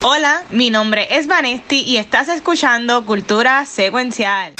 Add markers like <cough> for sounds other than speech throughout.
Hola, mi nombre es Vanesti y estás escuchando Cultura Secuencial.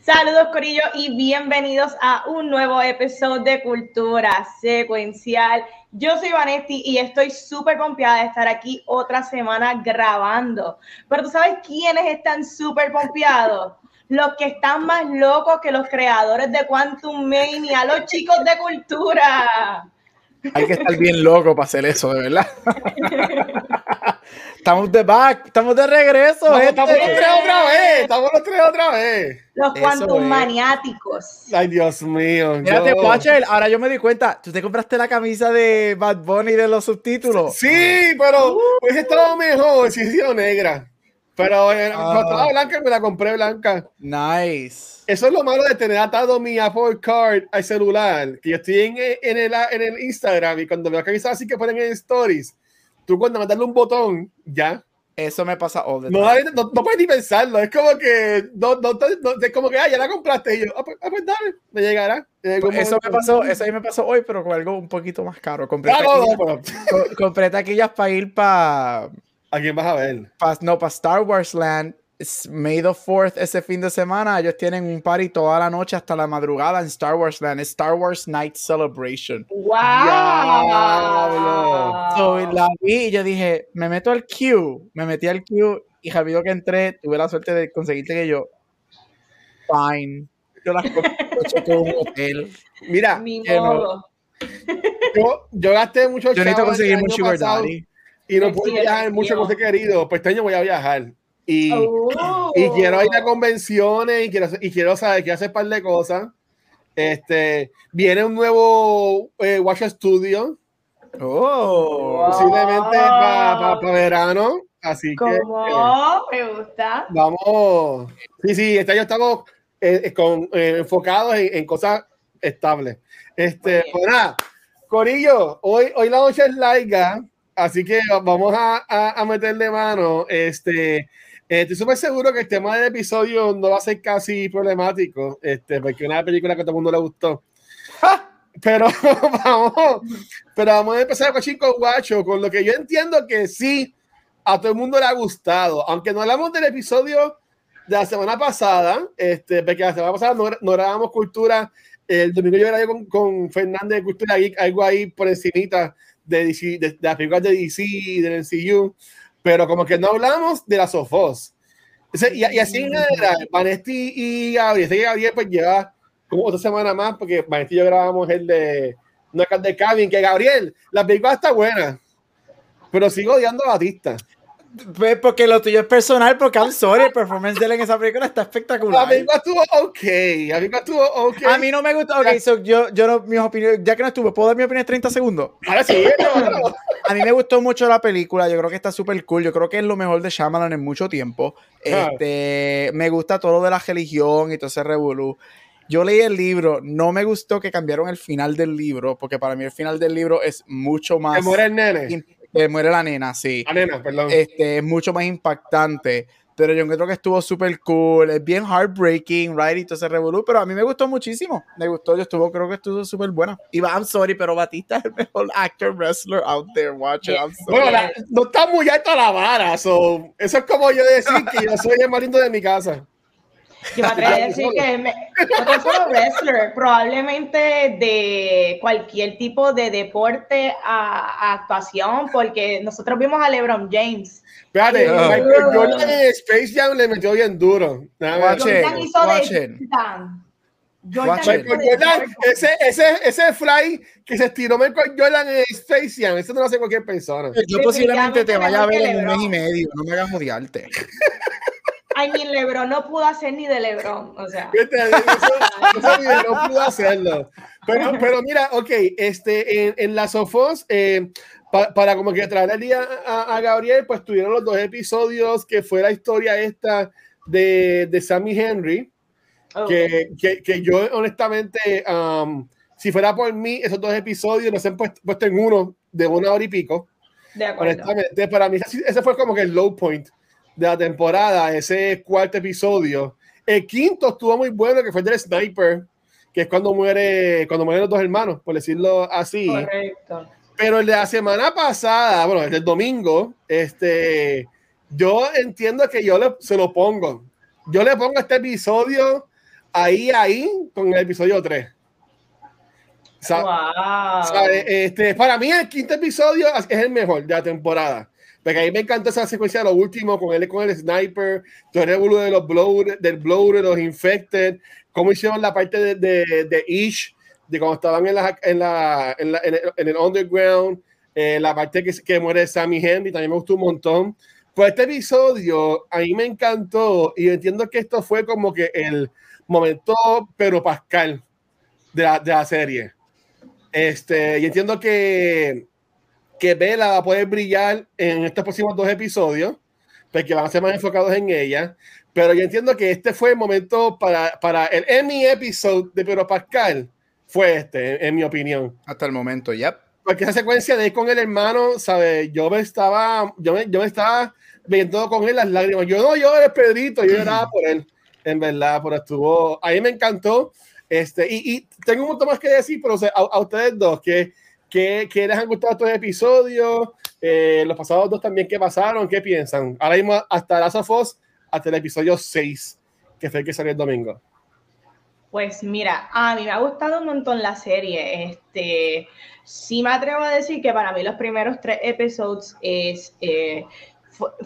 Saludos Corillo y bienvenidos a un nuevo episodio de Cultura Secuencial. Yo soy Vanetti y estoy súper confiada de estar aquí otra semana grabando. Pero tú sabes quiénes están súper confiados? Los que están más locos que los creadores de Quantum Mania, los chicos de cultura. Hay que estar bien loco para hacer eso, de verdad. <laughs> estamos de back, estamos de regreso. estamos los tres otra vez, estamos los tres otra vez. Los Quantum maniáticos. Ay, Dios mío. Mírate, Watcher, ahora yo me di cuenta, tú te compraste la camisa de Bad Bunny de los subtítulos. Sí, pero uh. hubiese estado mejor si sido negra. Pero eh, uh, estaba blanca me la compré blanca. Nice. Eso es lo malo de tener atado mi Apple Card al celular. Que yo estoy en, en, el, en el Instagram y cuando veo camisas así que ponen en stories, tú cuando darle un botón, ya. Eso me pasa all the no, no, no, puedes ni pensarlo. Es como que, no, no, es como que, ah, ya la compraste. Y yo, ah, pues, ah, pues dale, me llegará. Pues eso me pasó, eso me pasó hoy, pero con algo un poquito más caro. Compré, taquillas, compré taquillas para ir para ¿A quién vas a ver? no, para Star Wars Land. May the 4th ese fin de semana. Ellos tienen un party toda la noche hasta la madrugada en Star Wars Land. Star Wars Night Celebration. ¡Wow! So, la vi y yo dije, me meto al queue. Me metí al queue y rápido que entré, tuve la suerte de conseguirte que yo. Fine. Yo las todo <laughs> un hotel. Mira, yo, yo gasté mucho Yo necesito conseguir Daddy y no puedo viajar mucho he querido, pues este año voy a viajar. Y, oh. y quiero ir a convenciones y quiero, y quiero saber que hacer un par de cosas. Este, viene un nuevo eh, Watch Studio. Oh, posiblemente para verano. Así que. Eh, Me gusta. Vamos. Sí, sí, este año estamos eh, con, enfocados en, en, cosas estables. Este, pues nada, Corillo, hoy, hoy la noche es laiga. Así que vamos a, a, meterle mano. Este, eh, estoy súper seguro que el tema del episodio no va a ser casi problemático, este, porque es una película que a todo el mundo le gustó. Pero <laughs> vamos, pero vamos a empezar con Chico Guacho, con lo que yo entiendo que sí, a todo el mundo le ha gustado. Aunque no hablamos del episodio de la semana pasada, este, porque la semana pasada no, no grabamos cultura. El domingo yo grabé con, con Fernández de Cultura algo ahí por encimita de, DC, de, las películas de DC y del MCU, pero como que no hablamos de las Sofos. Y, y, así en general, Vanesti y Gabriel, este Gabriel pues lleva como otra semana más, porque Vanesti y yo grabamos el de no de Cabin, que Gabriel, la película está buena, pero sigo odiando a Batista. Pues, porque lo tuyo es personal, porque I'm sorry, el performance de él en esa película está espectacular. A mí me estuvo ok, a mí me estuvo ok. A mí no me gustó, ok, so yo, yo no, mis opiniones, ya que no estuve, ¿puedo dar mi opinión en 30 segundos? Ahora sí, A mí me gustó mucho la película, yo creo que está súper cool, yo creo que es lo mejor de Shyamalan en mucho tiempo. Este, me gusta todo lo de la religión y todo ese revolú. Yo leí el libro, no me gustó que cambiaron el final del libro, porque para mí el final del libro es mucho más... Que muere el nene muere la nena, sí. La nena, perdón. Este, es mucho más impactante. Pero yo creo que estuvo súper cool. Es bien heartbreaking, right? Y todo se revolú. Pero a mí me gustó muchísimo. Me gustó. Yo estuvo, creo que estuvo súper buena. Y I'm sorry, pero Batista es el mejor actor wrestler out there. Watch it. Bueno, no está muy alta la vara. eso es como yo decir que yo soy el marido de mi casa. Yo me atrevo a decir que me, no solo wrestler, probablemente de cualquier tipo de deporte a, actuación, porque nosotros vimos a LeBron James. Espérate, Jordan en Space Jam le metió bien duro. Jordan hizo de Jordan, ese, ese, ese fly que se estiró Michael Jordan en Space Jam, eso no lo hace cualquier persona. Yo posiblemente te vaya a ver en un mes y medio, no me hagas odiarte. <laughs> Ay, mi Lebron no pudo hacer ni de Lebron, o sea. no pudo hacerlo. Pero, pero mira, ok, este, en, en las Sofos, eh, para como que traer el día a, Gabriel, pues tuvieron los dos episodios que fue la historia esta de, de Sammy Henry, que, que, que, yo honestamente, um, si fuera por mí, esos dos episodios los han puesto, puesto en uno de una hora y pico. De acuerdo. Honestamente, para mí ese fue como que el low point de la temporada, ese cuarto episodio. El quinto estuvo muy bueno, que fue el del sniper, que es cuando muere, cuando mueren los dos hermanos, por decirlo así. Correcto. Pero el de la semana pasada, bueno, el del domingo, este, yo entiendo que yo le, se lo pongo. Yo le pongo este episodio ahí, ahí, con el episodio 3. Este, para mí el quinto episodio es el mejor de la temporada. Porque a mí me encanta esa secuencia de lo último con él con el sniper, todo el revuelo de los blower, del blower, los infected, cómo hicieron la parte de, de, de Ish, de cuando estaban en, la, en, la, en, la, en, el, underground, eh, la parte que, que muere Sammy Henry, también me gustó un montón. Pues este episodio a mí me encantó y entiendo que esto fue como que el momento pero Pascal de la, de la serie. Este, y entiendo que, que Bella va a poder brillar en estos próximos dos episodios, porque van a ser más enfocados en ella. Pero yo entiendo que este fue el momento para, para el Emmy episode de Pedro Pascal. Fue este, en, mi opinión. Hasta el momento, ya. Porque esa secuencia de con el hermano, ¿sabes? Yo me estaba, yo me, yo me estaba viendo con él las lágrimas. Yo no yo eres Pedrito, yo lloraba por él, en verdad, pero estuvo, a mí me encantó. Este, y, y, tengo un montón más que decir, pero a, ustedes dos, que, que, que, les han gustado estos episodios, eh, los pasados dos también, ¿qué pasaron? ¿Qué piensan? Ahora mismo hasta Last of hasta el episodio 6, que fue el que salió el domingo. Pues mira, a mí me ha gustado un montón la serie. Este, sí me atrevo a decir que para mí los primeros tres episodios es, eh,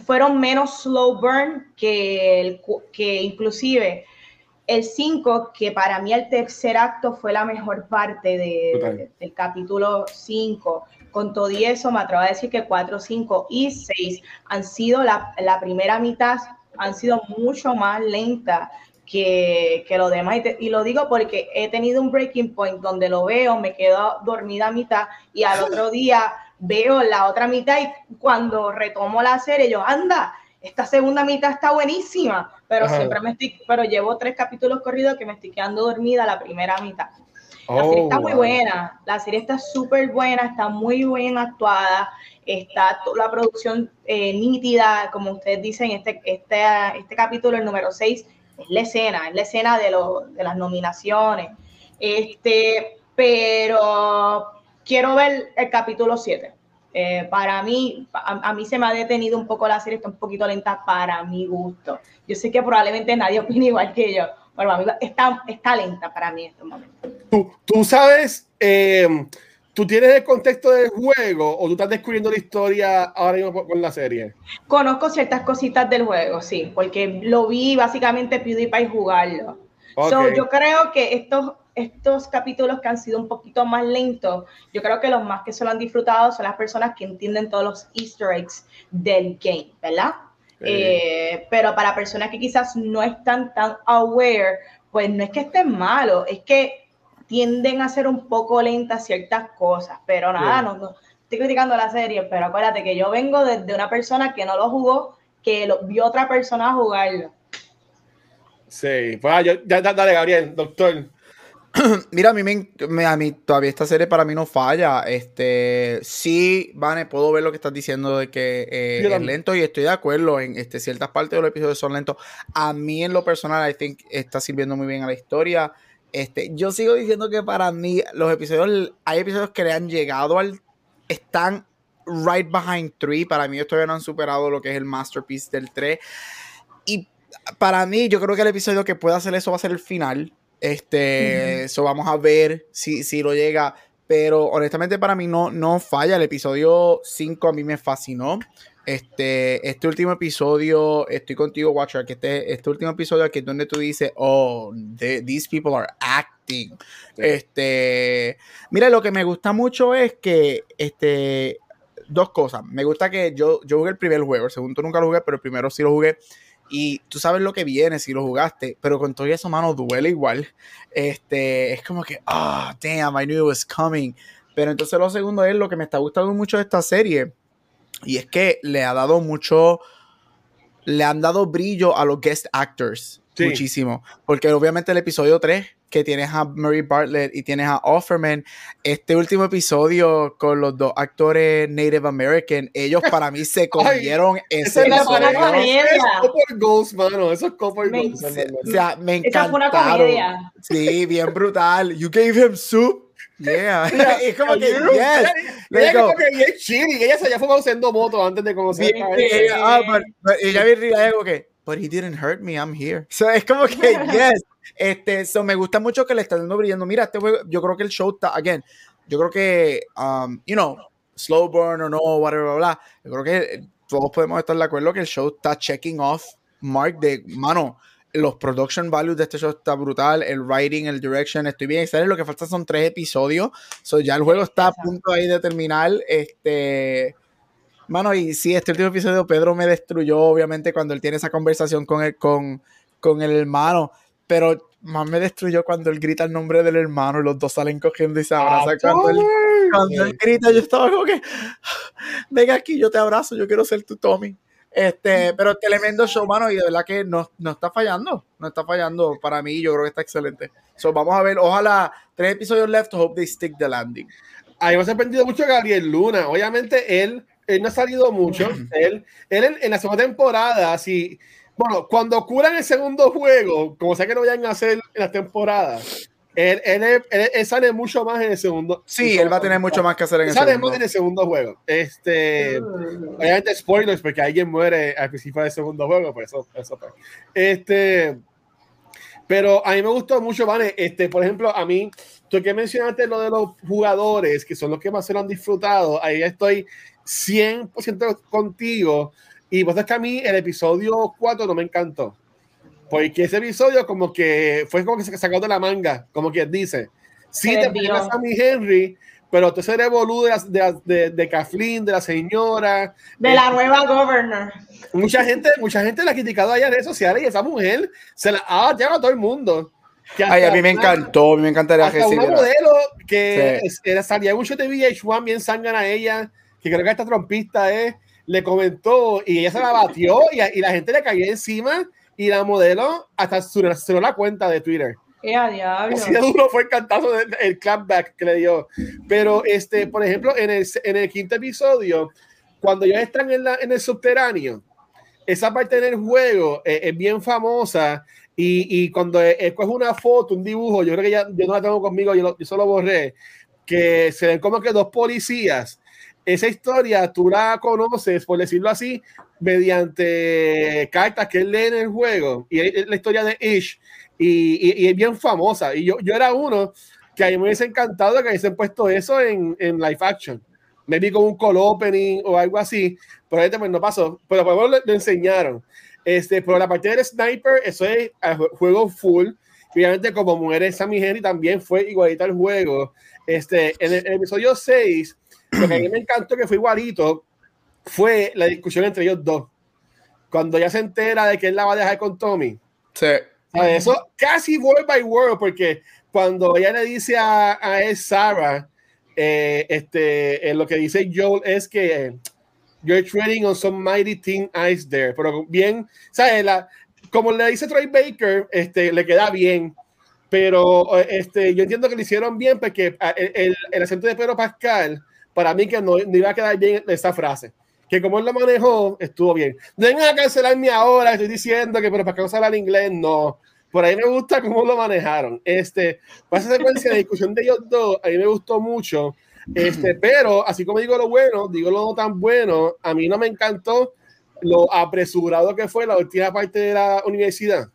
fueron menos slow burn que, que inclusive el 5, que para mí el tercer acto fue la mejor parte de, del capítulo 5. Con todo y eso, me atrevo a decir que 4, 5 y 6 han sido la, la primera mitad, han sido mucho más lentas que, que, lo demás. Y, lo digo porque he tenido un breaking point donde lo veo, me quedo dormida a mitad y al <laughs> otro día veo la otra mitad y cuando retomo la serie yo, anda, esta segunda mitad está buenísima, pero siempre me estoy, pero llevo tres capítulos corridos que me estoy quedando dormida la primera mitad. La serie está oh, muy buena, la serie está súper buena, está muy bien actuada, está toda la producción eh, nítida, como ustedes dicen, este, este, este capítulo, el número 6, es la escena, es la escena de, de las nominaciones. Este, pero quiero ver el capítulo 7. Eh, para mí, a, mí se me ha detenido un poco la serie, está un poquito lenta para mi gusto. Yo sé que probablemente nadie <laughs> opina igual que yo, pero a mí está, está lenta para mí en este momento. Tú, tú sabes, eh, tú tienes el contexto del juego o tú estás descubriendo la historia ahora mismo con la serie. Conozco ciertas cositas del juego, sí, porque lo vi básicamente PewDiePie jugarlo. yo creo que estos estos capítulos que han sido un poquito más lentos, yo creo que los más que se lo han disfrutado son las personas que entienden todos los easter eggs del game, ¿verdad? Eh, pero para personas que quizás no están tan aware, pues no es que estén malos, es que tienden a ser un poco lentas ciertas cosas, pero nada, no, estoy criticando la serie, pero acuérdate que yo vengo desde una persona que no lo jugó, que lo, vio otra persona jugarlo. Sí, pues ah, ya, dale, Gabriel, doctor. <clears throat> Mira, a mí, me, a mí todavía esta serie para mí no falla. Este, sí, Vane, puedo ver lo que estás diciendo de que eh, es lento y estoy de acuerdo en este, ciertas partes de los episodios son lentos. A mí en lo personal, I think está sirviendo muy bien a la historia. Este, yo sigo diciendo que para mí los episodios, hay episodios que le han llegado al, están right behind 3. Para mí todavía no han superado lo que es el masterpiece del 3. Y para mí, yo creo que el episodio que puede hacer eso va a ser el final este, eso vamos a ver si, si lo llega. Pero honestamente para mí no, no falla. El episodio 5 a mí me fascinó. Este, este último episodio, estoy contigo, Watcher, que este, este último episodio aquí es donde tú dices, oh, these people are acting. Este, mira, lo que me gusta mucho es que, este, dos cosas. Me gusta que yo, yo jugué el primer juego, el segundo nunca lo jugué, pero el primero sí lo jugué y tú sabes lo que viene si lo jugaste, pero con todo eso, mano, duele igual. Este, es como que, ah, oh, damn, I knew it was coming. Pero entonces lo segundo es lo que me está gustando mucho de esta serie, y es que le ha dado mucho, le han dado brillo a los guest actors. Muchísimo. Porque obviamente el episodio 3, que tienes a Mary Bartlett y tienes a Offerman, este último episodio con los dos actores Native American, ellos para mí se <laughs> comieron ese esa episodio. es una Copper Goals, mano. Eso es Copper Me-. O sea, me Esa fue una encantaron. comedia. Sí, bien brutal. You gave him soup. Yeah. <laughs> <laughs> es como que, yes. Ella como que bien chilly. Ella se había fumado haciendo moto antes de conocer Bien, a sí, él. ella, ah, but ella bien como que, but he didn't hurt me, I'm here. <laughs> So, es como que, <laughs> yes. Este, so, me gusta mucho que le está dando brillando. Mira, este juego, yo creo que el show está, again, yo creo que, um, you know, slow burn o no, whatever, bla, bla. Yo creo que todos podemos estar de acuerdo que el show está checking off mark de, mano, los production values de este show está brutal, el writing, el direction, estoy bien excited. Lo que falta son tres episodios. So, ya el juego está a punto ahí de terminar. Este, mano, y sí, este último episodio Pedro me destruyó, obviamente, cuando él tiene esa conversación con el, con, con el hermano. Pero más me destruyó cuando él grita el nombre del hermano y los dos salen cogiendo y se abrazan. Cuando él, cuando él grita, yo estaba como que, venga aquí, yo te abrazo, yo quiero ser tu Tommy. Este, pero tremendo show, mano, y de verdad que no, no está fallando, no está fallando para mí, yo creo que está excelente. So, vamos a ver, ojalá, tres episodios left, hope they stick the landing. A mí me ha sorprendido mucho Gabriel Luna. Obviamente, él, él no ha salido mucho. él, él en, en la segunda temporada, si, bueno, cuando curan el segundo juego, como sea que lo vayan a hacer en las temporadas, él, él, él- él sale mucho más en el segundo. Sí, él va a tener mucho más que hacer en el Sale segundo. más en el segundo juego. Este, obviamente, spoilers, porque alguien muere al principio del segundo juego, por eso, eso pues. Este, pero a mí me gustó mucho, Vane. Este, por ejemplo, a mí, tú que mencionaste lo de los jugadores, que son los que más se lo han disfrutado, ahí estoy 100% contigo. Y vos es que a mí el episodio 4 no me encantó. Porque ese episodio como que fue como que se sacó de la manga, como quien dice. Sí, te pones a mi Henry, pero tú eres boludo de, la- de, de, de Kathleen, de la señora. De la nueva governor. Mucha gente, mucha gente la ha criticado allá en redes sociales y esa mujer se la ha llevado a todo el mundo. Que Ay, a mí me una- encantó, a mí me encantaría recibir. modelo que Sí. es- era, salía mucho de VH1 bien sangana a ella, que creo que esta trompista es, le comentó y ella se la batió y, y la gente le cayó encima y la modelo hasta cerró la cuenta de Twitter. ¡Qué diablo! Así de duro fue el cantazo del el clapback que le dio. Pero, este, por ejemplo, en el, en el quinto episodio, cuando ellos están en, la, en el subterráneo, esa parte del juego eh, es bien famosa. Y, y cuando escoges una foto, un dibujo, yo creo que ya yo no la tengo conmigo, yo, lo- yo solo borré, que se ven como que dos policías. Esa historia tú la conoces, por decirlo así, mediante cartas que él lee en el juego. Y es la historia de Ish. Y, es bien famosa. Y yo, yo era uno que a mí me hubiese encantado que hubiesen puesto eso en, en live action. Maybe con un call opening o algo así. Pero ahorita pues no pasó. Pero por lo menos lo, enseñaron. Este, pero la parte del sniper, eso es ju- juego full. Obviamente, como mujeres, Sammy Henry también fue igualita al juego. Este, en el, en el episodio 6, lo que a mí me encantó que fue igualito fue la discusión entre ellos dos. Cuando ella se entera de que él la va a dejar con Tommy. Sí. ¿sabes? Eso casi word by word, porque cuando ella le dice a, a él, Sarah, eh, este, eh, lo que dice Joel es que eh, you're treading on some mighty thin ice there, pero bien, ¿sabes? La, como le dice Troy Baker, este, le queda bien, pero eh, este, yo entiendo que lo hicieron bien porque ah, el, el, el acento de Pedro Pascal, para mí que no, no iba a quedar bien esa frase. Que como él lo manejó, estuvo bien. No vengan a cancelarme ahora, estoy diciendo que pero para que no hablar inglés, no. Por ahí me gusta cómo lo manejaron. Este, esa secuencia de discusión de ellos dos, a mí me gustó mucho. Este, <clears throat> pero así como digo lo bueno, digo lo no tan bueno, a mí no me encantó lo apresurado que fue la última parte de la universidad.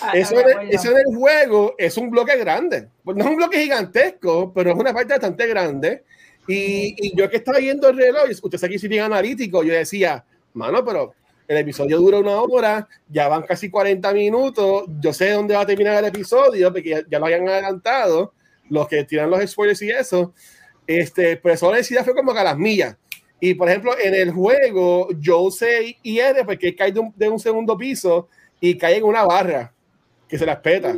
Ah, Eso, no en eso en el juego es un bloque grande. Pues no es un bloque gigantesco, pero es una parte bastante grande. Y, y yo que estaba viendo el reloj, usted sabe que soy bien analítico, yo decía, mano, pero el episodio dura una hora, ya van casi 40 minutos, yo sé dónde va a terminar el episodio, porque ya, ya lo habían adelantado, los que tiran los spoilers y eso. Este, pero esa velocidad fue como que a las millas. Y por ejemplo, en el juego, Joe se hiere porque cae de un, de un segundo piso y cae en una barra que se las peta.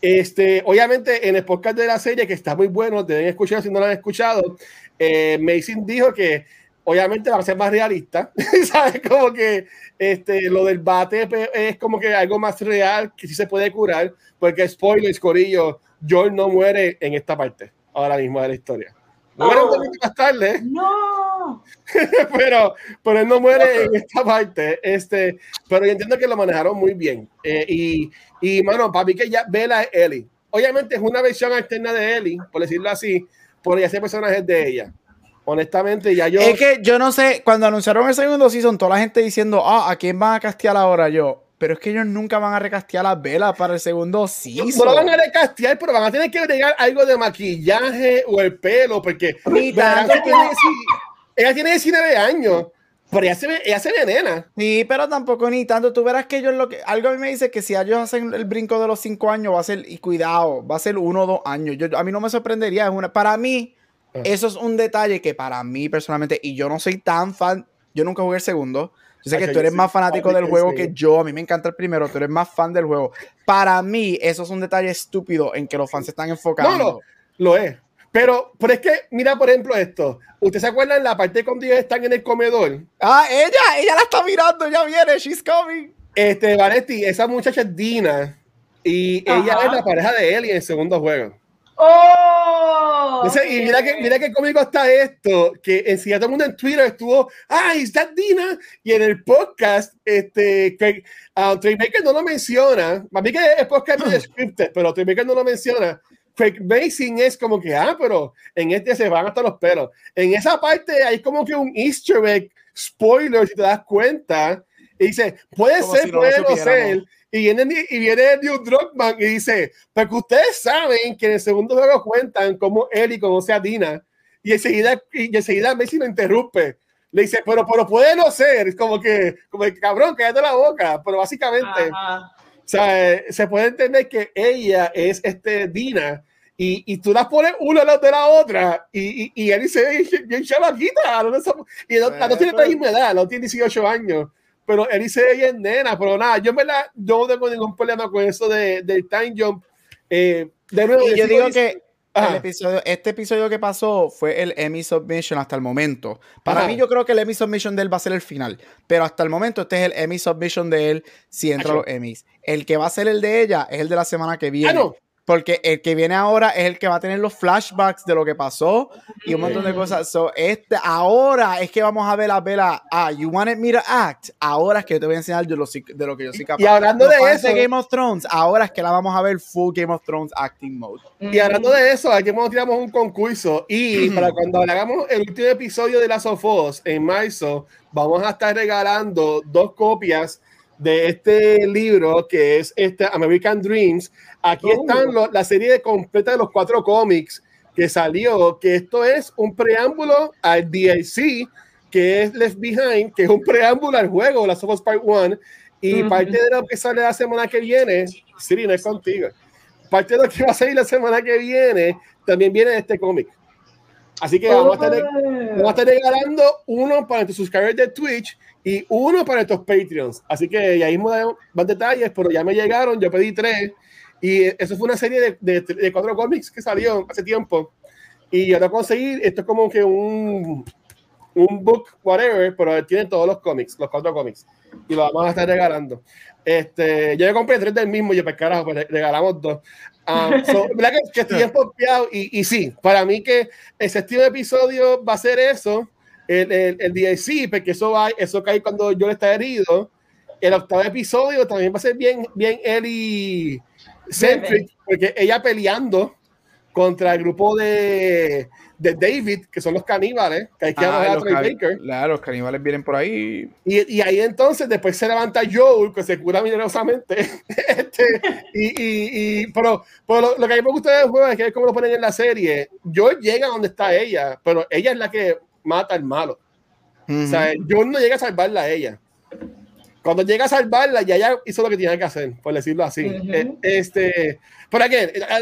Este, obviamente, en el podcast de la serie, que está muy bueno, deben escuchar si no lo han escuchado, eh, Mason dijo que obviamente va a ser más realista, <laughs> ¿sabes? Como que este, lo del bate es como que algo más real que sí se puede curar, porque spoilers, Corillo, Joel no muere en esta parte, ahora mismo de la historia. Muere un poquito más tarde. No. <laughs> pero, pero él no muere en esta parte. Este, pero yo entiendo que lo manejaron muy bien. Eh, y, y, mano, para mí que ya Bella es Ellie. Obviamente es una versión alterna de Ellie, por decirlo así, por ya ser personajes de ella. Honestamente, ya yo. Es que yo no sé, cuando anunciaron el segundo season, toda la gente diciendo, ah, ¿a quién van a castear ahora? Yo, pero es que ellos nunca van a recastear a Vela para el segundo season. No, lo van a recastear, pero van a tener que agregar algo de maquillaje o el pelo, porque ella tiene 19 años. Pero ella se, ve, ella se ve nena. Sí, pero tampoco ni tanto. Tú verás que ellos lo que. Algo a mí me dice que si ellos hacen el brinco de los 5 años, va a ser. Y cuidado, va a ser uno o dos años. Yo, a mí no me sorprendería. Es una, para mí, Ah. Eso es un detalle que para mí personalmente, y yo no soy tan fan, yo nunca jugué el segundo. Yo sé que tú eres más fanático del juego que yo, a mí me encanta el primero, tú eres más fan del juego. Para mí, eso es un detalle estúpido en que los fans se están enfocando. No, no, lo es. Pero, pero es que, mira, por ejemplo, esto. ¿Usted se acuerda en la parte cuando ellos están en el comedor? Ah, ella, ella la está mirando, ya viene, she's coming. Este, Vanetti, esa muchacha es Dina. Y ella es la pareja de él en el segundo juego. ¡Oh! y mira que, mira qué cómico está esto, que en sí todo el mundo en Twitter estuvo, ¡ay, está Dina! Y en el podcast, este, que uh, no lo menciona, a mí que es podcast de scripted, pero Maker no lo menciona. Craig Mason es como que, ah, pero en este se van hasta los pelos. En esa parte hay como que un easter egg, spoiler, si te das cuenta, y dice, puede ser, puede no ser y viene, y viene New Druckmann y dice, porque pues ustedes saben que en el segundo juego cuentan cómo él y conoce a Dina. Y enseguida, y enseguida Messi lo interrumpe. Le dice, pero, pero puede no ser. Es como que, como que cabrón, cállate la boca. Pero básicamente, o sea, se puede entender que ella es este Dina. Y, y, tú las pones una al lado de la otra y, y, y él dice, bien chavaquita, no, y no, no tiene la misma edad, no tiene 18 años pero él dice ella es nena, pero nada, yo en verdad yo no tengo ningún problema con eso de, del time jump. Eh, de nuevo, y yo digo que el episodio, este episodio que pasó fue el Emmy Submission hasta el momento. Para mí, yo creo que el Emmy Submission de él va a ser el final. Pero hasta el momento, este es el Emmy Submission de él si entra los Emmys. El que va a ser el de ella es el de la semana que viene. Ah, porque el que viene ahora es el que va a tener los flashbacks de lo que pasó y un montón de cosas. So, este, ahora es que vamos a ver a Bella. Ah, you wanted me to act. Ahora es que te voy a enseñar de lo, de lo que yo soy capaz. Y hablando de eso. De Game of Thrones, ahora es que la vamos a ver full Game of Thrones acting mode. Y hablando de eso, aquí tiramos un concurso. Y para cuando hagamos el último episodio de Las of Us en marzo, vamos a estar regalando dos copias de este libro que es este American Dreams. Aquí oh. están la serie completa de los cuatro cómics que salió, que esto es un preámbulo al DLC, que es Left Behind, que es un preámbulo al juego, Las of Part 1, y parte de lo que sale la semana que viene, Siri, no es contigo, parte de lo que va a salir la semana que viene, también viene de este cómic. Así que vamos, a estar, vamos a estar regalando uno para tus suscriptores de Twitch y uno para estos Patreons. Así que ya mismo más detalles, pero ya me llegaron, yo pedí tres. Y eso fue una serie de, de, cuatro cómics que salió hace tiempo. Y yo lo conseguí, esto es como que un, un book, whatever, pero tiene todos los cómics, los cuatro cómics. Y lo vamos a estar regalando. Este, yo compré tres del mismo y yo, pues carajo, pues regalamos dos. Um, so, <laughs> ¿verdad que, que estoy? Y, y sí, para mí que el séptimo episodio va a ser eso el, el, el DIC, porque eso, va, eso cae cuando yo está herido. El octavo episodio también va a ser bien, bien Ellie centric, porque ella peleando contra el grupo de, de David, que son los caníbales, que hay que ah, los, Baker. Claro, los caníbales vienen por ahí. Y, y, ahí entonces después se levanta Joel, que se cura milagrosamente. <laughs> este, y, y, y, pero, pero lo, que a mí me gusta del juego es que es como lo ponen en la serie. Joel llega donde está ella, pero ella es la que mata al malo. O sea, yo no llega a salvarla a ella. Cuando llega a salvarla, ya ella hizo lo que tenía que hacer, por decirlo así. Eh, este, por aquí,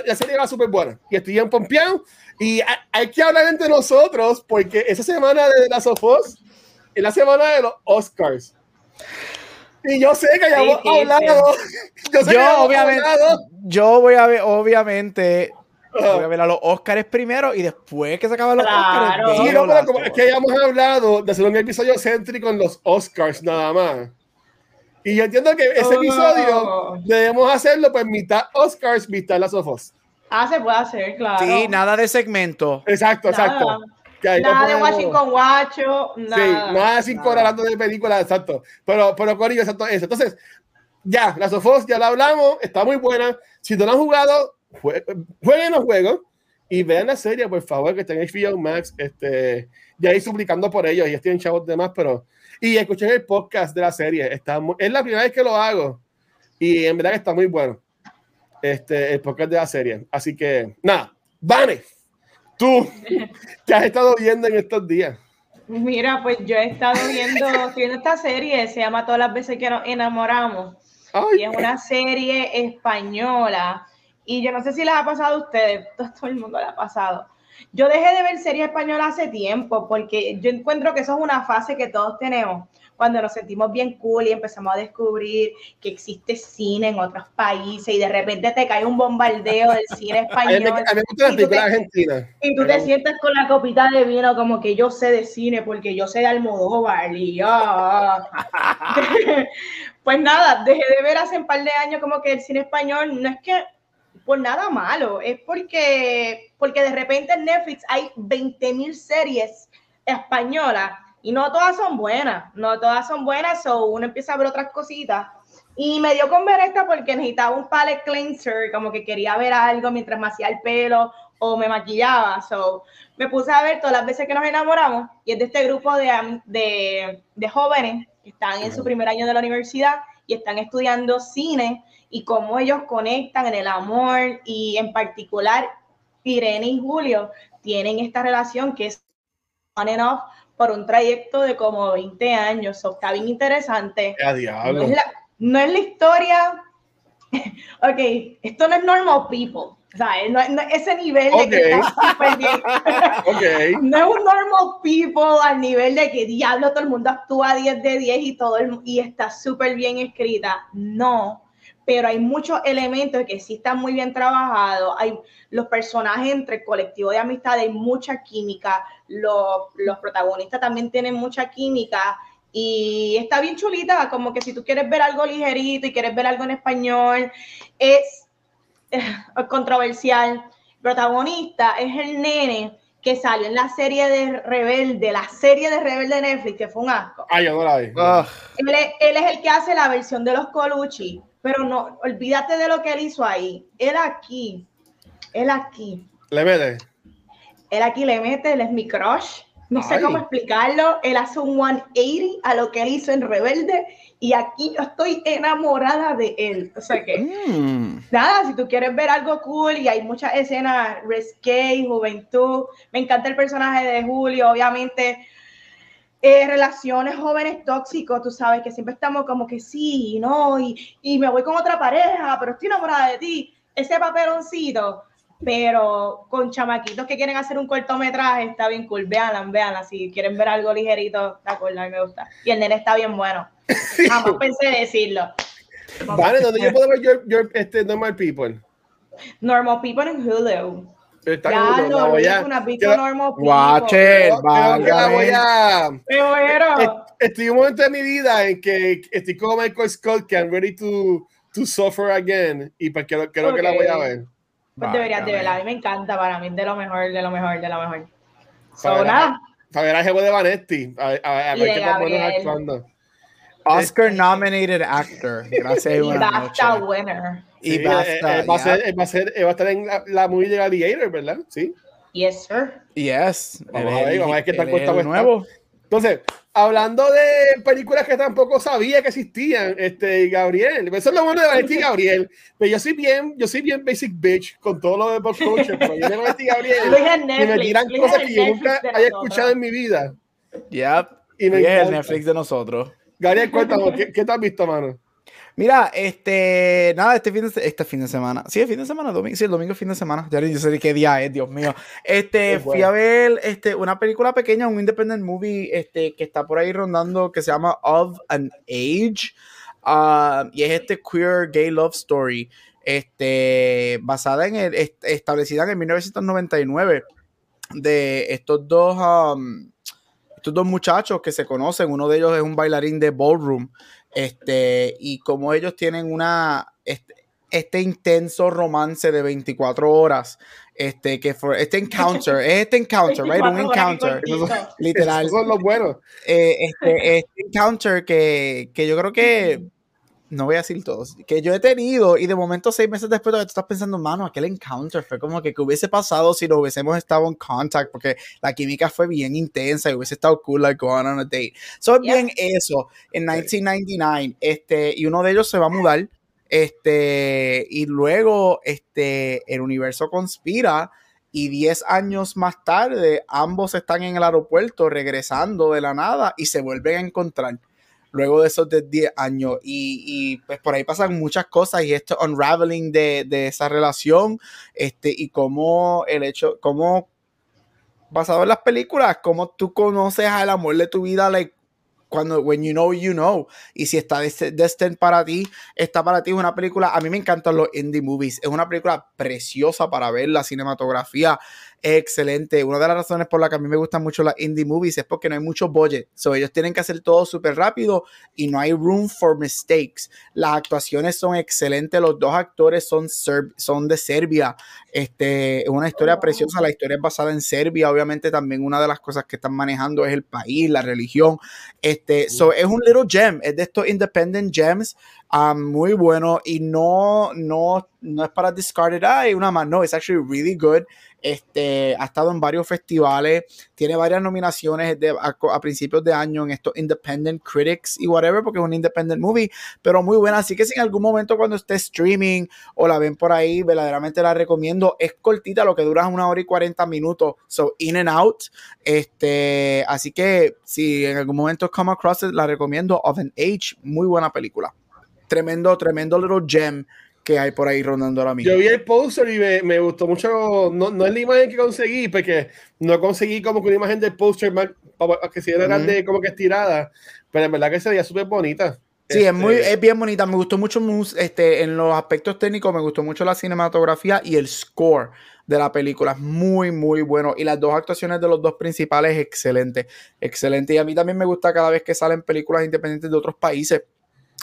la, serie va súper buena. Y estoy en Pompeón. Y hay, que hablar entre nosotros, porque esa semana de las Sofos es la semana de los Oscars. Y yo sé que ya hemos hablado. <laughs> Yo, obviamente, yo voy a ver, obviamente, voy a ver a los Oscars primero y después que se acaban los Oscars. Sí, no, pero como es que hayamos hablado de hacer un episodio céntrico en los Oscars nada más. Y yo entiendo que ese episodio oh. debemos hacerlo pues mitad Oscars, mitad las Us. Ah, se puede hacer, claro. Sí, nada de segmento. Exacto, exacto. nada de watching con guacho, nada. Sí, nada de cinco horas hablando de películas, exacto. Pero, pero Corillo, exacto eso. Entonces, ya, las Us ya la hablamos, está muy buena. Si no la han jugado, jueguen los juegos y vean la serie, por favor, que estén en HBO Max. Este, ya ahí suplicando por ellos, ya tienen chavos demás, pero. Y escuchen el podcast de la serie. Está es la primera vez que lo hago y en verdad que está muy bueno este, el podcast de la serie. Así que, nada, Vane, tú, <laughs> ¿qué has estado viendo en estos días? Mira, pues yo he estado viendo, <laughs> viendo esta serie, se llama Todas las veces que nos enamoramos. y es una serie española. Y yo no sé si les ha pasado a ustedes, <laughs> todo el mundo le ha pasado. Yo dejé de ver series españolas hace tiempo porque yo encuentro que eso es una fase que todos tenemos cuando nos sentimos bien cool y empezamos a descubrir que existe cine en otros países y de repente te cae un bombardeo del cine <laughs> español. a mí me gusta la argentina. Y tú te sientes con la copita de vino como que yo sé de cine porque yo sé de Almodóvar y <laughs> pues nada, dejé de ver hace un par de años como que el cine español no es que por nada malo, es porque, porque de repente en Netflix hay 20.000 series españolas y no todas son buenas, no todas son buenas, o uno empieza a ver otras cositas. Y me dio con ver esta porque necesitaba un palette cleanser, como que quería ver algo mientras me hacía el pelo o me maquillaba. So, me puse a ver todas las veces que nos enamoramos y es de este grupo de, de, de jóvenes que están en su primer año de la universidad y están estudiando cine y cómo ellos conectan en el amor y en particular Irene y Julio tienen esta relación que es on and off por un trayecto de como 20 años. So, está bien interesante. No es, la, no es la historia. <laughs> ok, esto no es normal people. O sea, no, no, ese nivel de que está súper bien. <laughs> okay. No es un normal people al nivel de que diablo todo el mundo actúa 10 de 10 y todo el, y está súper bien escrita. No pero hay muchos elementos que sí están muy bien trabajados. Hay los personajes entre el colectivo de amistad, hay mucha química. Los, los protagonistas también tienen mucha química. Y está bien chulita, como que si tú quieres ver algo ligerito y quieres ver algo en español, es controversial. El protagonista es el nene que salió en la serie de Rebelde, la serie de Rebelde de Netflix, que fue un asco. Ay, yo no la vi. Él, él, es el que hace la versión de los Colucci pero no, olvídate de lo que él hizo ahí. Él aquí, él aquí. Le mete. Él aquí le mete, él es mi crush. No sé cómo explicarlo. Él hace un 180 a lo que él hizo en Rebelde y aquí yo estoy enamorada de él. O sea que, mm. nada, si tú quieres ver algo cool y hay muchas escenas risque, juventud. Me encanta el personaje de Julio, obviamente eh, relaciones jóvenes tóxicos, tú sabes, que siempre estamos como que sí, no, y, y me voy con otra pareja, pero estoy enamorada de ti, ese papeloncito, pero con chamaquitos que quieren hacer un cortometraje, está bien cool, veanla, veanla, si quieren ver algo ligerito, de acuerdo, a mí me gusta. Y el nene está bien bueno, jamás pensé decirlo. Vale, ¿dónde yo puedo ver your, este, Normal People? Normal People en Hulu. Está ya lo voy a, una normal Watch voy a. Pero, estoy un momento de mi vida en que estoy como Michael Scott, que I'm ready to, to suffer again. Y pues creo, creo que la voy a ver. Pues deberías de verla. A mí me encanta, para mí de lo mejor, de lo mejor, de lo mejor. So, nada. Para ver a Jevo de Vanetti. A, a, a ver qué tan bueno actuando. Oscar nominated actor. Gracias. Y BAFTA winner. Y basta, eh, eh, va, a ser, va, a ser, va a estar en la, la movie de Gladiator, ¿verdad? Sí. Yes, sir. Yes. Vamos a ver, vamos a ver qué tal cuesta nuevo. Entonces, hablando de películas que tampoco sabía que existían, este, Gabriel, eso es lo bueno de Vanetti Gabriel, pero yo soy bien, yo soy bien basic bitch con todo lo de pop culture, pero yo de Vanetti Gabriel y me tiran cosas que yo nunca haya escuchado en mi vida. Yep. Y, y es el Netflix de nosotros. Gabriel, cuéntame, ¿qué, ¿qué te has visto, mano? Mira, este, nada, este fin de, este fin de semana. Sí, el fin de semana, domingo, sí, el domingo es fin de semana. Ya no sé qué día es, Dios mío. Este, fui a ver este, una película pequeña, un independent movie, este, que está por ahí rondando, que se llama Of an Age. ah, y es este queer gay love story, este, basada en el, establecida en 1999 de estos dos, um, estos dos muchachos que se conocen, uno de ellos es un bailarín de ballroom, este, y como ellos tienen una, este, este intenso romance de 24 horas, este, que fue, este encounter, es este encounter, right? Un encounter, literal. son los buenos. Eh, este, este encounter que, que yo creo que no voy a decir todos, que yo he tenido y de momento seis meses después tú estás pensando, mano, aquel encounter fue como que, que hubiese pasado si no hubiésemos estado en contact, porque la química fue bien intensa y hubiese estado cool, like going on a date. So, bien eso, en 1999, este, y uno de ellos se va a mudar, este, y luego, este, el universo conspira y 10 años más tarde ambos están en el aeropuerto regresando de la nada y se vuelven a encontrar luego de esos 10 años. Y, pues por ahí pasan muchas cosas y esto unraveling de, de, esa relación, este, y cómo el hecho, cómo basado en las películas, cómo tú conoces al amor de tu vida, like, cuando when you know you know. Y si está destined para ti está para ti es una película a mí me encantan los indie movies. Es una película preciosa para ver la cinematografía excelente. Una de las razones por las que a mí me gustan mucho las indie movies es porque no hay mucho budget. So, ellos tienen que hacer todo súper rápido y no hay room for mistakes. Las actuaciones son excelentes. Los dos actores son, son de Serbia. Este, es una historia oh. preciosa. La historia es basada en Serbia. Obviamente, también una de las cosas que están manejando es el país, la religión. Este, so, es un little gem. Es de estos independent gems. Um, muy bueno y no, no, no es para discarded. Ay, una más. No, it's actually really good. Este, ha estado en varios festivales, tiene varias nominaciones de, a, principios de año en estos Independent Critics y whatever, porque es un independent movie, pero muy buena. Así que si en algún momento cuando esté streaming o la ven por ahí, verdaderamente la recomiendo. Es cortita, lo que dura es una hora y 40 minutos, so in and out. Este, así que si en algún momento come across it, la recomiendo. Of an Age, muy buena película. Tremendo, tremendo little gem que hay por ahí rondando ahora mismo. Yo vi el poster y me, me gustó mucho, no, no, es la imagen que conseguí, porque no conseguí como que una imagen del poster que si era grande, como que estirada, pero en verdad que se veía súper bonita. Sí, es, muy, este es bien bonita. Me gustó mucho este, en los aspectos técnicos, me gustó mucho la cinematografía y el score de la película. Es muy, muy bueno. Y las dos actuaciones de los dos principales, excelente. Excelente. Y a mí también me gusta cada vez que salen películas independientes de otros países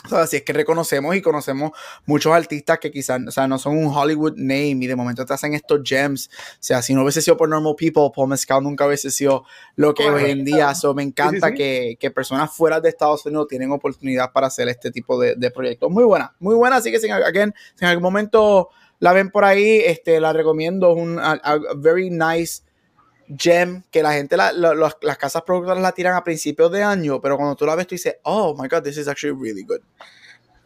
o sea, así es que reconocemos y conocemos muchos artistas que quizás, o sea, no son un Hollywood name y de momento te hacen estos gems. O sea, si no hubiese sido por Normal People, Paul Mescal nunca hubiese sido lo que hoy en día. So, me encanta Que, que, personas fuera de Estados Unidos tienen oportunidad para hacer este tipo de, de proyectos. Muy buena, muy buena. Así que si, again, si en algún momento la ven por ahí, este, la recomiendo. Es un a very nice gem que la gente, las casas productoras la tiran a principios de año, pero cuando tú la ves, tú dices, oh my god, this is actually really good.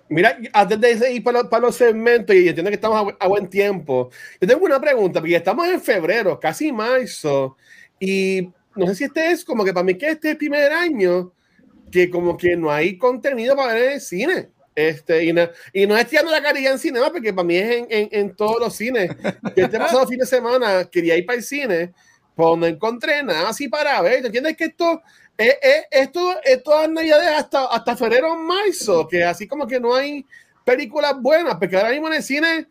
Mira, antes de ir para, para los segmentos, y entiendo que estamos a, buen tiempo, yo tengo una pregunta, porque estamos en febrero, casi marzo, y no sé si este es como que para mí que este es el primer año que como que no hay contenido para ver en el cine. Este, y, no, y no es tirando la carilla en cinema, porque para mí es en, en, en todos los cines. <laughs> Este pasado fin de semana quería ir para el cine pues no encontré nada así para ver. ¿Entiendes que esto es, es, esto, esto hasta, hasta febrero marzo? Que así como que no hay películas buenas, porque ahora mismo en el cine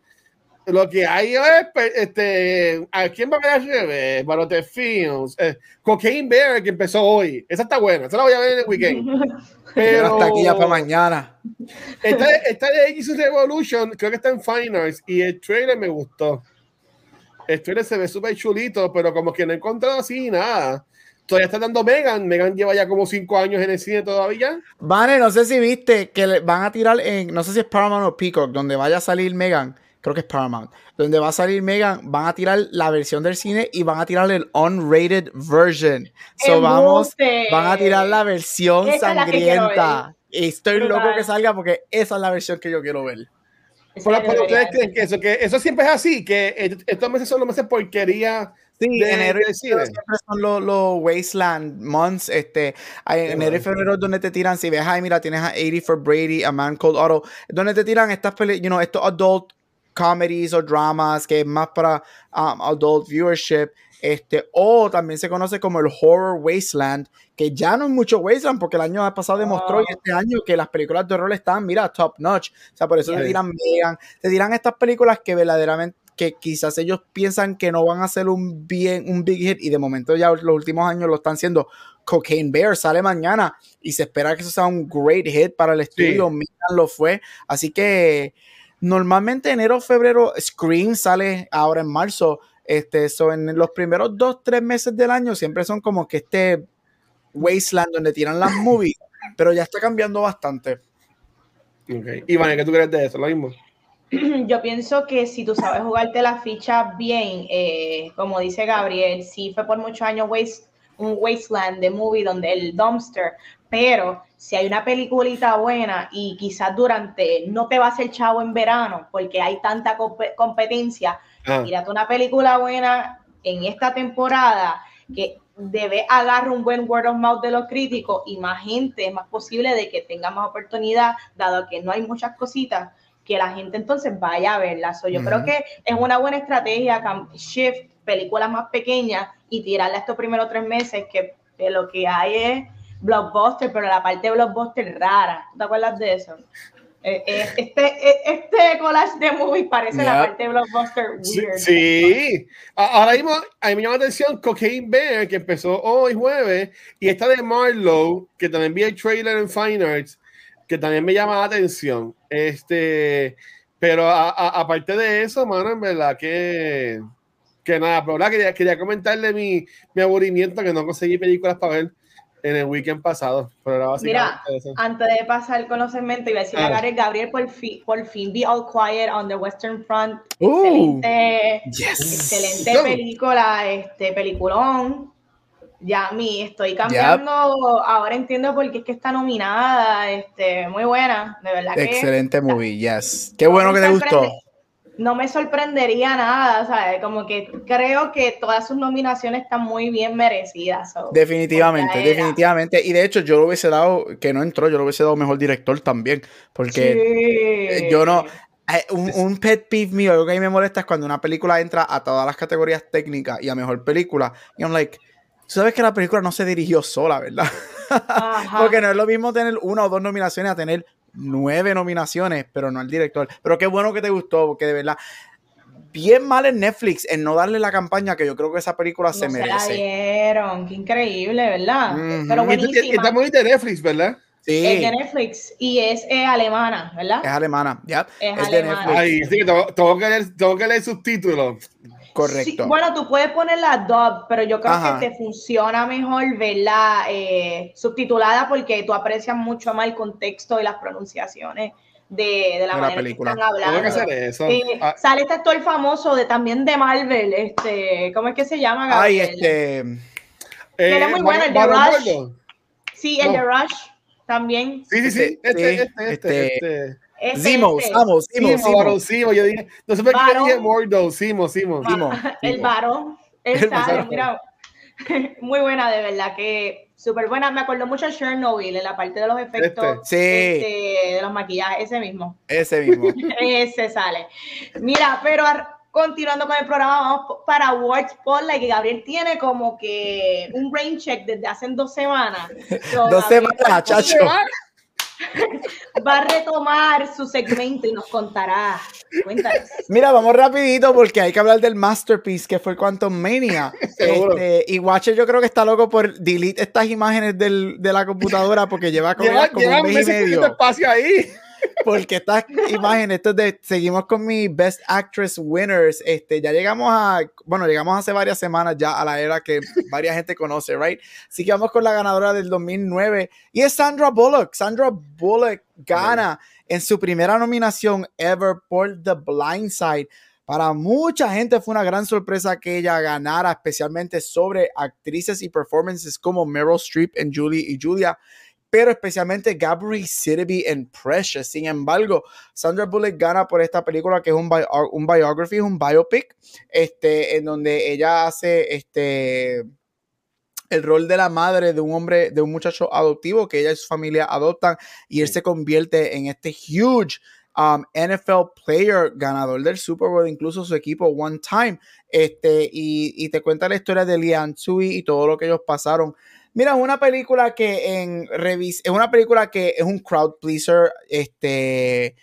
lo que hay es este, ¿a quién va a ver al revés? Films, eh, Cocaine Bear que empezó hoy. Esa está buena, esa la voy a ver en el weekend. <laughs> Pero hasta aquí ya para mañana. Esta, esta de X Revolution creo que está en Finals y el trailer me gustó. El se ve súper chulito, pero como que no he encontrado así nada. Todavía está dando Megan. Megan lleva ya como cinco años en el cine todavía. Vale, no sé si viste que van a tirar en, no sé si es Paramount o Peacock, donde vaya a salir Megan. Creo que es Paramount. Donde va a salir Megan, van a tirar la versión del cine y van a tirar el unrated version. So vamos, van a tirar la versión sangrienta. Y estoy loco que salga porque esa es la versión que yo quiero ver. Pero, ustedes creen que eso, que eso siempre es así, que estos meses son los meses porquería. Sí, enero y siempre son los, Wasteland Months. Este, en enero y febrero donde te tiran, si ves, ahí mira, tienes a 80 for Brady, a Man Called Otto, donde te tiran estas you know, estos adult comedies o dramas que es más para um, adult viewership este, o también se conoce como el Horror Wasteland, que ya no es mucho Wasteland, porque el año pasado demostró y este año que las películas de horror están, mira, top notch. O sea, por eso te dirán Megan, te dirán estas películas que verdaderamente que quizás ellos piensan que no van a ser un bien un big hit y de momento ya los últimos años lo están haciendo. Cocaine Bear sale mañana y se espera que eso sea un great hit para el estudio. Sí. lo fue. Así que normalmente enero, febrero, Scream sale ahora en marzo. Este, so en los primeros dos, tres meses del año siempre son como que este wasteland donde tiran las <laughs> movies, pero ya está cambiando bastante. Okay. Iván, ¿qué tú crees de eso? Lo mismo. <clears throat> Yo pienso que si tú sabes jugarte la ficha bien, eh, como dice Gabriel, sí fue por muchos años waste, un wasteland de movie donde el dumpster, pero si hay una peliculita buena y quizás durante no te va a hacer chavo en verano porque hay tanta comp competencia, ah. mírate una película buena en esta temporada que debe agarrar un buen word of mouth de los críticos y más gente, es más posible de que tenga más oportunidad, dado que no hay muchas cositas que la gente entonces vaya a verla. So, yo uh -huh. creo que es una buena estrategia shift películas más pequeñas y tirarla estos primeros tres meses que, que lo que hay es blockbuster, pero la parte de blockbuster rara. ¿Te acuerdas de eso? Este, este collage de movies parece yep. la parte de blockbuster weird. Sí, ahora mismo a mí me llama la atención Cocaine Bear, que empezó hoy jueves, y esta de Marlowe, que también vi el trailer en Fine Arts, que también me llama la atención. Este, pero a, a, aparte de eso, mano, en verdad que, que nada, pero quería, quería comentarle mi, mi aburrimiento que no conseguí películas para ver en el weekend pasado. Pero Mira, eso. antes de pasar con los segmentos, iba a decir a Gabriel, Gabriel, por fin, por fin, Be All Quiet on the Western Front. Uh, excelente, yes. excelente película, este peliculón. Ya mi, estoy cambiando, yep. ahora entiendo por qué es que está nominada, este, muy buena, de verdad que Excelente movie, yes. Qué bueno que te gustó. No me sorprendería nada, ¿sabes? Como que creo que todas sus nominaciones están muy bien merecidas. So, definitivamente, definitivamente. Y de hecho, yo lo hubiese dado, que no entró, yo lo hubiese dado mejor director también, porque sí. yo no, un, un, pet peeve mío, lo que a mí me molesta es cuando una película entra a todas las categorías técnicas y a mejor película, y I'm like, tú sabes que la película no se dirigió sola, ¿verdad? <laughs> Porque no es lo mismo tener una o dos nominaciones a tener nueve nominaciones, pero no al director. Pero qué bueno que te gustó, porque de verdad, bien mal en Netflix en no darle la campaña que yo creo que esa película no se merece. Se la dieron, qué increíble, ¿verdad? -hmm. Pero buenísima. Está muy de Netflix, ¿verdad? Sí. Es de Netflix y es eh, alemana, ¿verdad? Es alemana, ya. Es, es alemana. de Netflix. Ay, sí, tengo, tengo, que leer, tengo que leer subtítulos. Correcto. Sí, bueno, tú puedes poner la dub, pero yo creo Ajá. que te funciona mejor verla eh, subtitulada porque tú aprecias mucho más el contexto y las pronunciaciones de, de la de manera la película. que están hablando. Que hacer eso. Eh, ah. Sale este actor famoso de también de Marvel, este, ¿cómo es que se llama? Gabriel? Ay, este. Eh, era muy bueno, el de Rush. Sí, el no. de Rush también. Sí, sí, sí. Este, este, este. este, este. Simo, Samo, Simo, Simo, Simo, yo dije, no sé por qué dije Mordo, Simo, Simo. <laughs> El varón, <laughs> él sale, mira, <laughs> muy buena, de verdad, que súper buena. Me acuerdo mucho de Chernobyl en la parte de los efectos este. Este, de los maquillajes, ese mismo. Ese mismo. ese sale. Mira, pero continuando con el programa, vamos para Awards Spotlight, que Gabriel tiene como que un rain check desde hace dos semanas. So, dos semanas, chacho <laughs> va a retomar su segmento y nos contará. Cuéntanos. Mira, vamos rapidito porque hay que hablar del masterpiece que fue Quantum Mania. <laughs> este, y Watcher yo creo que está loco por delete estas imágenes del, de la computadora porque lleva como, lleva, como lleva un mes y medio. espacio ahí. Porque estas imágenes, esto de, seguimos con mi Best Actress Winners. Este, ya llegamos a, bueno, llegamos hace varias semanas ya a la era que varias gente conoce, right? Así que vamos con la ganadora del 2009 y es Sandra Bullock. Sandra Bullock gana en su primera nominación ever por The Blind Side. Para mucha gente fue una gran sorpresa que ella ganara, especialmente sobre actrices y performances como Meryl Streep en Julie y Julia pero especialmente Gabrielle Sidibe en Precious. Sin embargo, Sandra Bullock gana por esta película que es un, bio, un biography, un biopic, este, en donde ella hace este el rol de la madre de un hombre, de un muchacho adoptivo que ella y su familia adoptan y él se convierte en este huge um, NFL Player, ganador del Super Bowl, incluso su equipo One Time. Este, y, y te cuenta la historia de Lian Tsui y todo lo que ellos pasaron. Mira, es una película que en revis es una película que es un crowd pleaser. Este,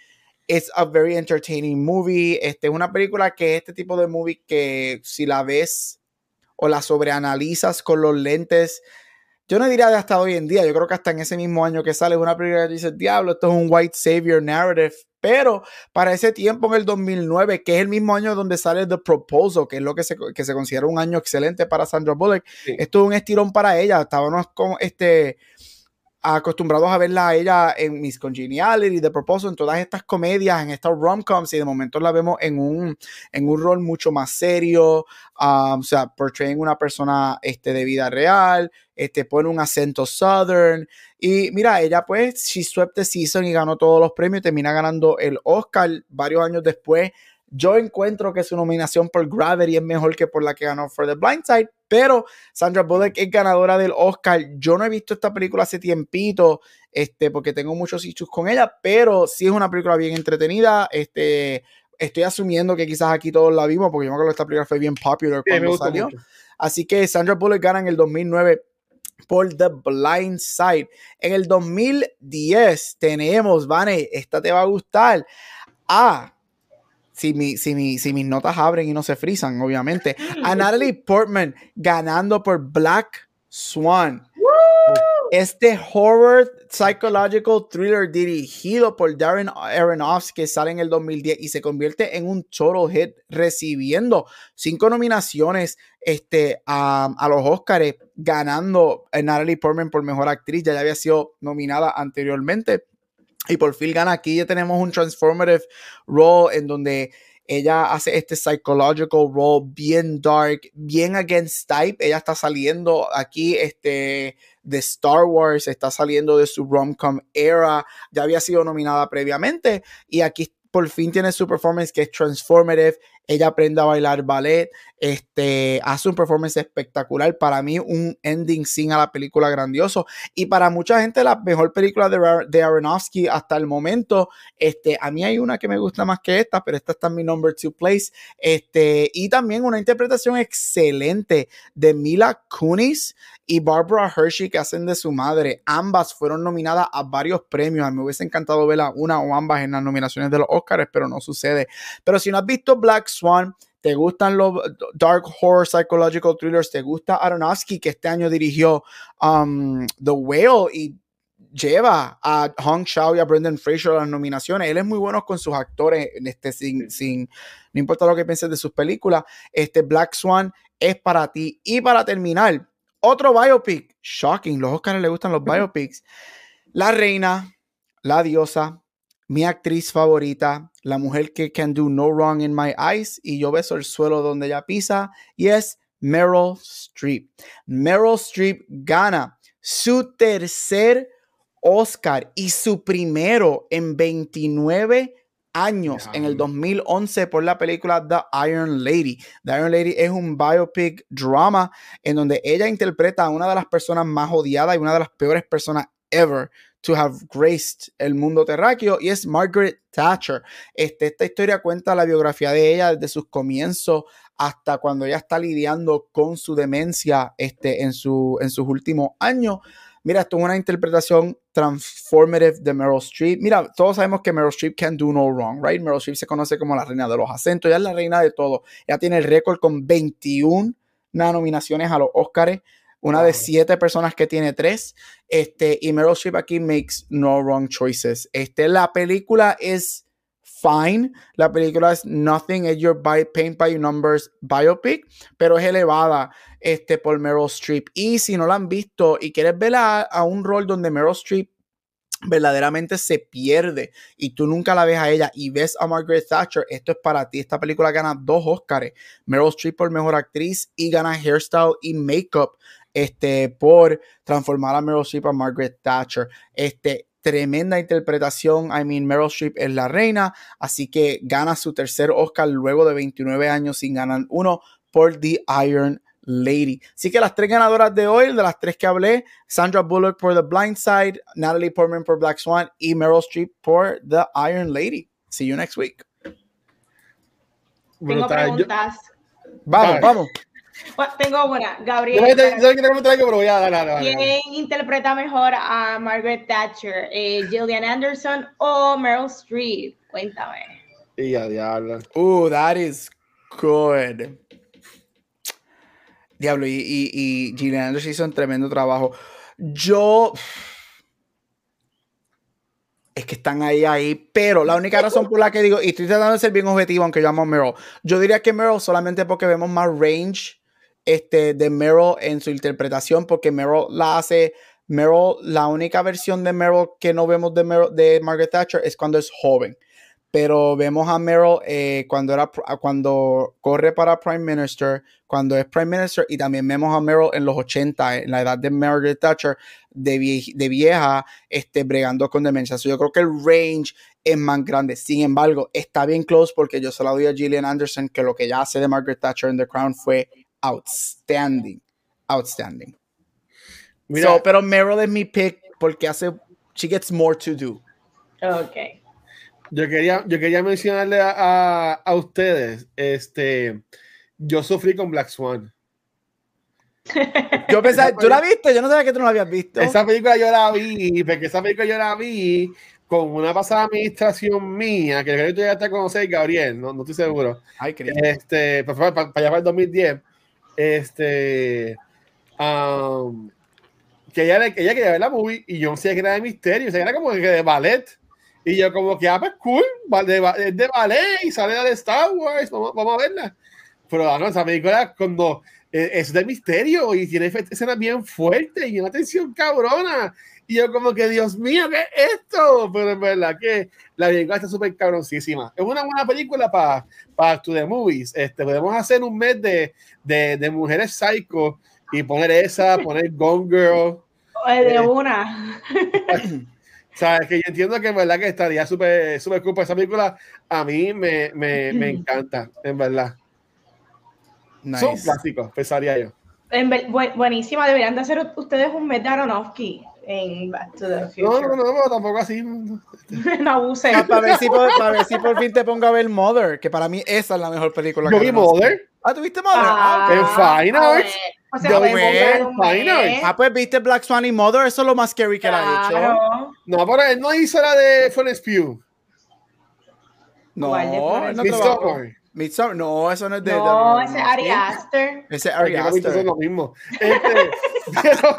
es a very entertaining movie. Este, es una película que es este tipo de movie que si la ves o la sobreanalizas con los lentes yo no diría de hasta hoy en día, yo creo que hasta en ese mismo año que sale una película que dice, diablo, esto es un white savior narrative, pero para ese tiempo en el 2009, que es el mismo año donde sale The Proposal, que es lo que se, que se considera un año excelente para Sandra Bullock, esto es un estirón para ella, estábamos con este acostumbrados a verla a ella en Miss Congeniality, The Proposal, en todas estas comedias, en estas rom-coms, y de momento la vemos en un, en un rol mucho más serio, um, o sea, portraying una persona este, de vida real, este, pone un acento southern, y mira, ella pues, she swept the season y ganó todos los premios, termina ganando el Oscar varios años después yo encuentro que su nominación por Gravity es mejor que por la que ganó For the Blind Side, pero Sandra Bullock es ganadora del Oscar. Yo no he visto esta película hace tiempito, este, porque tengo muchos issues con ella, pero sí es una película bien entretenida. Este, estoy asumiendo que quizás aquí todos la vimos, porque yo me acuerdo que esta película fue bien popular cuando salió. Así que Sandra Bullock gana en el 2009 por The Blind Side. En el 2010 tenemos, Vane, esta te va a gustar. Ah, si, mi, si, mi, si mis notas abren y no se frisan, obviamente. <laughs> A Natalie Portman ganando por Black Swan. Este horror psychological thriller dirigido por Darren Aronofsky que sale en el 2010 y se convierte en un total hit recibiendo cinco nominaciones este, a, a los Oscars, ganando a Natalie Portman por mejor actriz. Ya, ya había sido nominada anteriormente. Y por fin gana aquí, ya tenemos un transformative role en donde ella hace este psychological role bien dark, bien against type. Ella está saliendo aquí este, de Star Wars, está saliendo de su rom-com era, ya había sido nominada previamente y aquí por fin tiene su performance que es transformative. Ella aprende a bailar ballet, este, hace un performance espectacular. Para mí, un ending sin a la película grandioso. Y para mucha gente, la mejor película de, de Aronofsky hasta el momento. Este, a mí hay una que me gusta más que esta, pero esta está en mi number two place. Este, y también una interpretación excelente de Mila Kunis y Barbara Hershey que hacen de su madre. Ambas fueron nominadas a varios premios. A me hubiese encantado verla una o ambas en las nominaciones de los Oscars, pero no sucede. Pero si no has visto Black Swan, te gustan los dark horror psychological thrillers, te gusta Aronofsky que este año dirigió um, The Whale y lleva a Hong Shao y a Brendan Fraser a las nominaciones. Él es muy bueno con sus actores, este, sin, sin, no importa lo que pienses de sus películas. Este Black Swan es para ti. Y para terminar, otro biopic. Shocking, los Oscars le gustan los biopics. La reina, la diosa, mi actriz favorita, la mujer que can do no wrong in my eyes y yo beso el suelo donde ella pisa y es Meryl Streep. Meryl Streep gana su tercer Oscar y su primero en 29 años en el 2011 por la película The Iron Lady. The Iron Lady es un biopic drama en donde ella interpreta a una de las personas más odiadas y una de las peores personas ever to have graced el mundo terráqueo y es Margaret Thatcher. Este, esta historia cuenta la biografía de ella desde sus comienzos hasta cuando ella está lidiando con su demencia este, en, su, en sus últimos años. Mira, esto es una interpretación transformative de Meryl Streep. Mira, todos sabemos que Meryl Streep can do no wrong, right? Meryl Streep se conoce como la reina de los acentos, ella es la reina de todo. Ella tiene el récord con 21 nominaciones a los Oscars una de siete personas que tiene tres. Este, y Meryl Streep aquí makes no wrong choices. Este, la película es fine. La película es Nothing at Your by, Paint by Numbers biopic, pero es elevada este, por Meryl Streep. Y si no la han visto y quieres verla a un rol donde Meryl Streep verdaderamente se pierde y tú nunca la ves a ella y ves a Margaret Thatcher, esto es para ti. Esta película gana dos Oscars. Meryl Streep por mejor actriz y gana hairstyle y makeup este, por transformar a Meryl Streep a Margaret Thatcher. Este, tremenda interpretación. I mean, Meryl Streep es la reina, así que gana su tercer Oscar luego de 29 años sin ganar uno por The Iron Lady. Así que las tres ganadoras de hoy, de las tres que hablé, Sandra Bullock por The Blind Side, Natalie Portman por Black Swan y Meryl Streep por The Iron Lady. See you next week. Tengo preguntas. Vamos, vamos. Tengo una, Gabriel. ¿Quién interpreta mejor a Margaret Thatcher? Eh, ¿Gillian Anderson o Meryl Streep? Cuéntame. Y a diablo. Uh, that is good. Diablo, y, y, y Gillian Anderson hizo un tremendo trabajo. Yo. Es que están ahí, ahí, pero la única razón por la que digo, y estoy tratando de ser bien objetivo, aunque yo amo a Meryl, yo diría que Meryl solamente porque vemos más range este, de Meryl en su interpretación, porque Meryl la hace, Meryl, la única versión de Meryl que no vemos de, de Margaret Thatcher es cuando es joven pero vemos a Meryl eh, cuando, era, cuando corre para Prime Minister, cuando es Prime Minister, y también vemos a Meryl en los 80, en la edad de Margaret Thatcher, de, vieja, este, bregando con demencia. yo creo que el range es más grande. Sin embargo, está bien close porque yo se la doy a Gillian Anderson, que lo que ella hace de Margaret Thatcher en The Crown fue outstanding. Outstanding. pero Meryl es mi pick porque hace, she gets more to do. Okay. Yo quería, yo quería mencionarle a, a, ustedes, este, yo sufrí con Black Swan. Yo pensaba, ¿tú la viste? Yo no sabía que tú no la habías visto. Esa película yo la vi, porque esa película yo la vi con una pasada administración mía, que creo que tú ya te conoces, Gabriel, no, no estoy seguro. Ay, este, para, para, allá para el 2010. Este, um, que ella, ella quería ver la movie y yo sé que era de misterio, o sea, era como que de ballet. Y yo como que, ah, pues cool, es de ballet y sale de Star Wars, vamos, vamos a verla. Pero ah, no, esa película cuando eh, es de misterio y tiene escenas bien fuertes y una tensión cabrona. Y yo como que, Dios mío, ¿qué es esto? Pero en verdad que la película está súper cabroncísima. Es una buena película para para To The Movies. Este, podemos hacer un mes de, de, de mujeres psycho y poner esa, poner Gone Girl. De eh, una. <laughs> sea, que yo entiendo que en verdad que estaría súper súper cool. Esa película a mí me, me, me <laughs> encanta, en verdad. Son clásicos, pensaría yo. En, buenísima, deberían de hacer ustedes un mes de Aronofsky en Back to the Future. No, no, no, tampoco así. <laughs> no abusen. Ah, para, ver si por, para ver si por fin te ponga a ver Mother, que para mí esa es la mejor película. Yo vi Mother. Ah, ¿tuviste Mother? Ah, en Fine Arts. O sea, Fine Ah, pues viste Black Swan y Mother, eso es lo más scary que él ha hecho. No, pero él no hizo la de Florence Pugh. No, no Midsommar, no, eso no es de. No, ese es Ari Aster. Ese es Ari Aster. Eso es lo mismo. Este, <laughs> pero,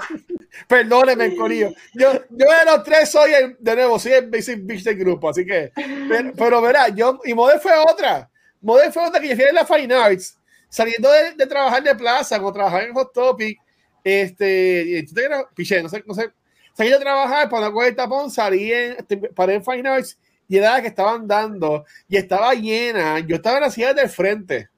perdóneme, Corillo. Yo, yo de los tres soy el, de nuevo, soy el basic bitch del grupo, así que. Pero, <laughs> pero verá, yo, y Mode fue otra. Mode fue otra que yo fui en la Fine Arts, saliendo de, de trabajar de plaza, o trabajar en Hot Topic, este, piché, no sé, no sé. Salí a trabajar para coger el tapón, salí en, este, paré en Fine Arts y era que estaban dando y estaba llena. Yo estaba en la silla del frente,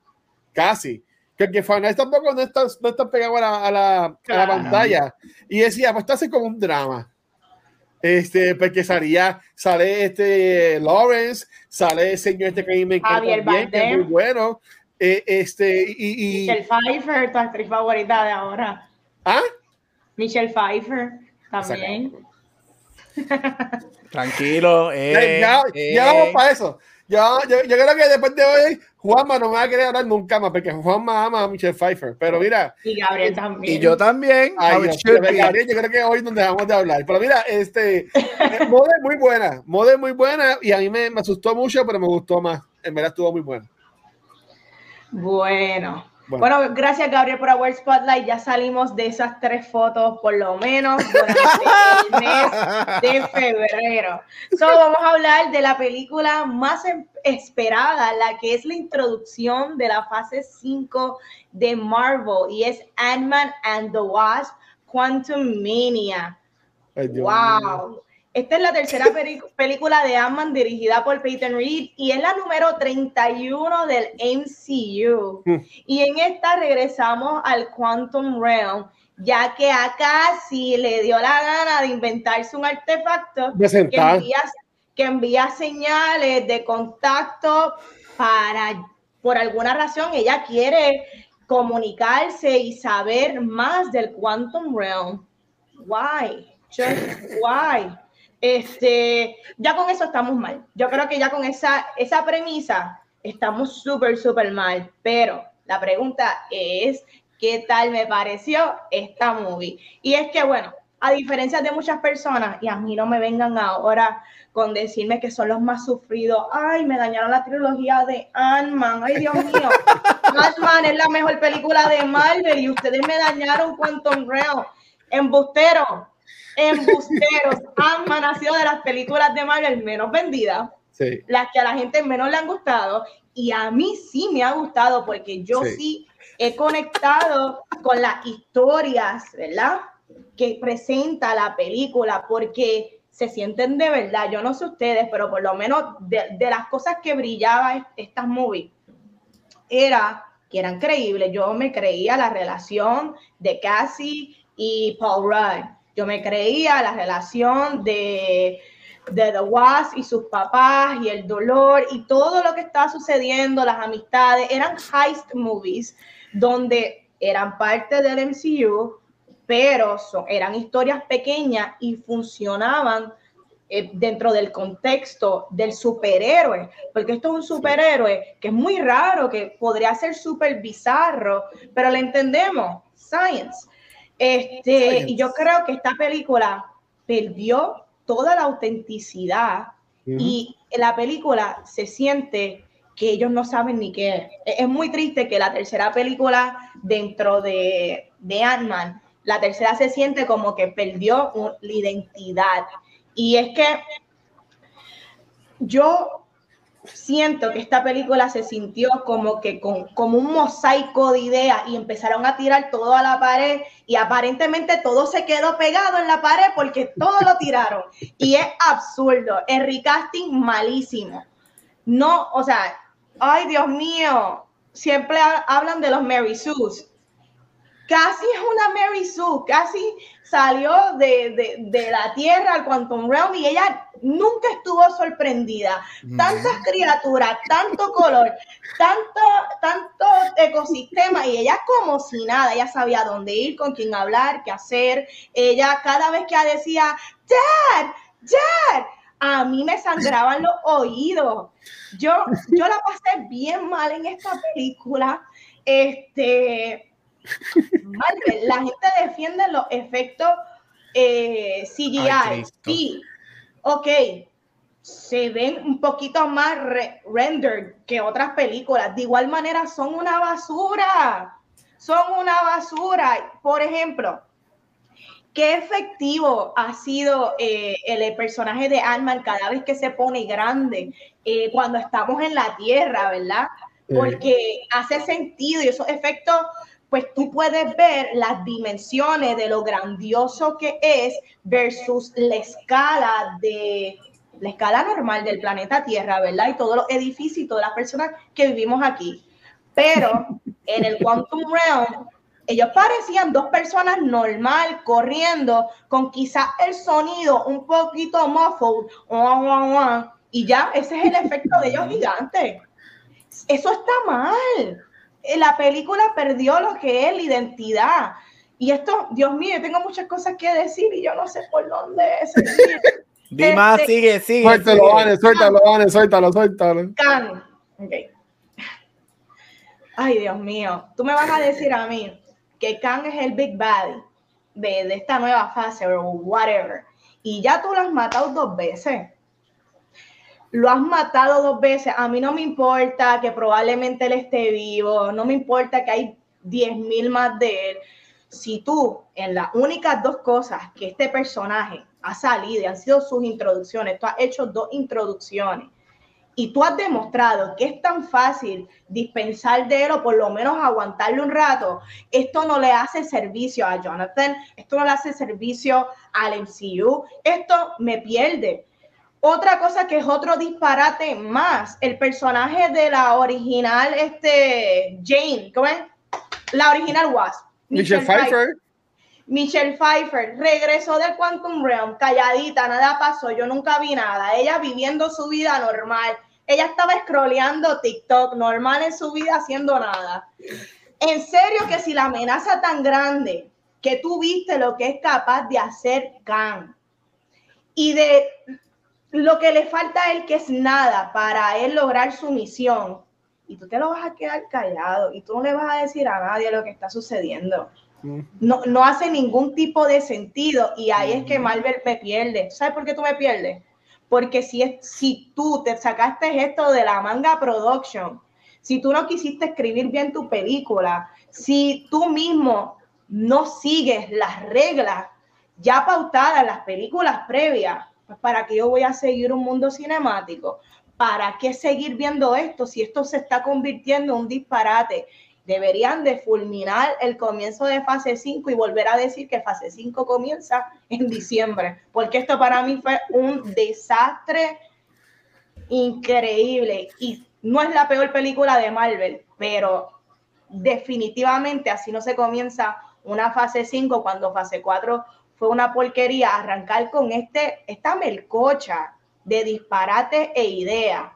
casi. Que, que Final tampoco no está, no está pegado a la, a la, a la pantalla. Y decía, pues está así como un drama. Este, porque salía, sale este Lawrence, sale el señor este que me encanta bien, que es muy bueno. Eh, este, y, y, Michelle Pfeiffer, tu actriz favorita de ahora. ¿Ah? Michelle Pfeiffer, también. <laughs> Tranquilo. Eh, ya, eh. vamos para eso. Yo, yo, yo, creo que después de hoy, Juanma no me va a querer hablar nunca más, porque Juanma ama a Michelle Pfeiffer. Pero mira. Y Gabriel también. Y yo también. yo, Gabriel, yo creo que hoy nos dejamos de hablar. Pero mira, este. Eh, Mode muy buena. Mode muy buena. Y a mí me, me asustó mucho, pero me gustó más. En verdad estuvo muy buena. Bueno, bueno. gracias Gabriel por Award Spotlight. Ya salimos de esas tres fotos, por lo menos durante el mes de febrero. Solo vamos a hablar de la película más em, esperada, la que es la introducción de la fase 5 de Marvel y es Ant-Man and the Wasp Quantum Mania. wow. Esta es la tercera <laughs> película de Ant-Man dirigida por Peyton Reed y es la número 31 del MCU. Hmm. Y en esta regresamos al Quantum Realm, ya que acá sí le dio la gana de inventarse un artefacto que envía, que envía señales de contacto para, por alguna razón, ella quiere comunicarse y saber más del Quantum Realm. Why? Just why? Este, ya con eso estamos mal. Yo creo que ya con esa, esa premisa estamos súper, súper mal. Pero la pregunta es, ¿qué tal me pareció esta movie? Y es que, bueno, a diferencia de muchas personas, y a mí no me vengan ahora con decirme que son los más sufridos, ay, me dañaron la trilogía de Ant-Man, ay, Dios mío, <laughs> Ant-Man es la mejor película de Marvel y ustedes me dañaron Quantum Realm, embustero, embusteros, <laughs> Ant-Man ha sido de las películas de Marvel menos vendidas, las que a la gente menos le han gustado, y a mí sí me ha gustado porque yo sí he conectado con las historias, ¿verdad? Que presenta la película, porque se sienten de verdad. Yo no sé ustedes, pero por lo menos de, las cosas que brillaba estas movies era que eran creíbles. Yo me creía la relación de Cassie y Paul Rudd. Yo me creía la relación de, de The Wasp y sus papás y el dolor y todo lo que estaba sucediendo, las amistades. Eran heist movies donde eran parte del MCU, pero eran historias pequeñas y funcionaban eh, dentro del contexto del superhéroe, porque esto es un superhéroe que es muy raro, que podría ser súper bizarro, pero lo entendemos, science. Este, Y yo creo que esta película perdió toda la autenticidad y la película se siente que ellos no saben ni qué es. Es muy triste que la tercera película dentro de, de Ant-Man, la tercera se siente como que perdió la identidad. Y es que yo siento que esta película se sintió como que con, como un mosaico de ideas y empezaron a tirar todo a la pared y aparentemente todo se quedó pegado en la pared porque todo lo tiraron. Y es absurdo, el recasting malísimo. No, o sea, ay Dios mío, siempre hablan de los Mary Sue's casi es una Mary Sue, casi salió de, la Tierra al Quantum Realm y ella nunca estuvo sorprendida. Tantas criaturas, tanto color, tanto, tanto ecosistema y ella como si nada, ella sabía dónde ir, con quién hablar, qué hacer. Ella cada vez que decía, Dad, Dad, a mí me sangraban los <laughs> oídos. Yo, yo la pasé bien mal en esta película. Este, la gente defiende los efectos eh, CGI. sí, ok, se ven un poquito más rendered que otras películas. De igual manera, son una basura. Son una basura. Por ejemplo, qué efectivo ha sido eh, el, personaje de Ant-Man cada vez que se pone grande eh, cuando estamos en la Tierra, ¿verdad? Porque hace sentido y esos efectos pues tú puedes ver las dimensiones de lo grandioso que es versus la escala de la escala normal del planeta Tierra, ¿verdad? Y todos los edificios y todas las personas que vivimos aquí. Pero en el Quantum Realm, ellos parecían dos personas normal corriendo con quizás el sonido un poquito muffled, y ya ese es el efecto de ellos <laughs> gigantes. Eso está mal la película perdió lo que es la identidad. Y esto, Dios mío, tengo muchas cosas que decir y yo no sé por dónde seguir. <laughs> Di más, este, sigue, sigue. Suéltalo, Vane, suéltalo, Vane, suéltalo, suéltalo. Can. Ay, Dios mío. Tú me vas a decir a mí que Kang es el Big Bad de, de esta nueva fase o whatever. Y ya tú lo has matado dos veces lo has matado dos veces, a mí no me importa que probablemente él esté vivo, no me importa que hay 10 mil más de él. Si tú, en las únicas dos cosas que este personaje ha salido y han sido sus introducciones, tú has hecho dos introducciones y tú has demostrado que es tan fácil dispensar de él o por lo menos aguantarle un rato, esto no le hace servicio a Jonathan, esto no le hace servicio al MCU, esto me pierde otra cosa que es otro disparate más, el personaje de la original, este, Jane, ¿cómo es? La original Wasp. Michelle, Pfeiffer. Michelle Pfeiffer regresó del Quantum Realm, calladita, nada pasó, yo nunca vi nada. Ella viviendo su vida normal. Ella estaba scrolleando TikTok, normal en su vida, haciendo nada. En serio que si la amenaza tan grande que tú viste lo que es capaz de hacer Khan, y de lo que le falta a él, que es nada, para él lograr su misión. Y tú te lo vas a quedar callado y tú no le vas a decir a nadie lo que está sucediendo. No, no hace ningún tipo de sentido y ahí es que Marvel me pierde. ¿Sabes por qué tú me pierdes? Porque si, es, si tú te sacaste esto de la manga production, si tú no quisiste escribir bien tu película, si tú mismo no sigues las reglas ya pautadas en las películas previas, para qué yo voy a seguir un mundo cinemático, para qué seguir viendo esto si esto se está convirtiendo en un disparate deberían de fulminar el comienzo de fase 5 y volver a decir que fase 5 comienza en diciembre, porque esto para mí fue un desastre increíble. Y no es la peor película de Marvel, pero definitivamente así no se comienza una fase 5 cuando fase 4 fue una porquería arrancar con este esta melcocha de disparate e idea.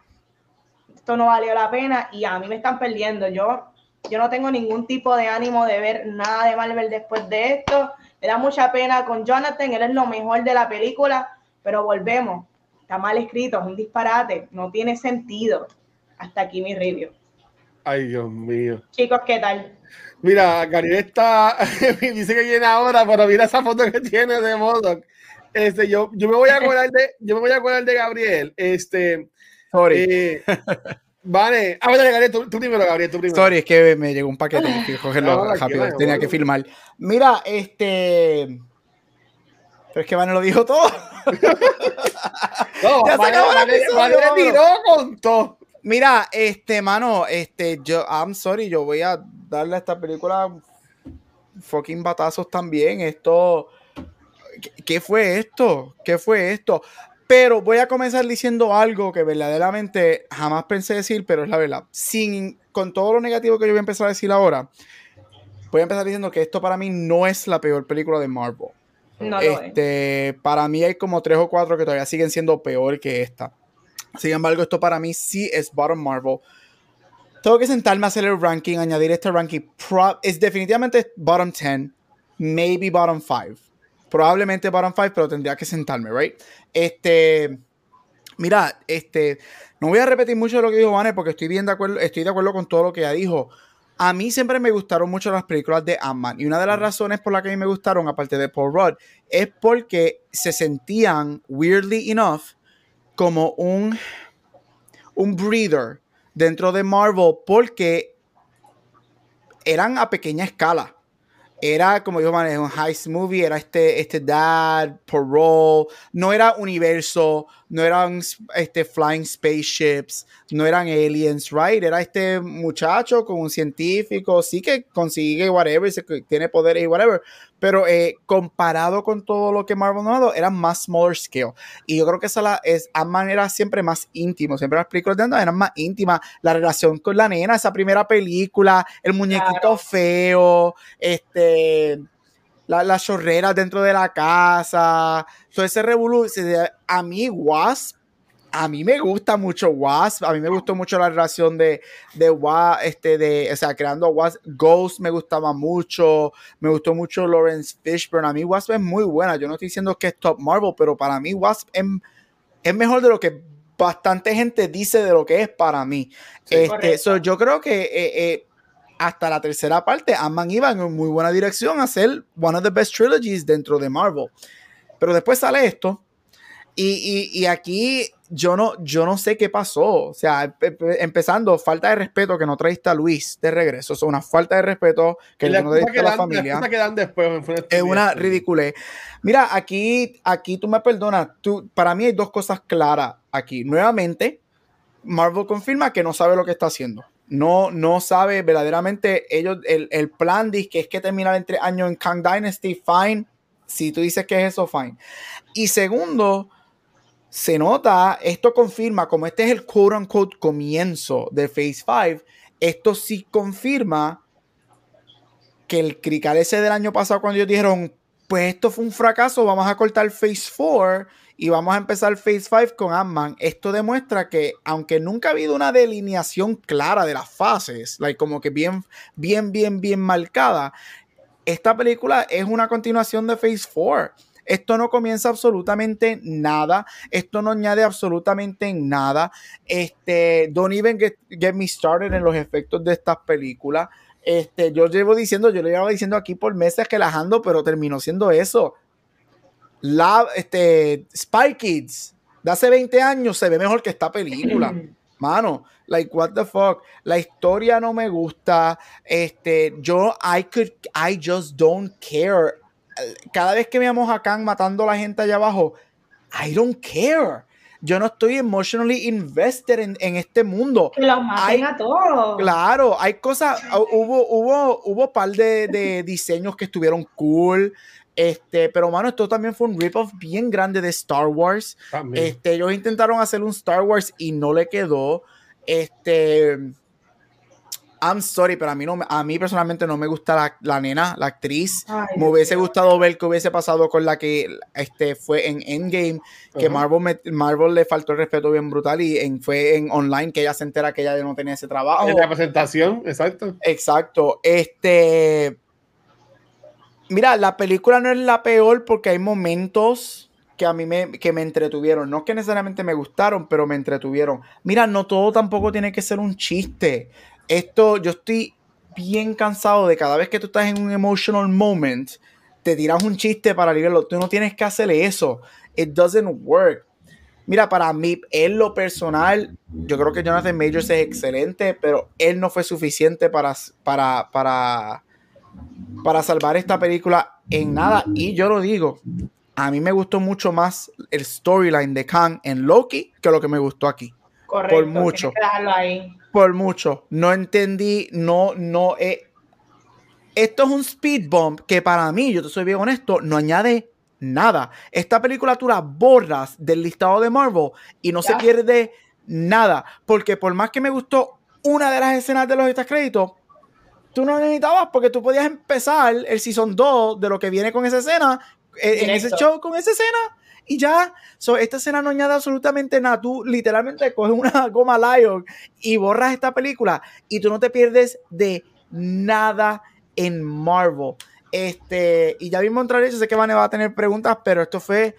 Esto no valió la pena y a mí me están perdiendo. Yo yo no tengo ningún tipo de ánimo de ver nada de Marvel después de esto. Me da mucha pena con Jonathan, él es lo mejor de la película, pero volvemos. Está mal escrito, es un disparate, no tiene sentido. Hasta aquí mi review. Ay, Dios mío. Chicos, ¿qué tal? Mira, Gabriel está, <laughs> dice que viene ahora, pero mira esa foto que tiene de modo. Este, yo, yo me voy a acordar de, yo me voy a acordar de Gabriel. Este, Sorry. Eh, Vale, ah, dale, Gabriel, tú, primero, Gabriel, tú primero. Sorry, es que me llegó un paquete, hay que cogerlo ah, rápido, tenía que filmar. Mira, este. Pero es que Vane lo dijo todo. <laughs> no, <laughs> ya Vane, se Vane, tiró con todo. Mira, este, mano, este, yo, I'm sorry, yo voy a darle a esta película fucking batazos también. Esto. ¿Qué fue esto? ¿Qué fue esto? Pero voy a comenzar diciendo algo que verdaderamente jamás pensé decir, pero es la verdad. Sin, con todo lo negativo que yo voy a empezar a decir ahora, voy a empezar diciendo que esto para mí no es la peor película de Marvel. No este, Para mí hay como tres o cuatro que todavía siguen siendo peor que esta. Sin embargo, esto para mí sí es bottom Marvel. Tengo que sentarme a hacer el ranking, añadir este ranking. es definitivamente bottom 10, maybe bottom 5 probablemente bottom 5, pero tendría que sentarme, right? Este, mira, este, no voy a repetir mucho de lo que dijo Vane porque estoy bien de acuerdo, estoy de acuerdo con todo lo que ella dijo. A mí siempre me gustaron mucho las películas de Ant-Man y una de las razones por las que a mí me gustaron, aparte de Paul Rudd, es porque se sentían, weirdly enough, como un, un breather dentro de Marvel porque eran a pequeña escala. Era, como dijo Man, un heist movie, era este, este dad, parole, no era universo, no eran este, flying spaceships, no eran aliens, right? Era este muchacho con un científico, sí que consigue whatever, tiene poderes y whatever, pero eh, comparado con todo lo que Marvel no ha dado, era más smaller scale. Y yo creo que esa la, es, a manera siempre más íntimo, siempre las películas de Ant eran más íntimas, la relación con la nena, esa primera película, el muñequito feo, este las la chorreras dentro de la casa, todo ese revolú. A mí, Wasp, a mí me gusta mucho Wasp, a mí me gustó mucho la relación de, de Wasp, este, de, o sea, creando Wasp, Ghost me gustaba mucho, me gustó mucho Lawrence Fishburne, a mí Wasp es muy buena, yo no estoy diciendo que es top Marvel, pero para mí Wasp es, mejor de lo que bastante gente dice de lo que es para mí. este, yo creo que eh, eh, hasta la tercera parte, Ant-Man iba en muy buena dirección a ser one of the best trilogies dentro de Marvel. Pero después sale esto. Y, aquí yo no, yo no sé qué pasó. O sea, empezando, falta de respeto que no traíste a Luis de regreso. Es una falta de respeto que no traíste a la familia. es una ridícula. Mira, aquí, aquí tú me perdonas. Tú, para mí hay dos cosas claras aquí. Nuevamente, Marvel confirma que no sabe lo que está haciendo no, no sabe verdaderamente ellos, el, el plan dice que es que terminar en tres años en Kang Dynasty, fine. Si tú dices que es eso, fine. Y segundo, se nota, esto confirma, como este es el quote unquote comienzo de Phase 5, esto sí confirma que el crical ese del año pasado, cuando ellos dijeron, pues esto fue un fracaso, vamos a cortar Phase 4 y vamos a empezar Phase 5 con Ant-Man. Esto demuestra que, aunque nunca ha habido una delineación clara de las fases, like, como que bien, bien, bien, bien marcada, esta película es una continuación de Phase 4. Esto no comienza absolutamente nada. Esto no añade absolutamente nada. Este, don't even get, get me started en los efectos de estas películas. Este, yo llevo diciendo, yo le llevo diciendo aquí por meses relajando, pero terminó siendo eso. La, este, Spy Kids de hace 20 años se ve mejor que esta película. <clears throat> Mano, like, what the fuck. La historia no me gusta. Este, yo, I could, I just don't care. Cada vez que veamos a Kang matando a la gente allá abajo, I don't care. Yo no estoy emotionally invested en, en este mundo. Que los maten a todos. Claro, hay cosas, hubo, hubo, hubo par de, de <laughs> diseños que estuvieron cool. Este, pero mano, esto también fue un rip-off bien grande de Star Wars. Este, ellos intentaron hacer un Star Wars y no le quedó. Este, I'm sorry, pero a mí, no, a mí personalmente no me gusta la, la nena, la actriz. me hubiese gustado ver qué hubiese pasado con la que este, fue en Endgame, que Marvel, Marvel le faltó el respeto bien brutal y en, fue en online que ella se entera que ella no tenía ese trabajo. En la presentación, exacto. Exacto. Este Mira, la película no es la peor porque hay momentos que a mí me, que me entretuvieron. No que necesariamente me gustaron, pero me entretuvieron. Mira, no todo tampoco tiene que ser un chiste. Esto, yo estoy bien cansado de cada vez que tú estás en un emotional moment, te tiras un chiste para liberarlo. Tú no tienes que hacerle eso. It doesn't work. Mira, para mí, en lo personal, yo creo que Jonathan Majors es excelente, pero él no fue suficiente para, para, para para salvar esta película en nada. Y yo lo digo, a mí me gustó mucho más el storyline de Kang en Loki que lo que me gustó aquí. Correcto, por mucho. Por mucho. No entendí, no, no. Eh. Esto es un speed bump que para mí, yo te soy bien honesto, no añade nada. Esta película tú la borras del listado de Marvel y no se pierde nada. Porque por más que me gustó una de las escenas de los créditos, tú no necesitabas porque tú podías empezar el season 2 de lo que viene con esa escena, eh, en, ese show con esa escena, y ya. So, esta escena no añade absolutamente nada. Tú literalmente coges una <laughs> goma Lion y borras esta película y tú no te pierdes de nada en Marvel. Este, y ya vimos entrar eso, sé que Vane va a tener preguntas, pero esto fue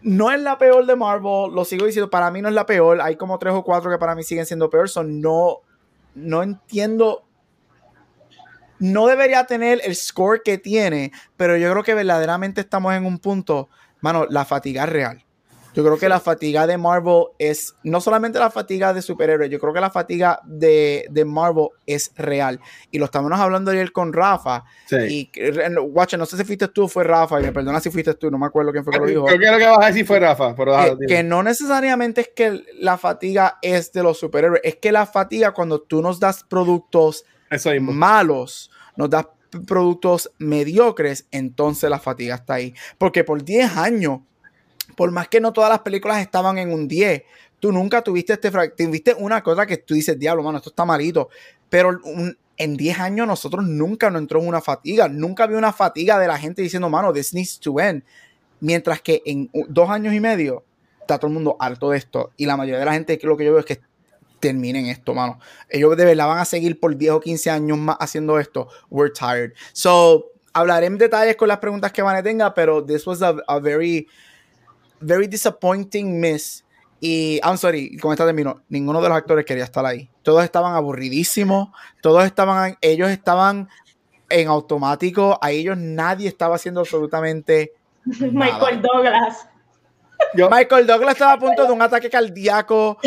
no es la peor de Marvel, lo sigo diciendo, para mí no es la peor, hay como tres o cuatro que para mí siguen siendo peor, son no, no entiendo no debería tener el score que tiene, pero yo creo que verdaderamente estamos en un punto, mano, la fatiga real. Yo creo que la fatiga de Marvel es no solamente la fatiga de superhéroes, yo creo que la fatiga de, Marvel es real. Y lo estamos hablando ayer con Rafa. Sí. Y, watch, no sé si fuiste tú o fue Rafa, y me perdona si fuiste tú, no me acuerdo quién fue que lo dijo. Creo que que vas a decir fue Rafa. Pero que, no necesariamente es que la fatiga es de los superhéroes, es que la fatiga cuando tú nos das productos malos, nos das productos mediocres, entonces la fatiga está ahí. Porque por 10 años, por más que no todas las películas estaban en un 10, tú nunca tuviste este tuviste una cosa que tú dices, diablo, mano, esto está malito. Pero en 10 años nosotros nunca nos entró en una fatiga, nunca había una fatiga de la gente diciendo, mano, this needs to end. Mientras que en dos años y medio está todo el mundo harto de esto. Y la mayoría de la gente, lo que yo veo es que terminen esto, mano. Ellos de verdad van a seguir por 10 o 15 años más haciendo esto. We're tired. So, hablaré en detalles con las preguntas que van a tenga, pero this was a, very, very disappointing miss. Y, I'm sorry, con esta termino, ninguno de los actores quería estar ahí. Todos estaban aburridísimos, todos estaban, ellos estaban en automático, a ellos nadie estaba haciendo absolutamente <laughs> Michael Douglas. Michael Douglas estaba a punto de un ataque cardíaco.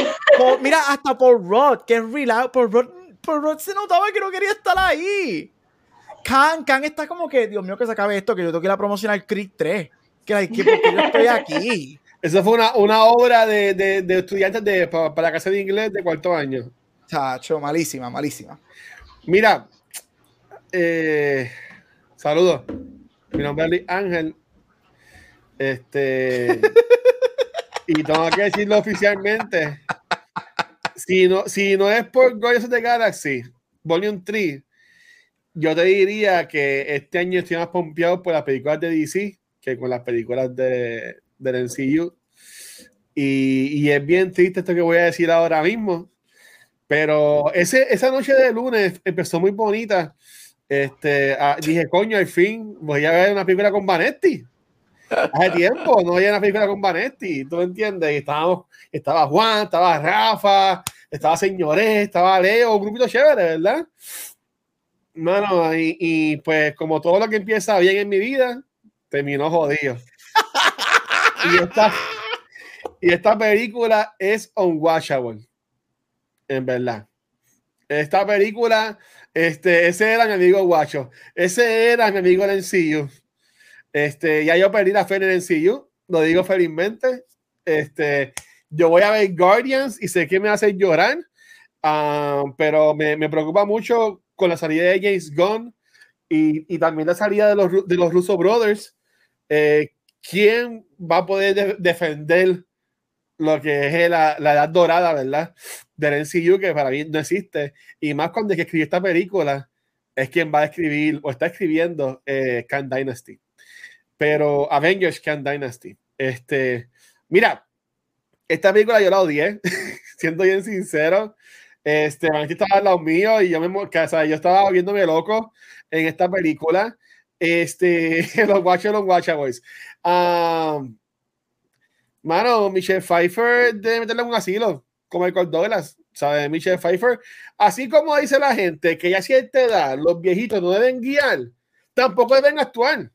mira, hasta por Rod, que es real. Por Rod, por Rod se notaba que no quería estar ahí. Khan, Khan está como que, Dios mío, que se acabe esto, que yo tengo que ir a promocionar Creed 3. Que, que porque yo estoy aquí. <laughs> Esa fue una, una obra de, de, de estudiantes de, para, para, la clase de inglés de cuarto año. Chacho, malísima, malísima. Mira, eh, saludos. Mi nombre es Ángel. Este. <laughs> y tengo que decirlo oficialmente. Si no, si no es por Guardians of the Galaxy, Volume 3, yo te diría que este año estoy más pompeado por las películas de DC que con las películas de, del MCU. Y, y, es bien triste esto que voy a decir ahora mismo. Pero ese, esa noche de lunes empezó muy bonita. Este, ah, dije, coño, al fin voy a ver una película con Vanetti. Hace tiempo no había una película con Vanetti, ¿tú me entiendes? Y estábamos, estaba Juan, estaba Rafa, estaba Señores, estaba Leo, un grupito chévere, ¿verdad? Mano, y, y pues como todo lo que empieza bien en mi vida, terminó jodido. y esta, y esta película es unwatchable, en verdad. Esta película, este, ese era mi amigo Guacho, ese era mi amigo Lencillo. Este, ya yo perdí la fe en el MCU, lo digo felizmente. Este, yo voy a ver Guardians y sé que me hace llorar, uh, pero me, me, preocupa mucho con la salida de James Gunn y, y también la salida de los, de los Russo Brothers. Eh, ¿Quién va a poder de defender lo que es la, la, edad dorada, ¿verdad? Del MCU, que para mí no existe. Y más cuando el que escribió esta película es quien va a escribir o está escribiendo eh, Khan Dynasty pero Avengers Can Dynasty. Este, mira, esta película yo la odié, <laughs> siendo bien sincero. Este, aquí estaba al lado mío y yo me, o sea, yo estaba viéndome loco en esta película. Este, <laughs> los Watch los Watch Boys. Um, mano, Michelle Pfeiffer debe meterle un asilo, como el Douglas, ¿sabes? Michelle Pfeiffer, así como dice la gente que ya cierta edad los viejitos no deben guiar, tampoco deben actuar.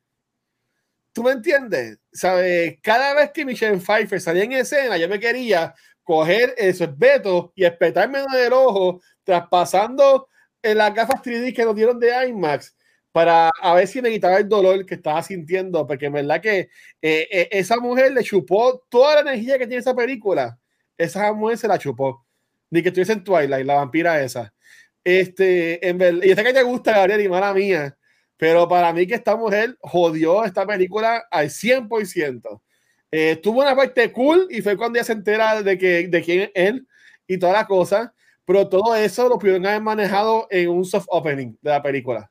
¿Tú me entiendes? ¿Sabes? Cada vez que Michelle Pfeiffer salía en escena, yo me quería coger el sorbeto y espetarme en el ojo, traspasando en las gafas 3D que nos dieron de IMAX para a ver si me quitaba el dolor que estaba sintiendo, porque en verdad que eh, eh, esa mujer le chupó toda la energía que tiene esa película. Esa mujer se la chupó. Ni que estuviese en Twilight, la vampira esa. Este, y esta que te gusta, Gabriel, y mala mía. Pero para mí que esta mujer jodió esta película al 100%. Eh, tuvo una parte cool y fue cuando ella se entera de, que, de quién es él y toda la cosa. Pero todo eso lo pudieron haber manejado en un soft opening de la película.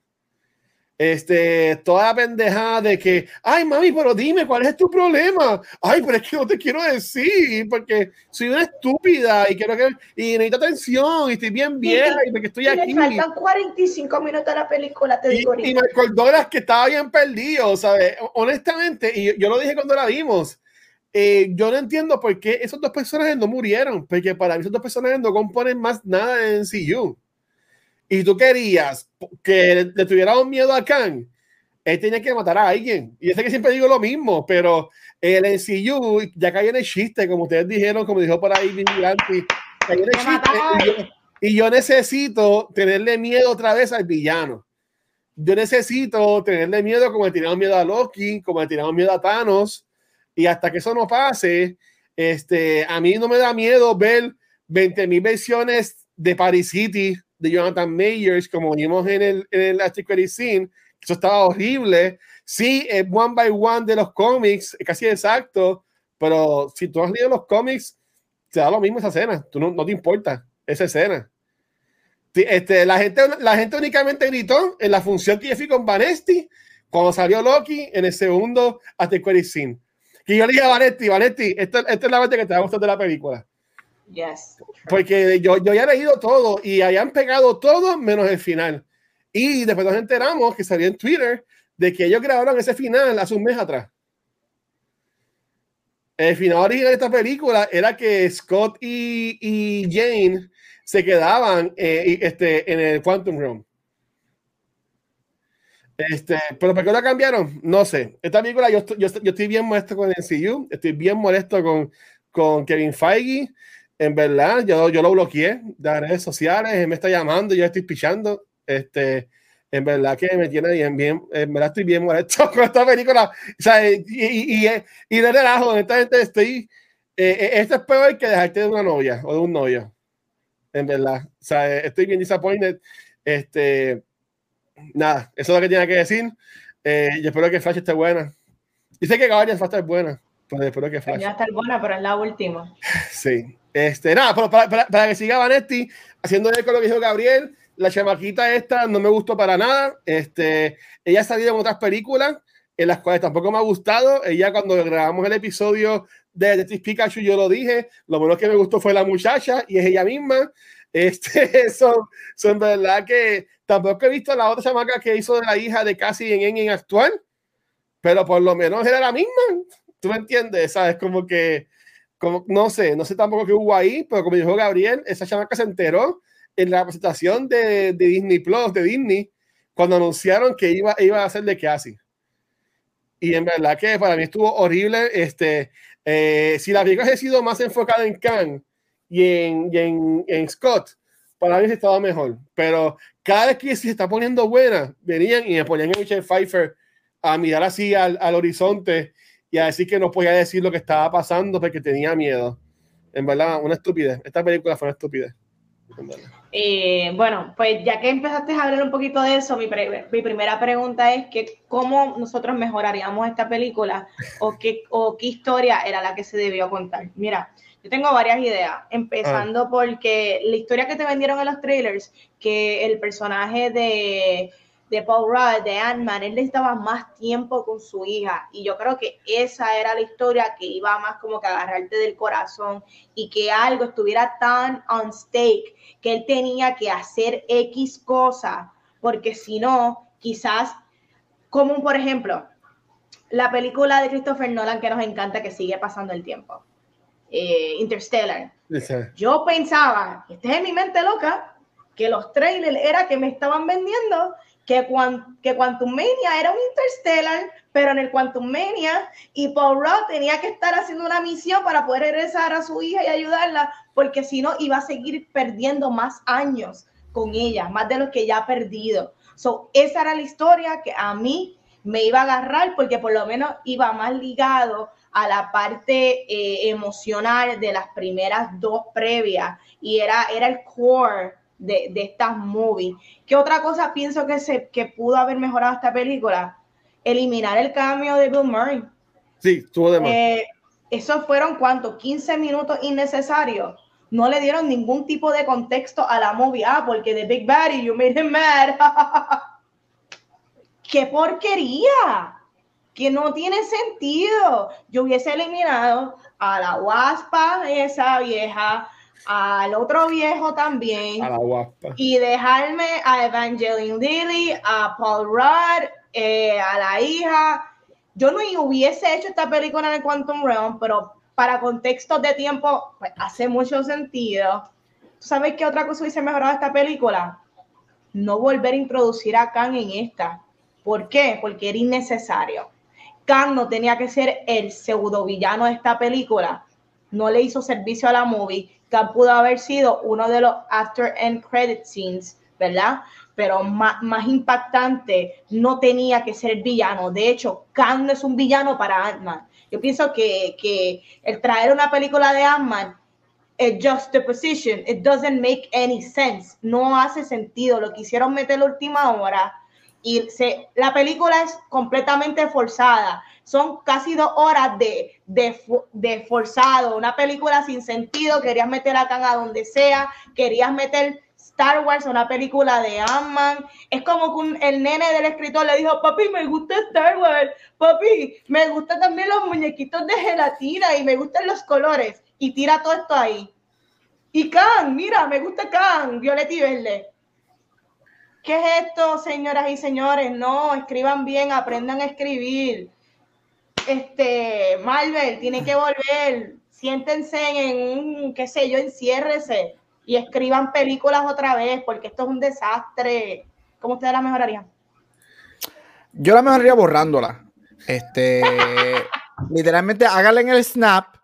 Este, toda la pendejada de que, ay, mami, pero dime, ¿cuál es tu problema? Ay, pero es que no te quiero decir, porque soy una estúpida y quiero que, y necesito atención, y estoy bien vieja, y porque estoy aquí. Me faltan 45 minutos de la película, te digo. Y, y Michael Douglas que estaba bien perdido, ¿sabes? Honestamente, y yo lo dije cuando la vimos, eh, yo no entiendo por qué esos dos personajes no murieron, porque para mí esos dos personajes no componen más nada en CU y tú querías que le tuviéramos miedo a Khan, él tenía que matar a alguien. Y yo sé que siempre digo lo mismo, pero el NCU, ya cae en el chiste, como ustedes dijeron, como dijo por ahí Vigilante, y, y yo necesito tenerle miedo otra vez al villano. Yo necesito tenerle miedo como le tiramos miedo a Loki, como le tiramos miedo a Thanos. Y hasta que eso no pase, este, a mí no me da miedo ver 20.000 versiones de Paris City de Jonathan Mayers, como vimos en el, en el Last Scene, eso estaba horrible. Sí, es one by one de los cómics, casi exacto, pero si tú has leído los cómics, te da lo mismo esa escena, tú no, no te importa esa escena. Este, la, gente, la gente únicamente gritó en la función que yo fui con Vanesti cuando salió Loki en el segundo el Scene. Y yo le dije a Vanetti, Vanetti, esta, esta es la parte que te va a gustar de la película. Yes. Porque yo, yo ya he leído todo y hayan pegado todo menos el final. Y después nos enteramos que salió en Twitter de que ellos grabaron ese final hace un mes atrás. El final original de esta película era que Scott y, y Jane se quedaban eh, este, en el Quantum Realm. Este, pero ¿por qué la cambiaron? No sé. Esta película yo, yo, yo estoy bien molesto con el MCU, estoy bien molesto con, con Kevin Feige. En verdad, yo, yo lo bloqueé de las redes sociales, él me está llamando, yo estoy pichando. Este, en verdad que me tiene bien, bien, en verdad estoy bien molesto <laughs> con esta película. O sea, y, y, y, y de relajo, honestamente estoy, eh, eh, esto es peor que dejarte de una novia o de un novio. En verdad, o sea, estoy bien disappointed. Este, nada, eso es lo que tiene que decir. Eh, y espero que Flash esté buena. Dice que Guardians va a estar buena, pero espero que Flash. Va a estar buena, pero es la última. <laughs> Sí. Este, nada, para, para, para, que siga Vanetti, haciendo eco lo que dijo Gabriel, la chamaquita esta no me gustó para nada. Este, ella ha salido en otras películas en las cuales tampoco me ha gustado. Ella cuando grabamos el episodio de Detective Pikachu yo lo dije, lo menos que me gustó fue la muchacha y es ella misma. Este, <laughs> son, son verdad que tampoco he visto la otra chamaca que hizo de la hija de Cassie en en actual, pero por lo menos era la misma. ¿Tú me entiendes? ¿Sabes? Como que, no sé, no sé tampoco qué hubo ahí, pero como dijo Gabriel, esa chamaca se enteró en la presentación de, Disney Plus, de Disney, cuando anunciaron que iba, iba a hacer de así Y en verdad que para mí estuvo horrible. Este, eh, si la película ha sido más enfocada en Kang y en, y en, en Scott, para mí estaba mejor. Pero cada vez que se está poniendo buena, venían y me ponían a Michelle Pfeiffer a mirar así al, al, horizonte y a decir que no podía decir lo que estaba pasando porque tenía miedo. En verdad, una estupidez. Esta película fue una estupidez. Eh, bueno, pues ya que empezaste a hablar un poquito de eso, mi, mi, primera pregunta es que cómo nosotros mejoraríamos esta película o qué, o qué historia era la que se debió contar. Mira, yo tengo varias ideas, empezando ah. porque la historia que te vendieron en los trailers, que el personaje de, de Paul Rudd, de Ant-Man, él necesitaba más tiempo con su hija. Y yo creo que esa era la historia que iba más como que agarrarte del corazón y que algo estuviera tan on stake que él tenía que hacer X cosa, porque si no, quizás, como por ejemplo, la película de Christopher Nolan que nos encanta que sigue pasando el tiempo eh, Interstellar. Yo pensaba, este es mi mente loca, que los trailers era que me estaban vendiendo que, que Quantum Mania era un Interstellar, pero en el Quantum Mania y Paul Rudd tenía que estar haciendo una misión para poder regresar a su hija y ayudarla, porque si no iba a seguir perdiendo más años con ella, más de los que ya ha perdido. So, esa era la historia que a mí me iba a agarrar porque por lo menos iba más ligado a la parte eh, emocional de las primeras dos previas y era, era el core de, de estas movies. ¿Qué otra cosa pienso que, se, que pudo haber mejorado esta película? Eliminar el cambio de Bill Murray. Sí, estuvo de más. Eh, esos fueron cuántos, 15 minutos innecesarios. No le dieron ningún tipo de contexto a la movie. Ah, porque de Big Baddy, you made him mad. <laughs> ¡Qué porquería! que no tiene sentido. Yo hubiese eliminado a la guaspa, esa vieja, al otro viejo también. A la guaspa. Y dejarme a Evangeline Lilly, a Paul Rudd, eh, a la hija. Yo no hubiese hecho esta película en el Quantum Realm, pero para contextos de tiempo, pues hace mucho sentido. ¿Tú sabes qué otra cosa hubiese mejorado esta película? No volver a introducir a Khan en esta. ¿Por qué? Porque era innecesario Khan no tenía que ser el pseudo villano de esta película. No le hizo servicio a la movie. Pudo haber sido uno de los after end credit scenes, ¿verdad? Pero más, impactante, no tenía que ser el villano. De hecho, Khan no es un villano para Ant-Man. Yo pienso que, que el traer una película de Ant-Man es juxtaposition. It doesn't make any sense. No hace sentido. Lo quisieron meter la última hora y se, la película es completamente forzada. Son casi dos horas de, de, forzado, una película sin sentido. Querías meter a Khan a donde sea, querías meter Star Wars, una película de Ant-Man. Es como que el nene del escritor le dijo, papi, me gusta Star Wars, papi, me gustan también los muñequitos de gelatina y me gustan los colores. Y tira todo esto ahí. Y Khan, mira, me gusta Khan, violeta y. ¿Qué es esto, señoras y señores? No, escriban bien, aprendan a escribir. Este, Marvel, tiene que volver. Siéntense en un, qué sé yo, enciérrese y escriban películas otra vez, porque esto es un desastre. ¿Cómo ustedes la mejorarían? Yo la mejoraría borrándola. Este, <laughs> literalmente háganle en el snap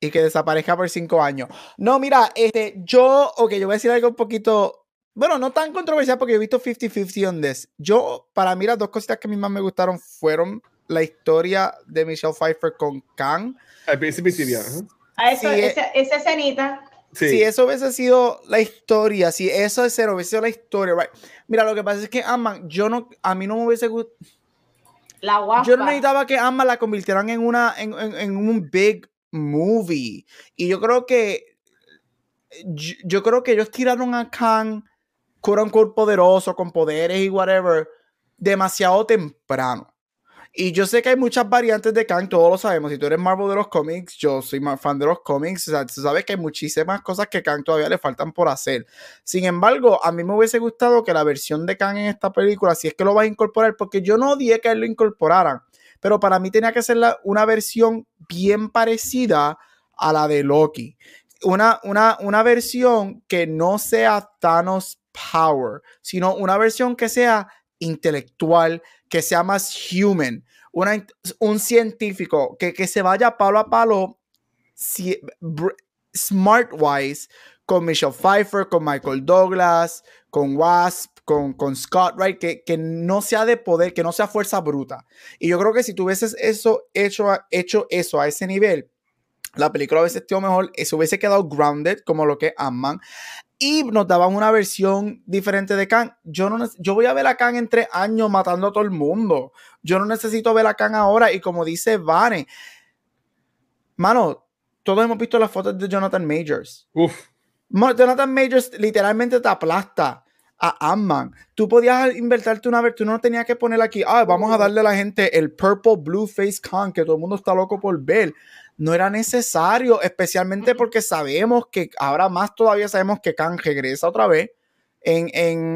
y que desaparezca por cinco años. No, mira, este, yo, ok, yo voy a decir algo un poquito bueno, no tan controversial porque he visto 50-50 on this. Yo, para mí, las dos cositas que a mí más me gustaron fueron la historia de Michelle Pfeiffer con Kang. Al principio sí, A eso, sí, esa, esa, escenita. Sí. Si eso hubiese sido la historia, si eso es cero, hubiese sido la historia, right? Mira, lo que pasa es que Amman, yo no, a mí no me hubiese gustado. La guapa. Yo no necesitaba que Amman la convirtieran en una, en, en, en un big movie. Y yo creo que, yo, yo creo que ellos tiraron a Kang quote unquote poderoso, con poderes y whatever, demasiado temprano. Y yo sé que hay muchas variantes de Kang, todos lo sabemos. Si tú eres Marvel de los cómics, yo soy fan de los cómics. O sea, tú sabes que hay muchísimas cosas que Kang todavía le faltan por hacer. Sin embargo, a mí me hubiese gustado que la versión de Kang en esta película, si es que lo va a incorporar, porque yo no odié que él lo incorporaran, pero para mí tenía que ser una versión bien parecida a la de Loki. Una, una, una versión que no sea Thanos Power, sino una versión que sea intelectual, que sea más human, un científico que, que, se vaya palo a palo si, smart-wise con Michelle Pfeiffer, con Michael Douglas, con Wasp, con, con Scott Wright, que, que, no sea de poder, que no sea fuerza bruta. Y yo creo que si tuvieses eso hecho, hecho eso a ese nivel, la película hubiese sido mejor, se hubiese quedado grounded como lo que es Ant-Man y nos daban una versión diferente de Khan. Yo, no, yo voy a ver a Khan en tres años matando a todo el mundo. Yo no necesito ver a Khan ahora. Y como dice Vane, mano, todos hemos visto las fotos de Jonathan Majors. Uf. Jonathan Majors literalmente te aplasta a Ant-Man. Tú podías invertirte una vez, tú no tenías que poner aquí, ah, vamos a darle a la gente el Purple Blue Face Khan que todo el mundo está loco por ver no era necesario, especialmente porque sabemos que ahora más todavía sabemos que Kang regresa otra vez en,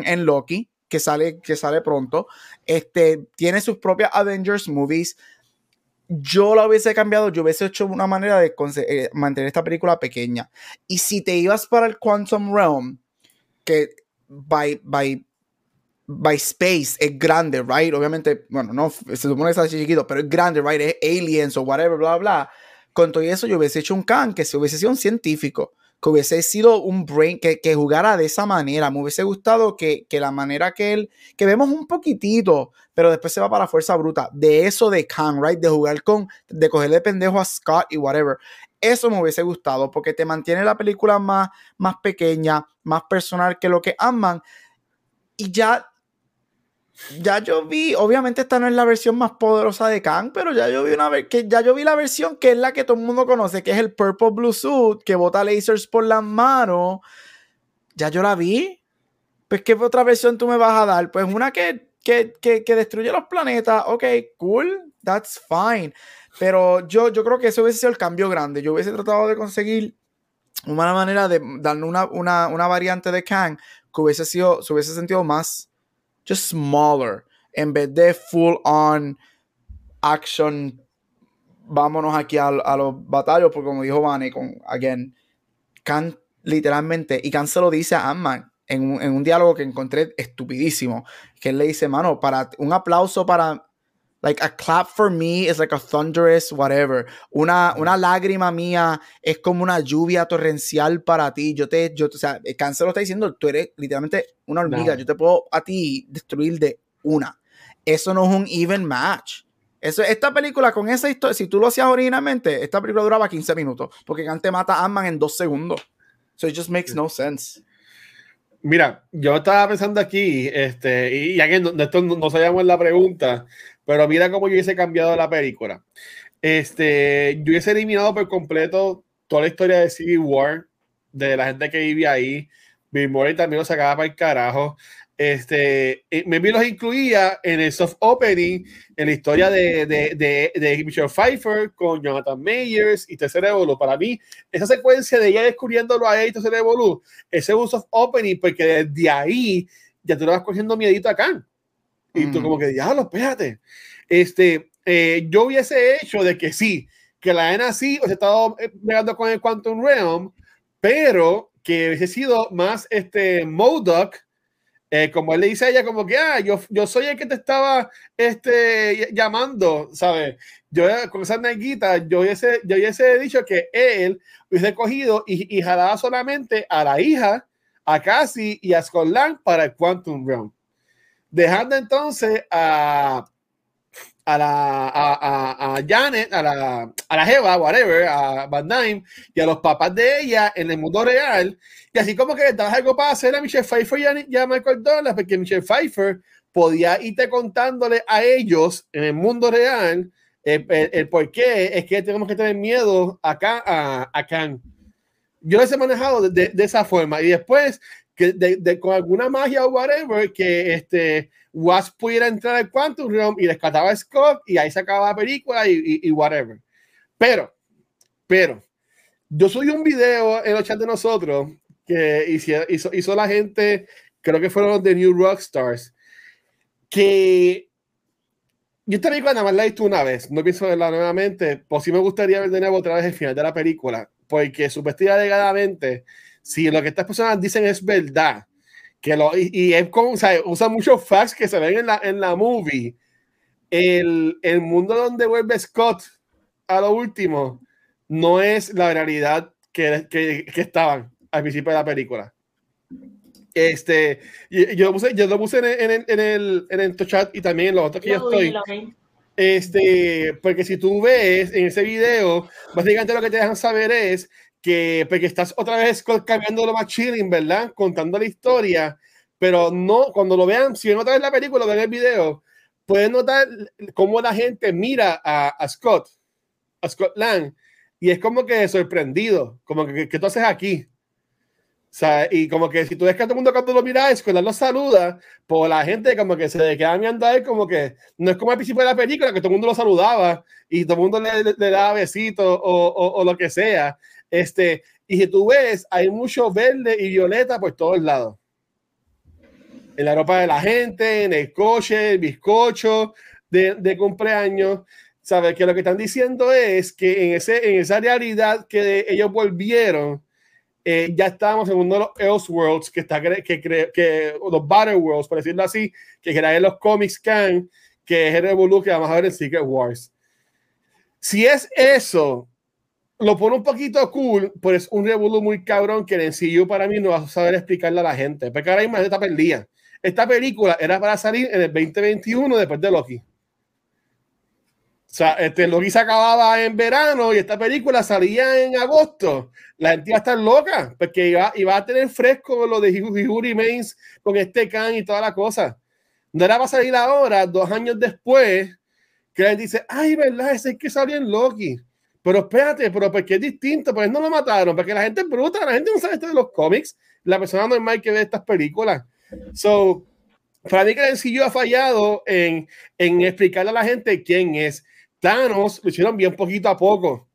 en, Loki, que sale, que sale pronto. Este, tiene sus propias Avengers movies. Yo lo hubiese cambiado, yo hubiese hecho una manera de eh, mantener esta película pequeña. Y si te ibas para el Quantum Realm, que by, by, by space es grande, right? Obviamente, bueno, no, se supone que es chiquito, pero es grande, right? Es aliens o whatever, bla, bla con todo eso yo hubiese hecho un can que se hubiese sido un científico, que hubiese sido un brain, que, que jugara de esa manera. Me hubiese gustado que, que, la manera que él, que vemos un poquitito, pero después se va para fuerza bruta. De eso de Khan, right? De jugar con, de cogerle pendejo a Scott y whatever. Eso me hubiese gustado porque te mantiene la película más, más pequeña, más personal que lo que aman. Y ya ya yo vi, obviamente esta no es la versión más poderosa de Kang, pero ya yo vi una que ya yo vi la versión que es la que todo el mundo conoce, que es el Purple Blue Suit, que bota lasers por las manos. Ya yo la vi. Pues qué otra versión tú me vas a dar? Pues una que, que, que, destruye los planetas. Ok, cool, that's fine. Pero yo, yo creo que ese hubiese sido el cambio grande. Yo hubiese tratado de conseguir una manera de darle una, una, una variante de Kang que hubiese sido, se hubiese sentido más just smaller, en vez de full on action. Vámonos aquí a, los batallos, porque como dijo Vane, con, again, Khan literalmente, y Khan se lo dice a Ant-Man en en un diálogo que encontré estupidísimo, que él le dice, mano, para un aplauso para Like a clap for me is like a thunderous whatever. Una, una lágrima mía es como una lluvia torrencial para ti. Yo te, yo, o sea, el cáncer lo está diciendo, tú eres literalmente una hormiga. Yo te puedo a ti destruir de una. Eso no es un even match. Eso, esta película con esa historia, si tú lo hacías originalmente, esta película duraba 15 minutos, porque Khan te mata a Ant-Man en dos segundos. So it just makes no sense. Mira, yo estaba pensando aquí, este, y ya que no, esto no, sabíamos la pregunta, pero mira cómo yo hubiese cambiado la película. Este, yo hubiese eliminado por completo toda la historia de Civil War, de la gente que vivía ahí. Bill Murray también lo sacaba para el carajo. Este, me los incluía en el soft opening, en la historia de, de, de, de Michelle Pfeiffer con Jonathan Mayers y Tercer. Para mí, esa secuencia de ella descubriéndolo a él y Tercer ese es un soft opening porque desde ahí ya tú le vas cogiendo miedito acá. Y tú como que, diablo, espérate. Este, eh, yo hubiese hecho de que sí, que la N sí, os he estado eh, pegando con el Quantum Realm, pero que hubiese sido más este Modoc, eh, como él le dice a ella, como que, ah, yo, yo soy el que te estaba este, llamando, ¿sabes? Yo con esa neguita, yo hubiese, yo hubiese dicho que él hubiese cogido y, y jalaba solamente a la hija, a Cassie y a Scotland para el Quantum Realm dejando entonces a, a la a, a, Janet, a la, a la Jeva, whatever, a Van Dyne y a los papás de ella en el mundo real. Y así como que dabas algo para hacer a Michelle Pfeiffer y a, Michael Douglas, porque Michelle Pfeiffer podía irte contándole a ellos en el mundo real el, por qué es que tenemos que tener miedo acá a, a Khan. Yo les he manejado de, de, esa forma y después que de, con alguna magia o whatever, que este Wasp pudiera entrar al Quantum Realm y rescataba a Scott y ahí se la película y, whatever. Pero, pero, yo soy un video en los chats de nosotros que hizo, hizo, la gente, creo que fueron los de New Rockstars, que yo esta película nada más la he visto una vez, no pienso verla nuevamente, pues sí me gustaría ver de nuevo otra vez el final de la película, porque supuestamente alegadamente, si lo que estas personas dicen es verdad, que lo, y, es como, o sea, usa muchos facts que se ven en la, en la movie, el, el mundo donde vuelve Scott a lo último no es la realidad que, que, que estaban al principio de la película. Este, yo, lo puse, yo lo puse en, el, en, el, en el chat y también en los otros que yo estoy. Este, porque si tú ves en ese video, básicamente lo que te dejan saber es que, porque estás otra vez cambiando lo más chilling, ¿verdad? Contando la historia, pero no, cuando lo vean, si ven otra vez la película, ven el video, pueden notar cómo la gente mira a, a Scott, a Scott Lang, y es como que sorprendido, como que, ¿qué tú haces aquí? O sea, y como que si tú ves que todo el mundo cuando lo mira es cuando lo saluda, pues la gente como que se queda mirando a él como que no es como al principio de la película que todo el mundo lo saludaba y todo el mundo le, le, daba besitos o, o, lo que sea. Este, y si tú ves, hay mucho verde y violeta por todos lados. En la ropa de la gente, en el coche, el bizcocho de, de cumpleaños. ¿Sabes? Que lo que están diciendo es que en, ese, en esa realidad que ellos volvieron, eh, ya estamos en uno de los Elseworlds que está que, que, que los Battle Worlds, por decirlo así, que en los Comics Can, que es el Revolu que vamos a ver en Secret Wars. Si es eso, lo pone un poquito cool, pero es un Revolu muy cabrón que en sí para mí no va a saber explicarle a la gente. Porque ahora mismo está perdida. Esta película era para salir en el 2021 después de Loki. O sea, este, Loki se acababa en verano y esta película salía en agosto. La gente iba a estar loca porque iba, iba a tener fresco lo de Hugh Mains con este can y toda la cosa. No era para salir ahora, dos años después, que él dice, ay, ¿verdad? Ese es que salió en Loki. Pero espérate, pero porque es distinto, pues no lo mataron, porque la gente es bruta, la gente no sabe esto de los cómics, la persona normal que ve estas películas. So, para mí que el sencillo ha fallado en, en explicarle a la gente quién es. Thanos lo hicieron bien poquito a poco.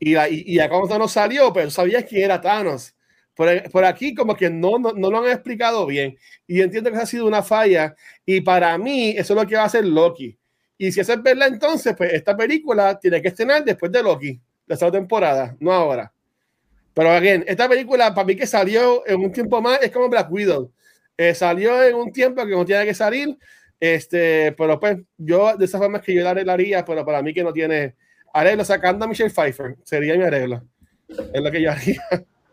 Y, y, y acá Thanos salió, pero sabías quién era Thanos. Por, por aquí como que no, no, no, lo han explicado bien. Y entiendo que ha sido una falla. Y para mí eso es lo que va a hacer Loki. Y si eso es verdad, entonces, pues esta película tiene que estrenar después de Loki, de esta temporada, no ahora. Pero bien, esta película para mí que salió en un tiempo más es como Black Widow. Eh, salió en un tiempo que no tiene que salir este, pero pues yo de esa forma es que yo la arreglaría, pero para mí que no tiene arreglo, sacando a Michelle Pfeiffer, sería mi arreglo. Es lo que yo haría.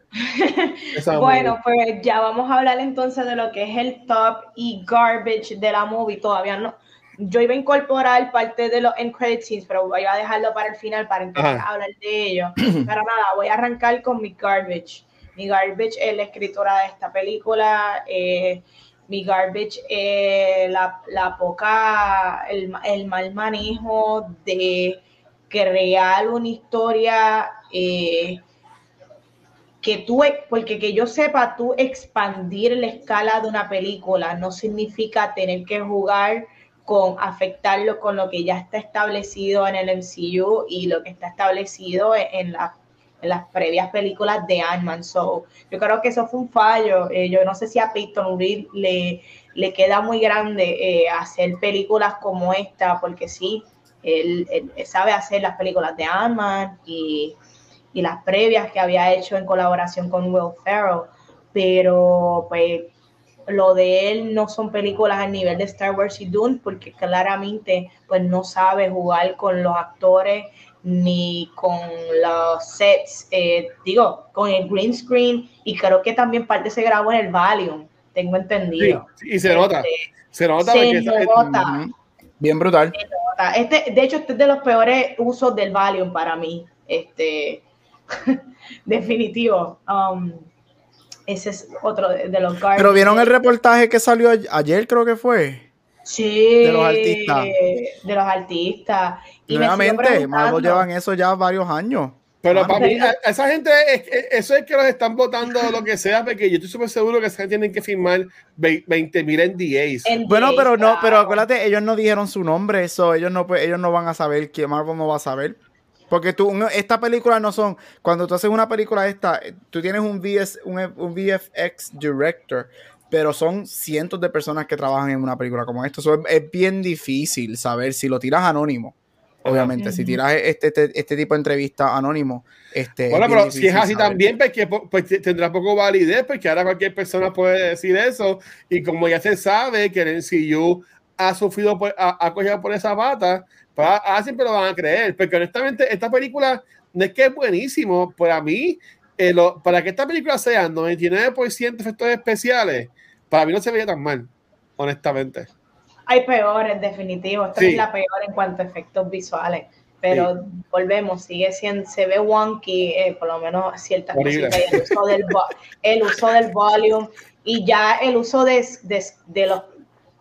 <laughs> bueno, pues ya vamos a hablar entonces de lo que es el top y garbage de la movie. Todavía no. Yo iba a incorporar parte de los end credit scenes, pero voy a dejarlo para el final para entonces hablar de ello. <clears throat> Pero nada, voy a arrancar con mi garbage. Mi garbage es la escritora de esta película. Eh, mi garbage eh, la, poca, el, mal manejo de crear una historia eh, que tú, porque que yo sepa, tú expandir la escala de una película no significa tener que jugar con afectarlo con lo que ya está establecido en el MCU y lo que está establecido en la en las previas películas de Ant-Man. So, yo creo que eso fue un fallo. Eh, yo no sé si a Peyton Reed le, le queda muy grande eh, hacer películas como esta, porque sí, él, sabe hacer las películas de Ant-Man y, y, las previas que había hecho en colaboración con Will Ferrell, pero pues lo de él no son películas al nivel de Star Wars y Dune, porque claramente pues no sabe jugar con los actores ni con los sets, eh, digo, con el green screen y creo que también parte se grabó en el Valium, tengo entendido. Sí, y se nota, este, se nota. Se nota. Bien brutal. Este, de hecho, este es de los peores usos del Valium para mí, este, <laughs> definitivo. Um, ese es otro de, los Pero vieron el reportaje que salió ayer, creo que fue. Sí, de los artistas. De los artistas. Y Nuevamente, Marvel llevan eso ya varios años. Pero para mí, esa gente, eso es que los están votando lo que sea, porque yo estoy súper seguro que esa gente tienen que firmar 20 mil NDAs. Bueno, pero no, pero acuérdate, ellos no dijeron su nombre, eso, ellos no, ellos no van a saber, que Marvel no va a saber. Porque tú, esta película no son, cuando tú haces una película esta, tú tienes un, VS, un, un VFX director, pero son cientos de personas que trabajan en una película como esta. Eso es bien difícil saber si lo tiras anónimo obviamente. Si tiras este, este, este, tipo de entrevista anónimo, este. Bueno, pero si es así también, pues, pues tendrá poco validez, porque ahora cualquier persona puede decir eso. Y como ya se sabe que el MCU ha sufrido, por, ha, cogido por esa pata, pues ahora siempre lo van a creer. Porque honestamente, esta película no es que es buenísimo. Para mí, eh, para que esta película sea 99% efectos especiales, para mí no se veía tan mal, honestamente. Hay peores, definitivo. Esta es la peor en cuanto a efectos visuales. Pero volvemos, sigue siendo, se ve wonky, eh, por lo menos ciertas cositas. El uso, del, el uso del volume y ya el uso de, de, los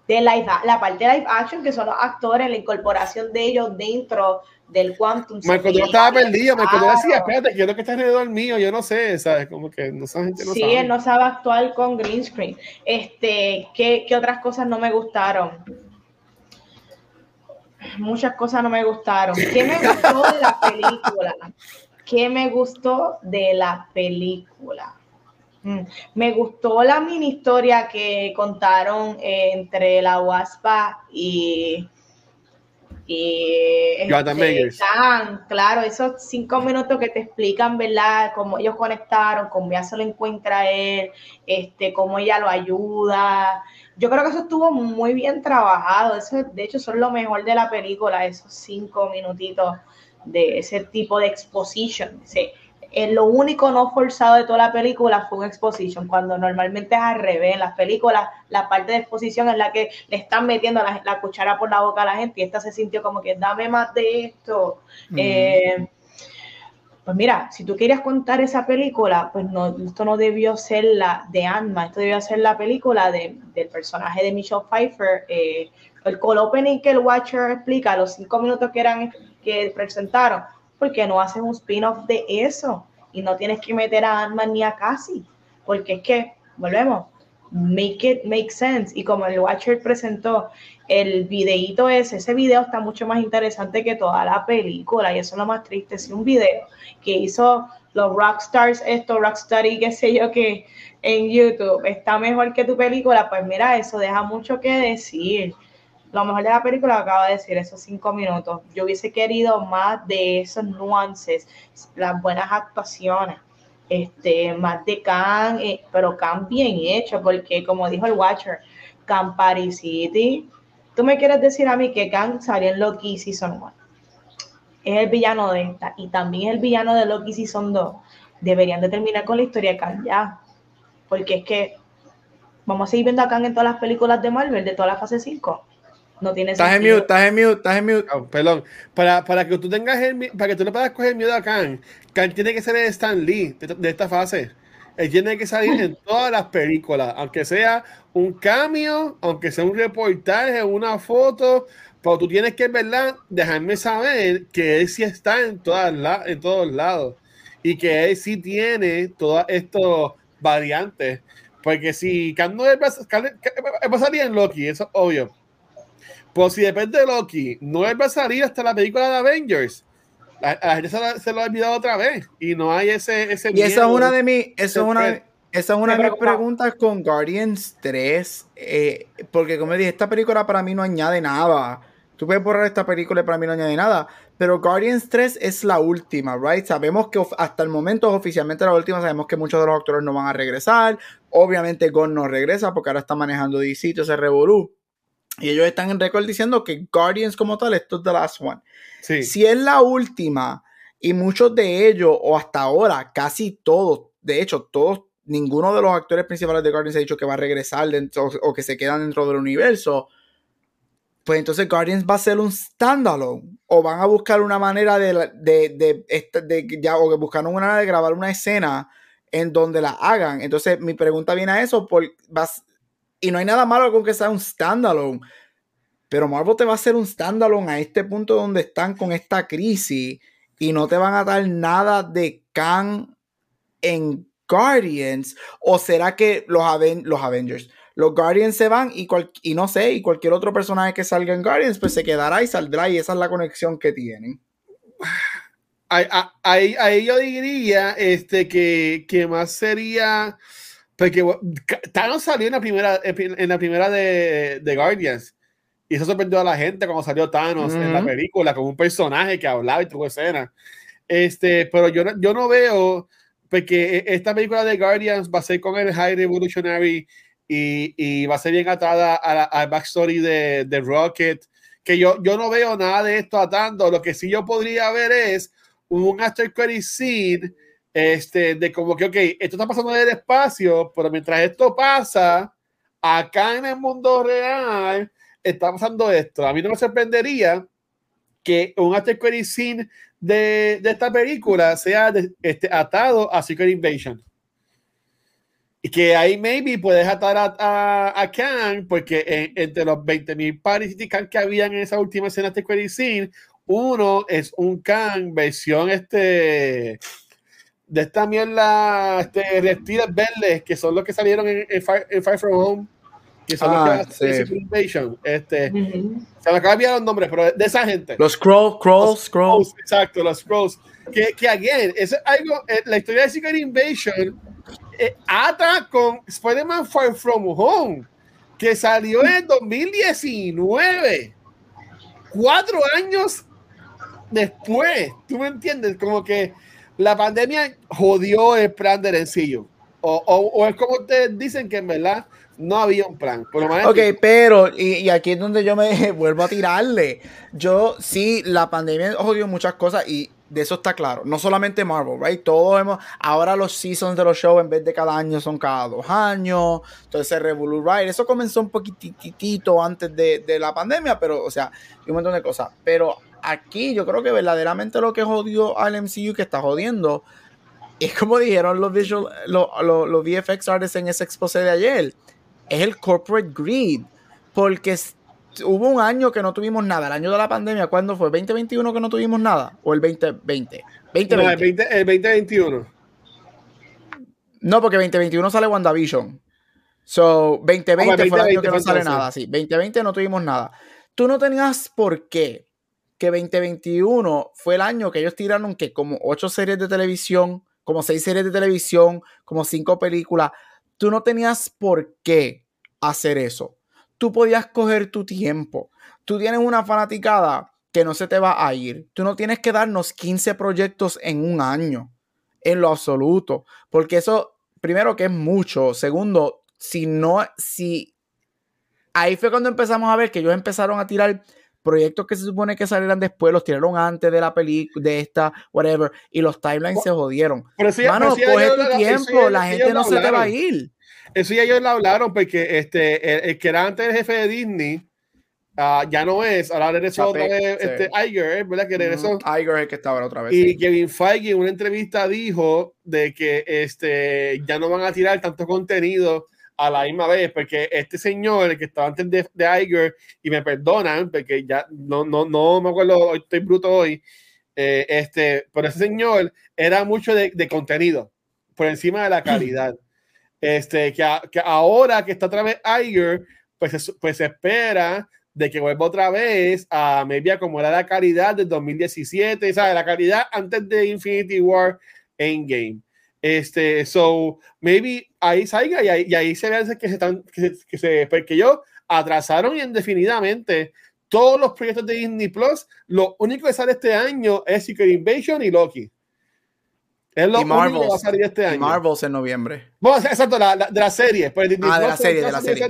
de live, la parte de live action, que son los actores, la incorporación de ellos dentro del Quantum. Marco, yo estaba perdido, Marco, yo decía, espérate, quiero que esté alrededor mío, yo no sé, ¿sabes? Como que no sabe, no sí, él no sabe actuar con green screen. Este, ¿qué, ¿qué, otras cosas no me gustaron? Muchas cosas no me gustaron. ¿Qué me gustó de la película? ¿Qué me gustó de la película? Mm, me gustó la mini historia que contaron entre la Waspa y y están, claro, esos cinco minutos que te explican, ¿verdad? Cómo ellos conectaron, cómo ya se lo encuentra él, este, cómo ella lo ayuda. Yo creo que eso estuvo muy bien trabajado. Eso, de hecho, son lo mejor de la película, esos cinco minutitos de ese tipo de exposition. Sí lo único no forzado de toda la película fue un exposition, cuando normalmente es al revés. En las películas, la parte de exposición es la que le están metiendo la, cuchara por la boca a la gente y esta se sintió como que dame más de esto. Eh, pues mira, si tú querías contar esa película, pues no, esto no debió ser la de Anma, esto debió ser la película de, del personaje de Michelle Pfeiffer. Eh, el call opening que el Watcher explica, los cinco minutos que eran que presentaron porque no hacen un spin-off de eso y no tienes que meter a Ant-Man ni a Cassie, porque es que, volvemos, make it make sense. Y como el Watcher presentó el videíto ese, ese video está mucho más interesante que toda la película y eso es lo más triste, si un video que hizo los rockstars, esto, rockstar y qué sé yo que en YouTube está mejor que tu película, pues mira, eso deja mucho que decir lo mejor de la película acaba de decir, esos cinco minutos. Yo hubiese querido más de esos nuances, las buenas actuaciones, este, más de Khan, eh, pero Khan bien hecho, porque como dijo el Watcher, Khan Paris City, tú me quieres decir a mí que Khan salió en Loki Season 1. Es el villano de esta, y también es el villano de Loki Season 2. Deberían de terminar con la historia de Khan ya, porque es que vamos a seguir viendo a Khan en todas las películas de Marvel, de toda la fase 5 no tiene estás en mute, estás en mute, estás en mute. Oh, perdón. Para, para que tú tengas el, para que tú no puedas coger miedo a Khan, Khan tiene que ser el Stan Lee de, esta fase. Él tiene que salir en <laughs> todas las películas, aunque sea un cambio, aunque sea un reportaje, una foto, pero tú tienes que, ¿verdad? Dejarme saber que él sí está en, todas en todos lados y que él sí tiene todas estas variantes. Porque si Khan no va, a salir en Loki, eso es obvio pues si depende de Loki, no va a salir hasta la película de Avengers. La, gente se, lo ha olvidado otra vez y no hay ese, ese Y esa es una de mis, esa es una, esa es una de mis preguntas con Guardians 3, eh, porque como dije, esta película para mí no añade nada. Tú puedes borrar esta película y para mí no añade nada, pero Guardians 3 es la última, right? Sabemos que hasta el momento oficialmente la última, sabemos que muchos de los actores no van a regresar. Obviamente Gon no regresa porque ahora está manejando DC, se revolú. Y ellos están en récord diciendo que Guardians como tal, esto es the last one. Si es la última, y muchos de ellos, o hasta ahora, casi todos, de hecho, todos, ninguno de los actores principales de Guardians ha dicho que va a regresar dentro, o que se quedan dentro del universo. Pues entonces Guardians va a ser un standalone. O van a buscar una manera de, de, de, de ya, o que buscaron una manera de grabar una escena en donde la hagan. Entonces, mi pregunta viene a eso: por, vas, y no hay nada malo con que sea un standalone. Pero Marvel te va a hacer un standalone a este punto donde están con esta crisis. y no te van a dar nada de Kang en Guardians? ¿O será que los, los Avengers, los Guardians se van y, y no sé, y cualquier otro personaje que salga en Guardians, pues se quedará y saldrá y esa es la conexión que tienen? Ahí, ahí yo diría este, que, que más sería... Porque Thanos salió en la primera, en la primera de, de Guardians. Y eso sorprendió a la gente cuando salió Thanos en la película, como un personaje que hablaba y tuvo escena. Este, pero yo, yo no veo, porque e, esta película de Guardians va a ser con el High Revolutionary y, y va a ser bien atada al backstory de, de, Rocket, que yo, yo no veo nada de esto atando. Lo que sí yo podría ver es un after credit scene este, de como que, ok, esto está pasando en el espacio, pero mientras esto pasa, acá en el mundo real, está pasando esto. A mí no me sorprendería que un after credit scene de, de esta película sea este, atado a Secret Invasion. Y que ahí maybe puedes atar a, a, a Kang, porque entre los 20.000 paris que habían en esa última escena de credit scene, uno es un Kang versión este de esta mierda este, reptiles verdes que son los que salieron en, Fire, From Home que son los que ah, sí. Invasion este se me acaban de los nombres pero de esa gente. Los Scrolls Scrolls Scrolls exacto los Scrolls. Que, que again es algo eh, la historia de Secret Invasion eh, ata con Spider-Man Far From Home que salió en 2019 cuatro años después, tú me entiendes, como que la pandemia jodió el plan de Rencillo. O, o, es como ustedes dicen que en verdad no había un plan. ok, pero, y, aquí es donde yo me <laughs> vuelvo a tirarle. Yo, sí, la pandemia jodió muchas cosas y de eso está claro. No solamente Marvel, right? Todos hemos, ahora los seasons de los shows en vez de cada año son cada dos años. Entonces se revolú, right? Eso comenzó un poquitito antes de, de la pandemia, pero, o sea, un montón de cosas. Pero aquí yo creo que verdaderamente lo que jodió al MCU que está jodiendo es como dijeron los visual, los, los, VFX artists en ese expose de ayer, es el corporate greed, porque hubo un año que no tuvimos nada, el año de la pandemia, ¿cuándo fue? ¿2021 que no tuvimos nada? ¿O el 2020? 2020. No, el, 20, el 2021. No, porque 2021 sale WandaVision. So, 2020 fue el año que no sale nada, sí. 2020 no tuvimos nada. Tú no tenías por qué que 2021 fue el año que ellos tiraron que como ocho series de televisión, como seis series de televisión, como cinco películas. Tú no tenías por qué hacer eso. Tú podías coger tu tiempo. Tú tienes una fanaticada que no se te va a ir. Tú no tienes que darnos 15 proyectos en un año, en lo absoluto, porque eso, primero que es mucho, segundo, si no, si ahí fue cuando empezamos a ver que ellos empezaron a tirar proyectos que se supone que salieran después los tiraron antes de la película, de esta, whatever, y los timelines se jodieron. Pero si, Mano, coge tu tiempo, la gente no se te va a ir. Eso ya ellos lo hablaron porque este, el, que era antes el jefe de Disney, Uh, ya no es, ahora regresó otra vez este, Iger, ¿verdad? Que regresó. Iger es el que estaba otra vez. Y Kevin Feige en una entrevista dijo de que este, ya no van a tirar tanto contenido a la misma vez, porque este señor, el que estaba antes de, de Iger, y me perdonan, porque ya no, no, no me acuerdo, estoy bruto hoy, eh, este, pero ese señor era mucho de, de, contenido, por encima de la calidad. <laughs> Este, que, que ahora que está otra vez Iger, pues, pues se espera de que vuelva otra vez a media como era la calidad del 2017, ¿sabes? La calidad antes de Infinity War Endgame. Este, so, maybe ahí salga y ahí, y ahí se ve que se están, que se, que se, porque yo atrasaron indefinidamente todos los proyectos de Disney Plus. Lo único que sale este año es Secret Invasion y Loki. Es lo y único que va a salir este año. Marvels en noviembre. Bueno, exacto, la, la, de la serie. Pues Disney ah, de la serie, de la serie.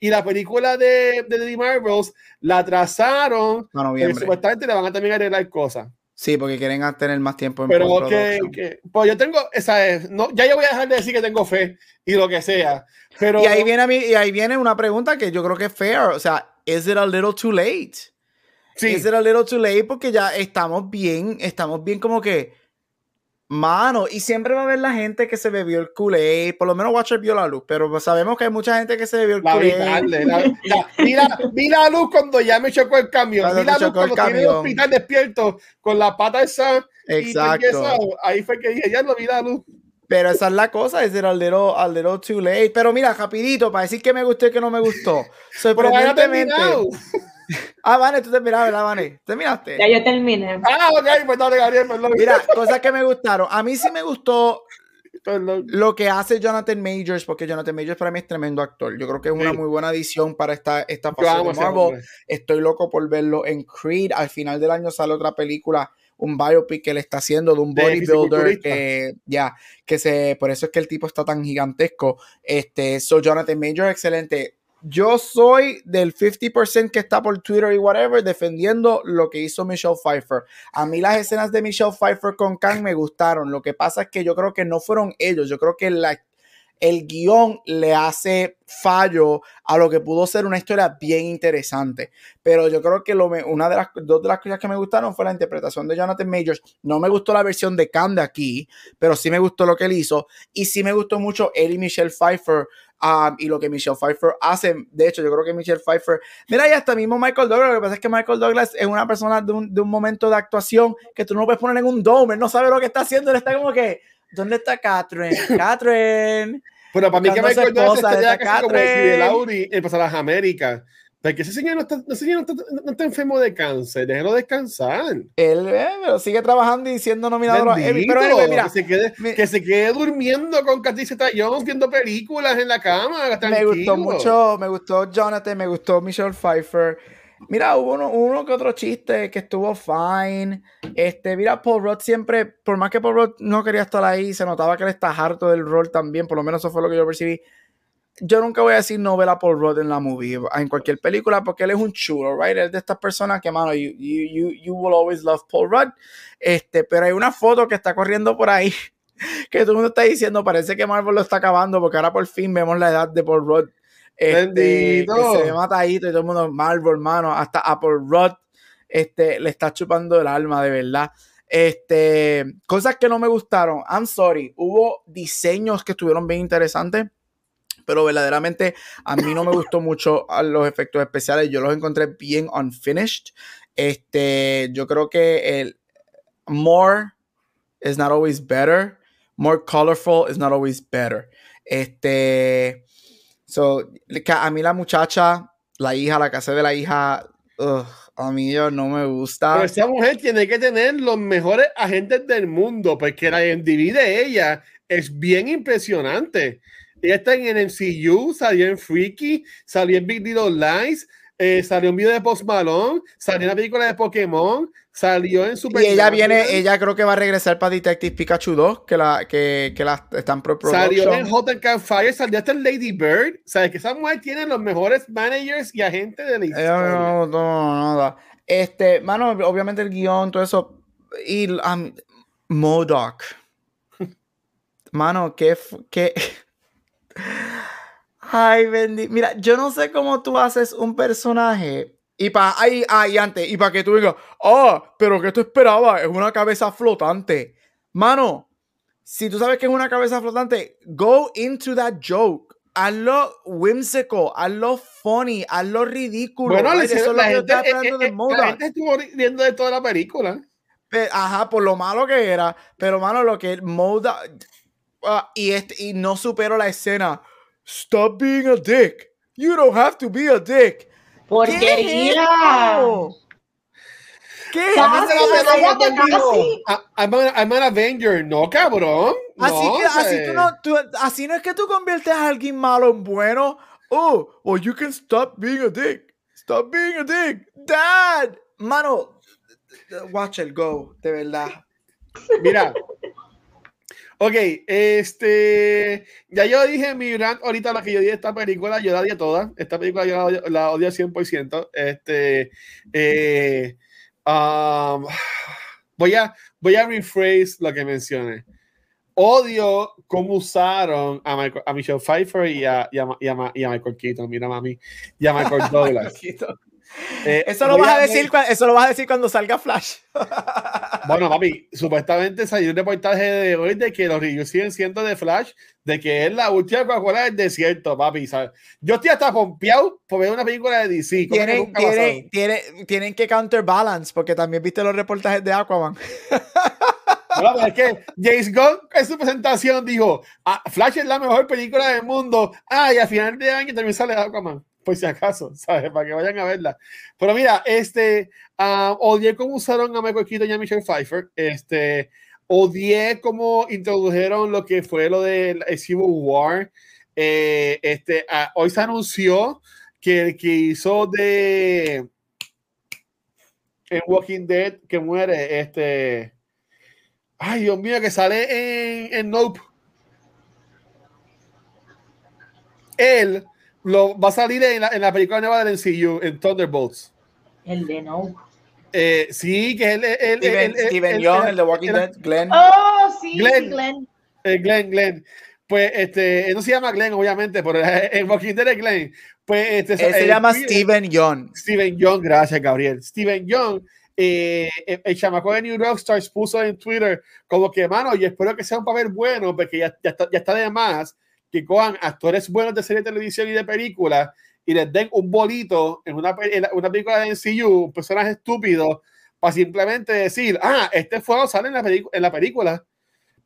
y la película de, de The Marvels la atrasaron. A noviembre. Supuestamente le van a también agregar cosas. Sí, porque quieren tener más tiempo en Pero que, pues yo tengo, no, ya yo voy a dejar de decir que tengo fe y lo que sea. Pero, y ahí viene a mí, y ahí viene una pregunta que yo creo que es fair. O sea, ¿is it a little too late? Sí. ¿Is it a little too late? Porque ya estamos bien, estamos bien como que Mano, y siempre va a haber la gente que se bebió el Kool-Aid, por lo menos Watcher vio la luz, pero sabemos que hay mucha gente que se bebió el Kool-Aid. Vi <laughs> la luz cuando ya me chocó el camión, vi la luz cuando tiene el hospital despierto con la pata esa. Exacto. ahí fue que dije, ya lo vi la luz. Pero esa es la cosa, es decir, al little, too late. Pero mira, rapidito, para decir que me gustó y que no me gustó. <laughs> Sorprendentemente. Ah, Vane, tú terminaste, ¿verdad, Vane? ¿Terminaste? Ya yo terminé. Ah, ok, pues dale, Gabriel, perdón. Mira, cosas que me gustaron. A mí sí me gustó lo que hace Jonathan Majors, porque Jonathan Majors para mí es tremendo actor. Yo creo que es una muy buena adición para esta, esta fase de Marvel. Estoy loco por verlo en Creed. Al final del año sale otra película un biopic que le está haciendo de un bodybuilder que ya que se por eso es que el tipo está tan gigantesco este so Jonathan Majors excelente yo soy del 50% que está por Twitter y whatever defendiendo lo que hizo Michelle Pfeiffer. A mí las escenas de Michelle Pfeiffer con Kang me gustaron. Lo que pasa es que yo creo que no fueron ellos. Yo creo que el guion le hace fallo a lo que pudo ser una historia bien interesante. Pero yo creo que lo una de las dos de las cosas que me gustaron fue la interpretación de Jonathan Majors. No me gustó la versión de Kang de aquí, pero sí me gustó lo que él hizo. Y sí me gustó mucho él y Michelle Pfeiffer Um, y lo que Michelle Pfeiffer hace. De hecho, yo creo que Michelle Pfeiffer. Mira, y hasta mismo Michael Douglas. Lo que pasa es que Michael Douglas es una persona de un, de un momento de actuación que tú no lo puedes poner en un dome. Él no sabe lo que está haciendo. Él está como que, ¿dónde está Catherine? <laughs> Catherine. Pero para mí que Michael Douglas está casi como de Lauri en pasar las Américas. Porque ese señor no está, ese señor no está, no está enfermo de cáncer, déjelo descansar. Él eh, sigue trabajando y siendo nominado a Emmy. Pero él, mira, que, se quede, que se quede durmiendo con Katy Jones viendo películas en la cama. Me gustó mucho, me gustó Jonathan, me gustó Michelle Pfeiffer. Mira, hubo uno, uno, que otro chiste que estuvo fine. Este, mira, Paul Rudd siempre, por más que Paul Rudd no quería estar ahí, se notaba que él está harto del rol también, por lo menos eso fue lo que yo percibí yo nunca voy a decir no ver a Paul Rudd en la movie, en cualquier película, porque él es un chulo, right? Es de estas personas que, mano, you, you, you, will always love Paul Rudd. Este, pero hay una foto que está corriendo por ahí <laughs> que todo el mundo está diciendo, parece que Marvel lo está acabando, porque ahora por fin vemos la edad de Paul Rudd. Este, que se ve matadito y todo el mundo, Marvel, hermano, hasta a Paul Rudd este, le está chupando el alma, de verdad. Este, cosas que no me gustaron. I'm sorry. Hubo diseños que estuvieron bien interesantes pero verdaderamente a mí no me gustó mucho los efectos especiales, yo los encontré bien unfinished. Este, yo creo que el more is not always better, more colorful is not always better. Este, so, a mí la muchacha, la hija, la casa de la hija, a mí yo no me gusta. Pero esa mujer tiene que tener los mejores agentes del mundo, porque la MDB de ella es bien impresionante. Ella está en el MCU, salió en Freaky, salió en Big Little Lies, eh, salió un video de Post Malone, salió en la película de Pokémon, salió en Super. Y ella viene, ella creo que va a regresar para Detective Pikachu 2, que la, que, que la están pro Salió en Hot Campfire, salió hasta en Lady Bird. Sabes que esa mujer tiene los mejores managers y agentes de la historia. No, no, nada. Este, mano, obviamente el guion, todo eso. Y um, Modoc. <laughs> Mano, qué, qué Ay, bendito. Mira, yo no sé cómo tú haces un personaje y para ahí, ahí antes, y para que tú digas, ah, pero que tú esperabas, es una cabeza flotante. Mano, si tú sabes que es una cabeza flotante, go into that joke. Hazlo whimsical, hazlo funny, hazlo ridículo. Bueno, eso es lo que gente, de moda. La gente estuvo riendo de toda la película. ajá, por lo malo que era. Pero, mano, lo que moda. Ah, y, este, y no supero la escena. Stop being a dick. You don't have to be a dick. Porquería. ¿Qué? Casi, I'm, an, I'm an Avenger. No, cabrón. Así, no, que, así, tú no, tú, así no es que tú conviertes a alguien malo en bueno. Oh, well, you can stop being a dick. Stop being a dick. Dad. Mano, watch it go, de verdad. Mira, Ok, este. Ya yo dije mi rant ahorita, la que yo di esta película, yo la di toda. Esta película yo la, la odio 100%. Este. Eh, um, voy, a, voy a rephrase lo que mencioné. Odio cómo usaron a, Michael, a Michelle Pfeiffer y a, y, a, y, a, y a, Michael Keaton. Mira, mami. Y a Michael <laughs> Douglas. Eh, eso, lo vas a decir, eso lo vas a decir cuando salga Flash. <laughs> bueno, papi, supuestamente salió un reportaje de hoy de que los reviews siguen siendo de Flash, de que es la última Coca-Cola del desierto, papi. ¿sabes? Yo estoy hasta pompeado por ver una película de DC. Tienen, tienen, tienen, que counterbalance, porque también viste los reportajes de Aquaman. <laughs> Bueno, es que James Gunn en su presentación dijo, ah, Flash es la mejor película del mundo. Ah, y a final de año también sale Aquaman por si acaso, <laughs> ¿sabes? Para que vayan a verla. Pero mira, este, uh, odié cómo usaron a Michael y a Michelle Pfeiffer. Este, odié cómo introdujeron lo que fue lo del Civil War. Eh, este, uh, hoy se anunció que el que hizo de en Walking Dead que muere, este, ay Dios mío, que sale en, en Nope. Él lo, va a salir en la, en la película nueva del MCU, en Thunderbolts. El de No. Eh, sí, que es el, el, Steven, el, Steven Young, el, de Walking Dead, Glenn. Oh, sí, Glenn. Glenn. Eh, Glenn, Glenn. Pues este, no se llama Glenn, obviamente, pero <laughs> en Walking Dead es Glenn. Pues este, Él se llama Steven Young. Steven Young, gracias, Gabriel. Steven Young. Eh, el chamaco de New Rockstars puso en Twitter como que, mano, y espero que sea un papel bueno, porque ya, ya, está, ya está de más que cojan actores buenos de serie de televisión y de película y les den un bolito en una, una película de NCU, un personaje estúpido, para simplemente decir, ah, este fuego sale en la, en la película.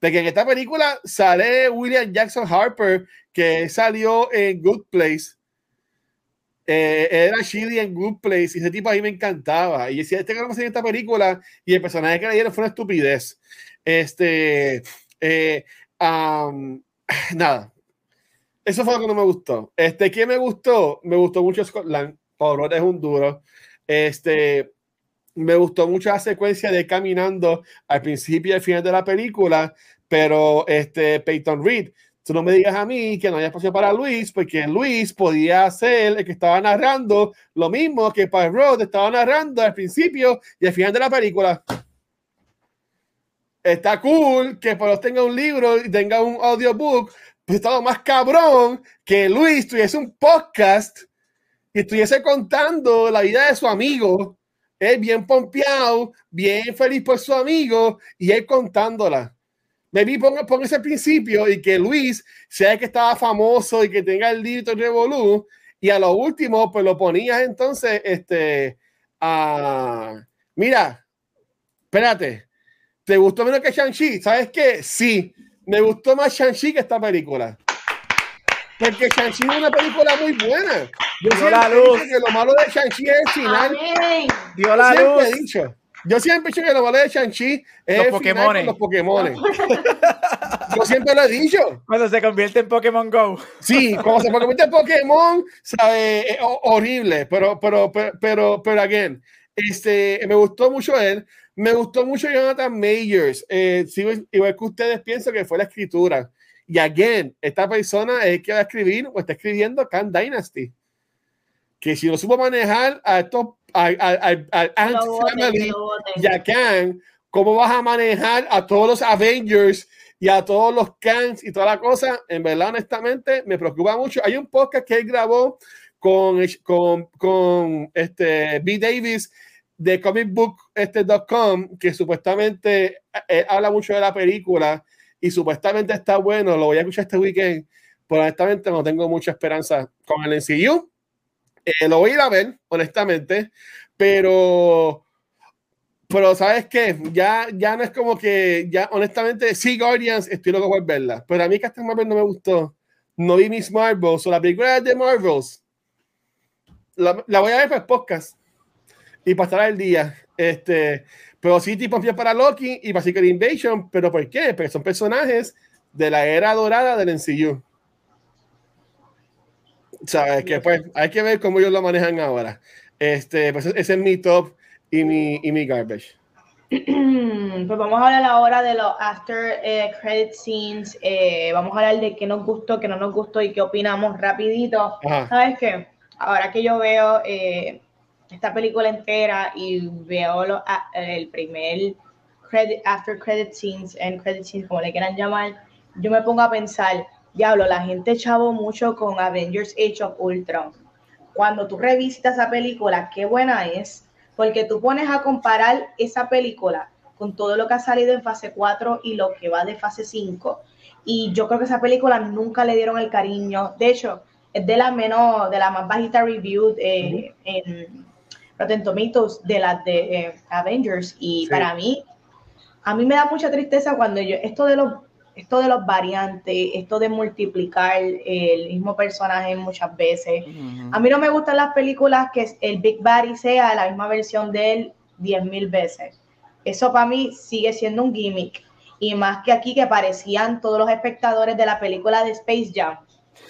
De que en esta película sale William Jackson Harper, que salió en Good Place. Eh, era Shirley en Good Place y ese tipo ahí me encantaba. Y decía, este que no en esta película y el personaje que le dieron fue una estupidez. Este, eh, <sighs> nada, eso fue lo que no me gustó. Este, ¿qué me gustó? Me gustó mucho Scotland. Pablo es un duro. Este, me gustó mucho la secuencia de caminando al principio y al final de la película, pero este, Peyton Reed, tú no me digas a mí que no haya espacio para Luis, porque Luis podía ser el que estaba narrando lo mismo que Road estaba narrando al principio y al final de la película. Está cool que Pablo tenga un libro y tenga un audiobook, pues estaba más cabrón que Luis tuviese un podcast y estuviese contando la vida de su amigo. Él bien pompeado, bien feliz por su amigo y él contándola. Me vi por, ese principio y que Luis sea que estaba famoso y que tenga el libro Revolú y a lo último pues lo ponías entonces este a mira espérate ¿te gustó menos que Shang-Chi? ¿sabes qué? sí me gustó más Shang-Chi que esta película. Porque Shang-Chi es una película muy buena. Yo Dio la luz. que lo malo de Shang-Chi es el final. Dio la yo luz. He dicho, yo siempre he dicho que lo malo de Shang-Chi es los el Pokémon. Los Pokémon. <laughs> yo siempre lo he dicho. Cuando se convierte en Pokémon Go. Sí, cuando se convierte en Pokémon, sabe, es horrible. Pero, pero, pero, pero, pero, again, este, me gustó mucho él. Me gustó mucho Jonathan Majors. Eh, igual que ustedes piensan que fue la escritura. Y again, esta persona es que va a escribir o está escribiendo Khan Dynasty. Que si lo supo manejar a estos, al Family y a Khan, ¿cómo vas a manejar a todos los Avengers y a todos los Khans y toda la cosa? En verdad, honestamente, me preocupa mucho. Hay un podcast que él grabó con, con, con este, B. Davis de comicbook.com este, que supuestamente eh, eh, habla mucho de la película y supuestamente está bueno, lo voy a escuchar este weekend, pero honestamente no tengo mucha esperanza con el NCU. Eh, lo voy a ir a ver, honestamente, pero pero sabes qué, ya, ya no es como que, ya honestamente, sí, Guardians, estoy loco por verla, pero a mí Captain Marvel no me gustó, no vi Miss Marvels o la película de Marvels, la, la voy a ver para el podcast y pasará el día. Este, pero sí tipo para Loki y para Secret Invasion. ¿Pero por qué? Porque son personajes de la era dorada del MCU. ¿Sabes? Que pues hay que ver cómo ellos lo manejan ahora. Este, pues ese es mi top y mi, y mi garbage. <clears throat> Pues vamos a hablar ahora de los after eh, credit scenes. Eh, vamos a hablar de qué nos gustó, qué no nos gustó y qué opinamos rapidito. ¿Sabes qué? Ahora que yo veo eh, esta película entera y veo lo, el primer credit, after credit scenes, and credit scenes, como le quieran llamar, yo me pongo a pensar, diablo, la gente chavo mucho con Avengers Age of Ultron. cuando tú revisitas esa película, qué buena es, porque tú pones a comparar esa película con todo lo que ha salido en fase 4 y lo que va de fase 5. Y yo creo que esa película nunca le dieron el cariño. De hecho, es de la menos, de la más bajita review eh, en Rotten Tomatoes de las de eh, Avengers. Y para mí, a mí me da mucha tristeza cuando yo, esto de los esto de los variantes, esto de multiplicar el mismo personaje muchas veces. A mí no me gustan las películas que el Big Bad sea la misma versión de él diez mil veces. Eso para mí sigue siendo un gimmick. Y más que aquí que parecían todos los espectadores de la película de Space Jam.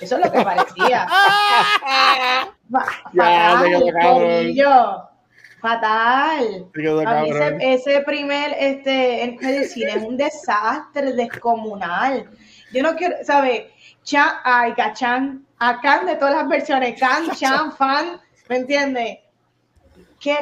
Eso es lo que parecía. <laughs> ya, Fatal. ese, primer este, en el cine es un desastre descomunal. Yo no quiero, ¿sabes? Chan, ay, Chan, a Can de todas las versiones, Can, <laughs> Chan, Fan, ¿me entiendes? ¿Qué,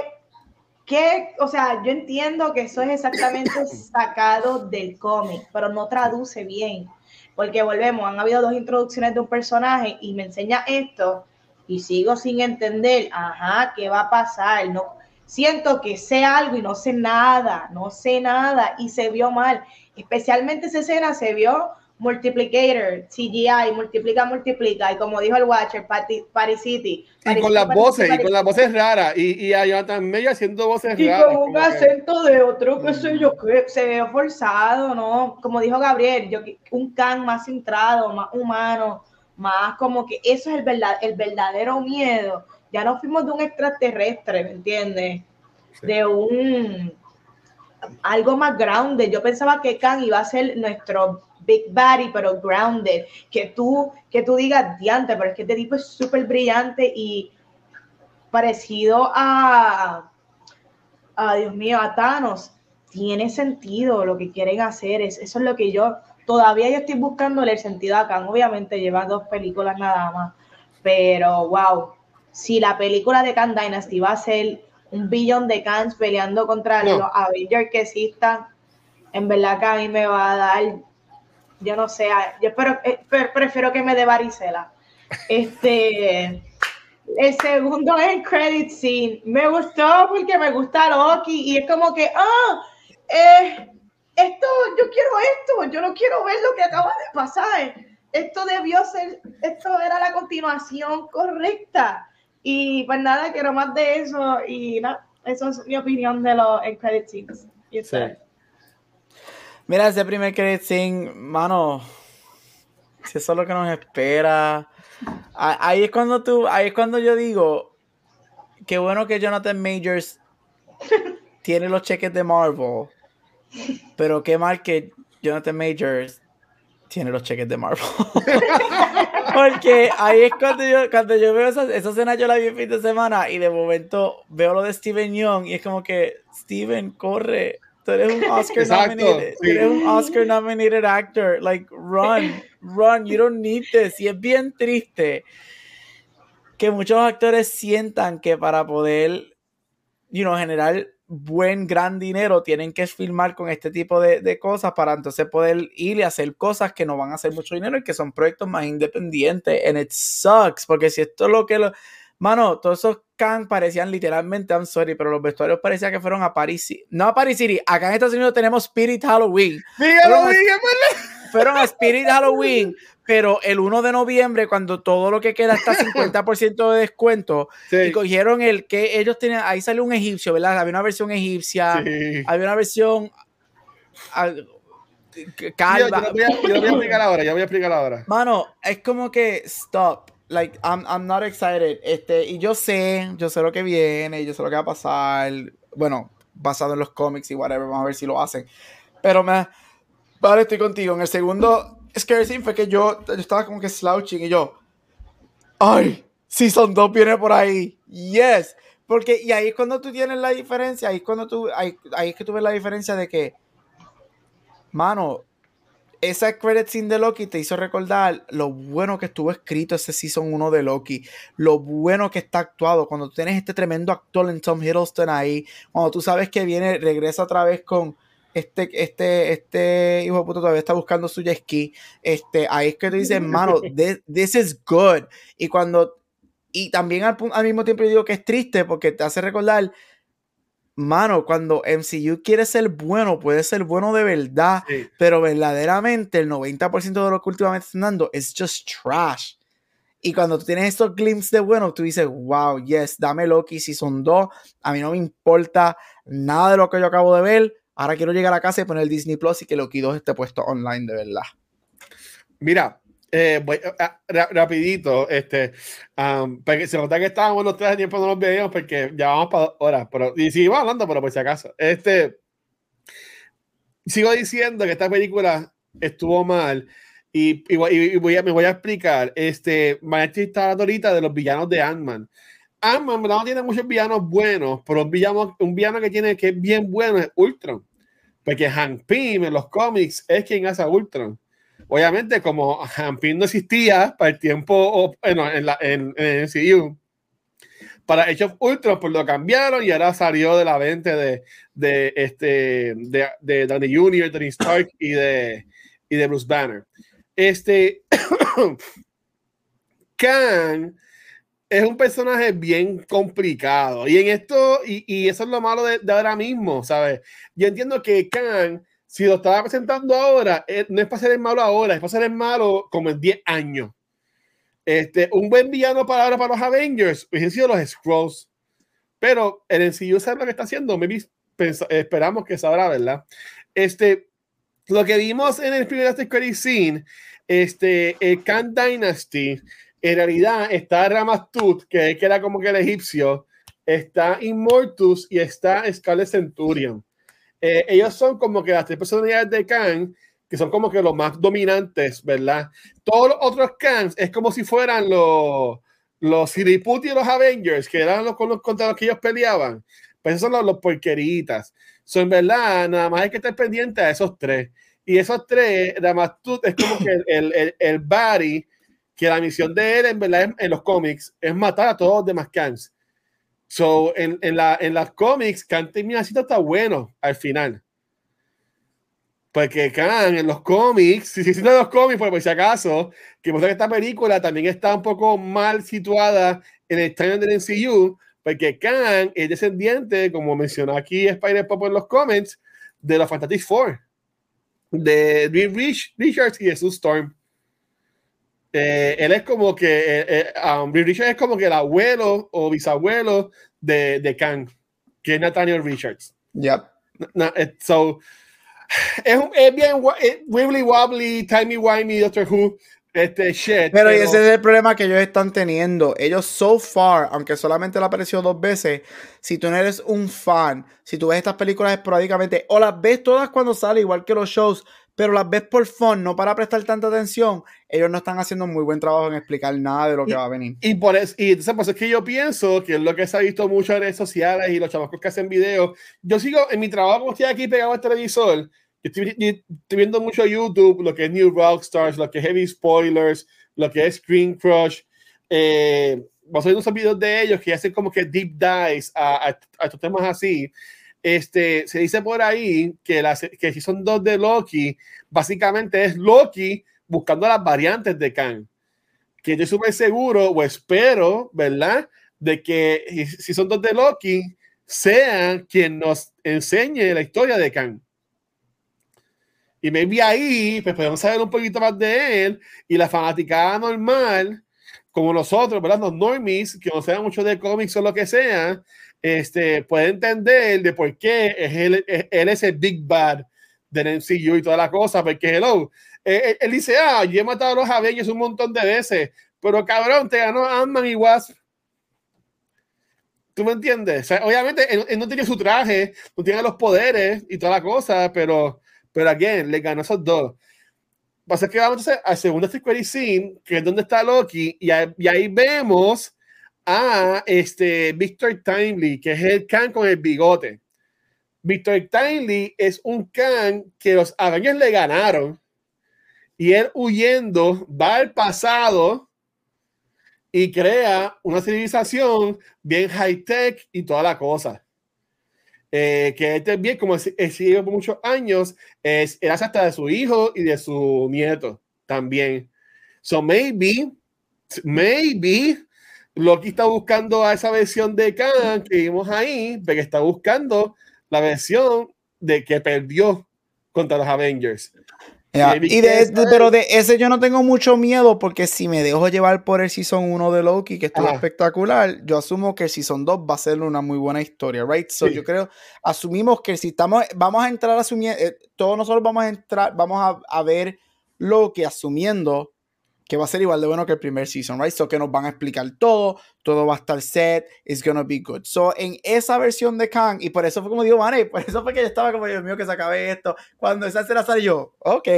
¿Qué? O sea, yo entiendo que eso es exactamente sacado del cómic, pero no traduce bien. Porque volvemos, han habido dos introducciones de un personaje y me enseña esto y sigo sin entender, ajá, ¿qué va a pasar? No, siento que sé algo y no sé nada, no sé nada y se vio mal. Especialmente esa escena se vio multiplicator, CGI, multiplica, multiplica, y como dijo el Watcher, Paris City. y con las voces, y con las voces raras, y, y a Jonathan haciendo voces y raras. Y con un acento de otro, qué sé yo, que se ve forzado, ¿no? Como dijo Gabriel, yo, un can más centrado, más humano, más como que eso es el, verdad, el verdadero miedo ya no fuimos de un extraterrestre, ¿me entiendes? De un algo más grounded. Yo pensaba que Khan iba a ser nuestro Big Body, pero grounded. Que tú, que tú digas diante, pero es que este tipo es súper brillante y parecido a, a, Dios mío, a Thanos. Tiene sentido lo que quieren hacer. Es, eso es lo que yo todavía yo estoy buscándole el sentido a Khan. Obviamente lleva dos películas nada más. Pero wow, si la película de Khan Dynasty va a ser un billón de Khans peleando contra los Avengers que existan, en verdad que a mí me va a dar, yo no sé, yo espero, eh, prefiero que me dé varicela. <laughs> Este, el segundo en credit scene me gustó porque me gusta Loki y es como que, ah, eh, esto, yo quiero esto, yo no quiero ver lo que acaba de pasar. Esto debió ser, esto era la continuación correcta. Y pues nada, quiero más de eso y nada, eso es mi opinión de los credit scenes. Mira, ese primer credit scene, mano, si eso es lo que nos espera. Ahí es cuando tú, ahí es cuando yo digo, qué bueno que Jonathan Majors <laughs> tiene los cheques de Marvel, pero qué mal que Jonathan Majors tiene los cheques de Marvel. <laughs> Porque ahí es cuando yo, cuando yo veo esa, esa escena, yo la vi el fin de semana y de momento veo lo de Steven Young y es como que, Steven, corre. Tú eres un Oscar nominated. eres un Oscar nominated actor. Like, run, run. You don't need this. Y es bien triste que muchos actores sientan que para poder, you know, generar buen, gran dinero, tienen que filmar con este tipo de, cosas para entonces poder ir y hacer cosas que no van a hacer mucho dinero y que son proyectos más independientes. And it sucks, porque si esto es lo que lo. Mano, todos esos can parecían literalmente, I'm sorry, pero los vestuarios parecía que fueron a Paris City. No a Paris City, acá en Estados Unidos tenemos Spirit Halloween, fueron a Spirit Halloween, pero el 1 de noviembre, cuando todo lo que queda está 50% <laughs> de descuento, y cogieron el que ellos tenían, ahí salió un egipcio, ¿verdad? Había una versión egipcia, había una versión calva. Yo, yo, voy a, explicar ahora, yo voy a explicar ahora. Mano, es como que, stop. Like, I'm, I'm not excited. Este, y yo sé, yo sé lo que viene, yo sé lo que va a pasar. Bueno, basado en los cómics y whatever, vamos a ver si lo hacen. Pero me, Vale, estoy contigo. En el segundo scare scene fue que yo, yo estaba como que slouching y yo, ay, Season 2 viene por ahí. Yes. Porque, y ahí es cuando tú tienes la diferencia, ahí es cuando tú, ahí, ahí es que tú ves la diferencia de que, mano, esa credit scene de Loki te hizo recordar lo bueno que estuvo escrito ese season 1 de Loki, lo bueno que está actuado, cuando tienes este tremendo actor en Tom Hiddleston ahí, cuando tú sabes que viene, regresa otra vez con, este, este, este hijo de puta todavía está buscando su jet ski, este, ahí es que tú dices, mano, <laughs> this, is good. Y cuando y también al, al, mismo tiempo digo que es triste porque te hace recordar, mano, cuando MCU quiere ser bueno, puede ser bueno de verdad, pero verdaderamente el 90% de lo que últimamente están dando es just trash. Y cuando tú tienes estos glimpses de bueno, tú dices, wow, yes, dame Loki son dos A mí no me importa nada de lo que yo acabo de ver. Ahora quiero llegar a casa y poner Disney Plus y que Loki 2 esté puesto online de verdad. Mira, eh, voy, ah, rapidito, este, porque se nota que estábamos los tres de tiempo no los veíamos porque ya vamos para horas, pero, y seguimos hablando, pero por si acaso. Este, sigo diciendo que esta película estuvo mal y, y, voy a, me voy a explicar. Este, Maestri está hablando ahorita de los villanos de Ant-Man. Ant-Man no tiene muchos villanos buenos, pero un villano, que tiene que es bien bueno es Ultron. Porque Hank Pym en los cómics es quien hace a Ultron. Obviamente, como Hank Pym no existía para el tiempo bueno, en, la, en, en CU, para Age of Ultron, pues lo cambiaron y ahora salió de la venta de, de, este, de, de Danny Jr., Tony Stark y de, y de Bruce Banner. Este <coughs> Khan es un personaje bien complicado y en esto, y, y eso es lo malo de, de, ahora mismo, ¿sabes? Yo entiendo que Khan, si lo estaba presentando ahora, eh, no es para ser el malo ahora, es para ser el malo como en 10 años. Este, un buen villano para ahora para los Avengers hubiesen sido los Scrolls, pero el MCU sabe lo que está haciendo, maybe esperamos que sabrá, ¿verdad? Este, lo que vimos en el primer After Scene, este, el Khan Dynasty, en realidad está Ramastut, que, que era como que el egipcio, está Immortus y está Scarlet Centurion. Eh, ellos son como que las tres personalidades de Khan, que son como que los más dominantes, ¿verdad? Todos los otros Khans es como si fueran los, los Siriputi y los Avengers, que eran los, los contra los que ellos peleaban. Pues esos son los, los porqueritas. Son verdad, nada más hay que estar pendiente a esos tres. Y esos tres, tú, es como que el, el, el Barry, que la misión de él en verdad en, los cómics es matar a todos los demás Kans. So, en, en, la, en las cómics, Khan termina está bueno al final. Porque Khan en los cómics, si se si, los cómics, por, por si acaso, que muestra que esta película también está un poco mal situada en el timeline del MCU, porque Khan es descendiente, como mencionó aquí Spider-Pop en los comments, de los Fantastic Four, de Reed Rich, Richards y de Sue Storm. Eh, él es como que, eh, eh, um, Richards es como que el abuelo o bisabuelo de, de Khan, que es Nathaniel Richards. Yep. No, so, es, es bien wibbly wobbly, timey wimey, Doctor Who. Este shit. Pero, ese es el problema que ellos están teniendo. Ellos, so far, aunque solamente la apareció dos veces, si tú no eres un fan, si tú ves estas películas esporádicamente, o las ves todas cuando sale, igual que los shows, pero las ves por fun, no para prestar tanta atención, ellos no están haciendo muy buen trabajo en explicar nada de lo que va a venir. Y por eso, y entonces, pues es que yo pienso que es lo que se ha visto mucho en redes sociales y los chavos que hacen videos. Yo sigo en mi trabajo, como estoy aquí pegado al televisor estoy, estoy, viendo mucho YouTube, lo que es New Rockstars, lo que es Heavy Spoilers, lo que es Screen Crush. Eh, vas a ver unos videos de ellos que hacen como que deep dives a, a, a, estos temas así. Este, se dice por ahí que, las, que si son dos de Loki, básicamente es Loki buscando las variantes de Khan. Que yo súper seguro o espero, ¿verdad? De que si son dos de Loki, sean quien nos enseñe la historia de Khan. Y maybe ahí, pues podemos saber un poquito más de él y la fanaticada normal, como nosotros, ¿verdad? Los normies, que no sean mucho de cómics o lo que sea, este, puede entender de por qué es él, él es el Big Bad del MCU y toda la cosa, porque hello, él, él, dice, ah, yo he matado a los Avengers un montón de veces, pero cabrón, te ganó Ant-Man y Wasp. ¿Tú me entiendes? O sea, obviamente él, él, no tiene su traje, no tiene los poderes y toda la cosa, pero pero again, le ganó esos dos. Pasa que vamos a al segundo Secret Scene, que es donde está Loki, y, ahí, y ahí vemos a este Victor Timely, que es el Khan con el bigote. Victor Timely es un Khan que los Avengers le ganaron y él huyendo va al pasado y crea una civilización bien high tech y toda la cosa eh, que este bien, como sigue por muchos años, es, era hasta de su hijo y de su nieto también. So maybe, maybe Loki está buscando a esa versión de Kang que vimos ahí, porque está buscando la versión de que perdió contra los Avengers. Y de, pero de ese yo no tengo mucho miedo porque si me dejo llevar por el Season 1 de Loki, que estuvo espectacular, yo asumo que el Season 2 va a ser una muy buena historia, right? So yo creo, asumimos que si estamos, vamos a entrar asumiendo, eh, todos nosotros vamos a entrar, vamos a, a ver Loki asumiendo que va a ser igual de bueno que el primer season, right? So que nos van a explicar todo, todo va a estar set, it's gonna be good. So en esa versión de Kang, y por eso fue como digo, man, <laughs> por eso fue que yo estaba como, Dios mío, que se acabe esto. Cuando esa escena salió, ok,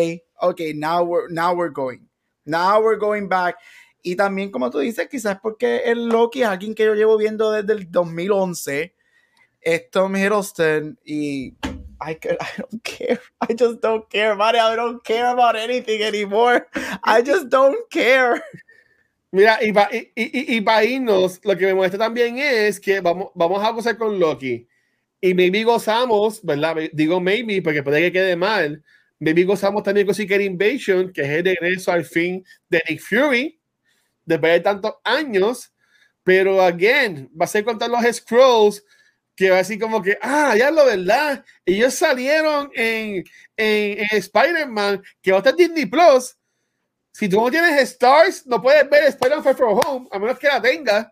ok, now we're, now we're going. Now we're going back. Y también, como tú dices, quizás porque el Loki es alguien que yo llevo viendo desde el 2011. Es Tom Hiddleston y I, could, I don't care. I just don't care, Mario. I don't care about anything anymore. I just don't care. Mira, y para y, y, y irnos, lo que me muestra también es que vamos, vamos a gozar con Loki. Y maybe gozamos, ¿verdad? Digo maybe porque puede que quede mal. Maybe gozamos también con Secret Invasion, que es el regreso al fin de Nick Fury, después de tantos años. Pero, again, va a ser contra los Scrolls que va así como que, ah, ya lo verdad, ellos salieron en, en, en Spider-Man, que va a estar Disney Plus. Si tú no tienes Stars, no puedes ver Spider-Man Far From Home, a menos que la tengas.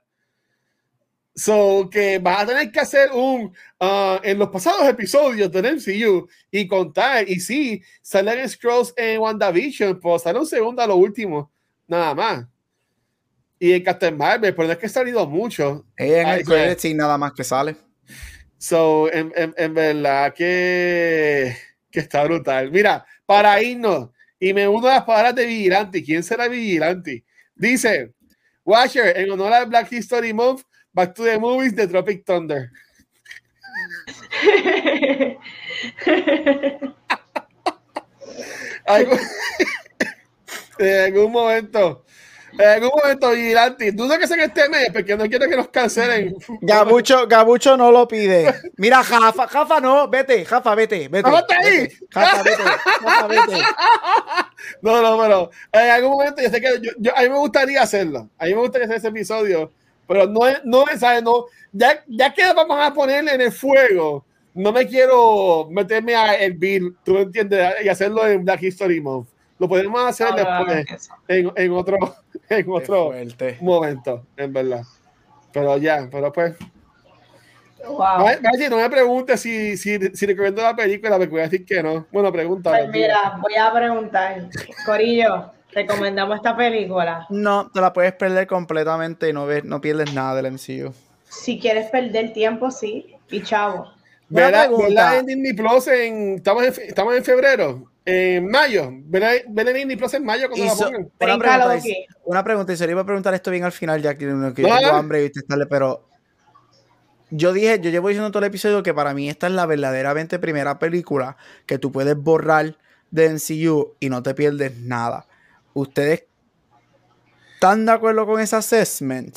So, que vas a tener que hacer un, uh, en los pasados episodios del MCU y contar, y sí, salen Scrolls en WandaVision, pues sale un segundo a lo último, nada más. Y en Captain Marvel, pero no es que ha salido mucho. en el sí, nada más que sale. So, en, en, en verdad que, que, está brutal. Mira, para irnos, y me uno a las palabras de Vigilante. ¿Quién será Vigilante? Dice, Watcher, en honor al Black History Month, Back to the Movies de Tropic Thunder. <laughs> <laughs> <laughs> en algún momento en algún momento, Vigilante, dudo que sea este mes, porque no quiero que nos cancelen. <laughs> Gabucho, Gabucho no lo pide. Mira, Jafa, Jafa no, vete, Jafa, vete, vete. está ahí! Jafa, vete, Jafa, vete. <laughs> No, no, pero en algún momento yo sé que yo, a mí me gustaría hacerlo. A mí me gustaría hacer ese episodio, pero no es, no es, ¿sabes? No, ya, ya que vamos a ponerle en el fuego, no me quiero meterme a bill, tú entiendes, y hacerlo en Black History Month. Lo podemos hacer después, en, en, otro, <laughs> en otro momento, en verdad. Pero ya, pero pues. Wow. no me preguntes si, si, si recomiendo la película, me voy a decir que no. Bueno, pregunta. Pues mira, voy a preguntar. Corillo, ¿recomendamos esta película? No, te la puedes perder completamente y no, ves, no pierdes nada del MCU. Si quieres perder tiempo, sí. Y chavo. ¿Verdad? en Disney Plus en, estamos, en, estamos en febrero. En mayo, ven y Plus en mayo cuando la pongan. Una pregunta, una pregunta, y se le iba a preguntar esto bien al final, ya que, que tengo hambre y testarle, pero yo dije, yo llevo diciendo todo el episodio que para mí esta es la verdaderamente primera película que tú puedes borrar de NCU y no te pierdes nada. ¿Ustedes están de acuerdo con ese assessment?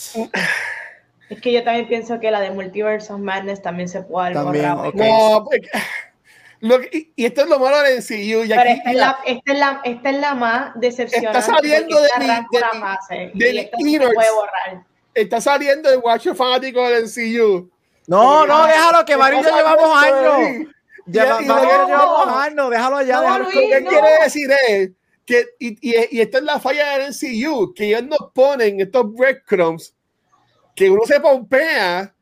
Es que yo también pienso que la de Multiverse of Madness también se puede borrar. No, y, esto es lo malo del MCU. esta, es la, esta, es la, esta, es la, más decepcionante. Está saliendo de mi, de, de, de Está saliendo de Watcher fanático del MCU. No, no, déjalo que Mario llevamos años. Ya, llevamos años, déjalo allá. No, Lo que quiere decir es que, y, y, y esta es la falla del MCU, que ellos nos ponen estos breadcrumbs que uno se pompea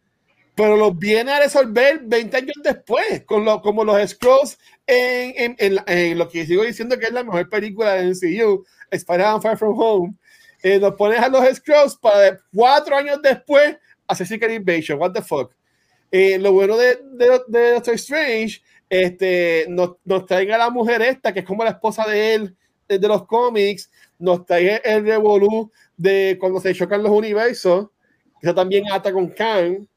pero los viene a resolver 20 años después, con lo, como los Scrolls en, en, en, lo que sigo diciendo que es la mejor película de MCU, Spider-Man Far From Home. Eh, nos pones a los Scrolls para cuatro años después hacer Secret Invasion. What the fuck? Eh, lo bueno de, de, de, Doctor Strange, este, nos, nos traen a la mujer esta, que es como la esposa de él, de, los cómics, nos trae el revolú de cuando se chocan los universos, eso también ata con Kang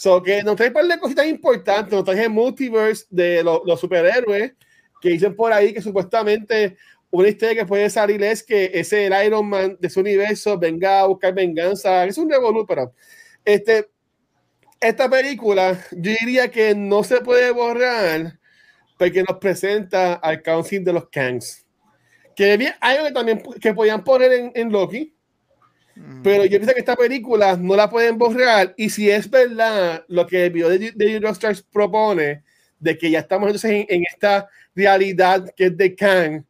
So que nos trae un par de cositas importantes. Nos trae el multiverse de los superhéroes que dicen por ahí que supuestamente una historia que puede salir es que ese el Iron Man de su universo venga a buscar venganza. Es un revolú, pero este, esta película yo diría que no se puede borrar porque nos presenta al Council de los Kangs. Que hay algo que también que podían poner en, en Loki Pero yo pienso que esta película no la pueden borrar. Y si es verdad lo que el video de, de Rockstars propone, de que ya estamos entonces en, esta realidad que es de Kang,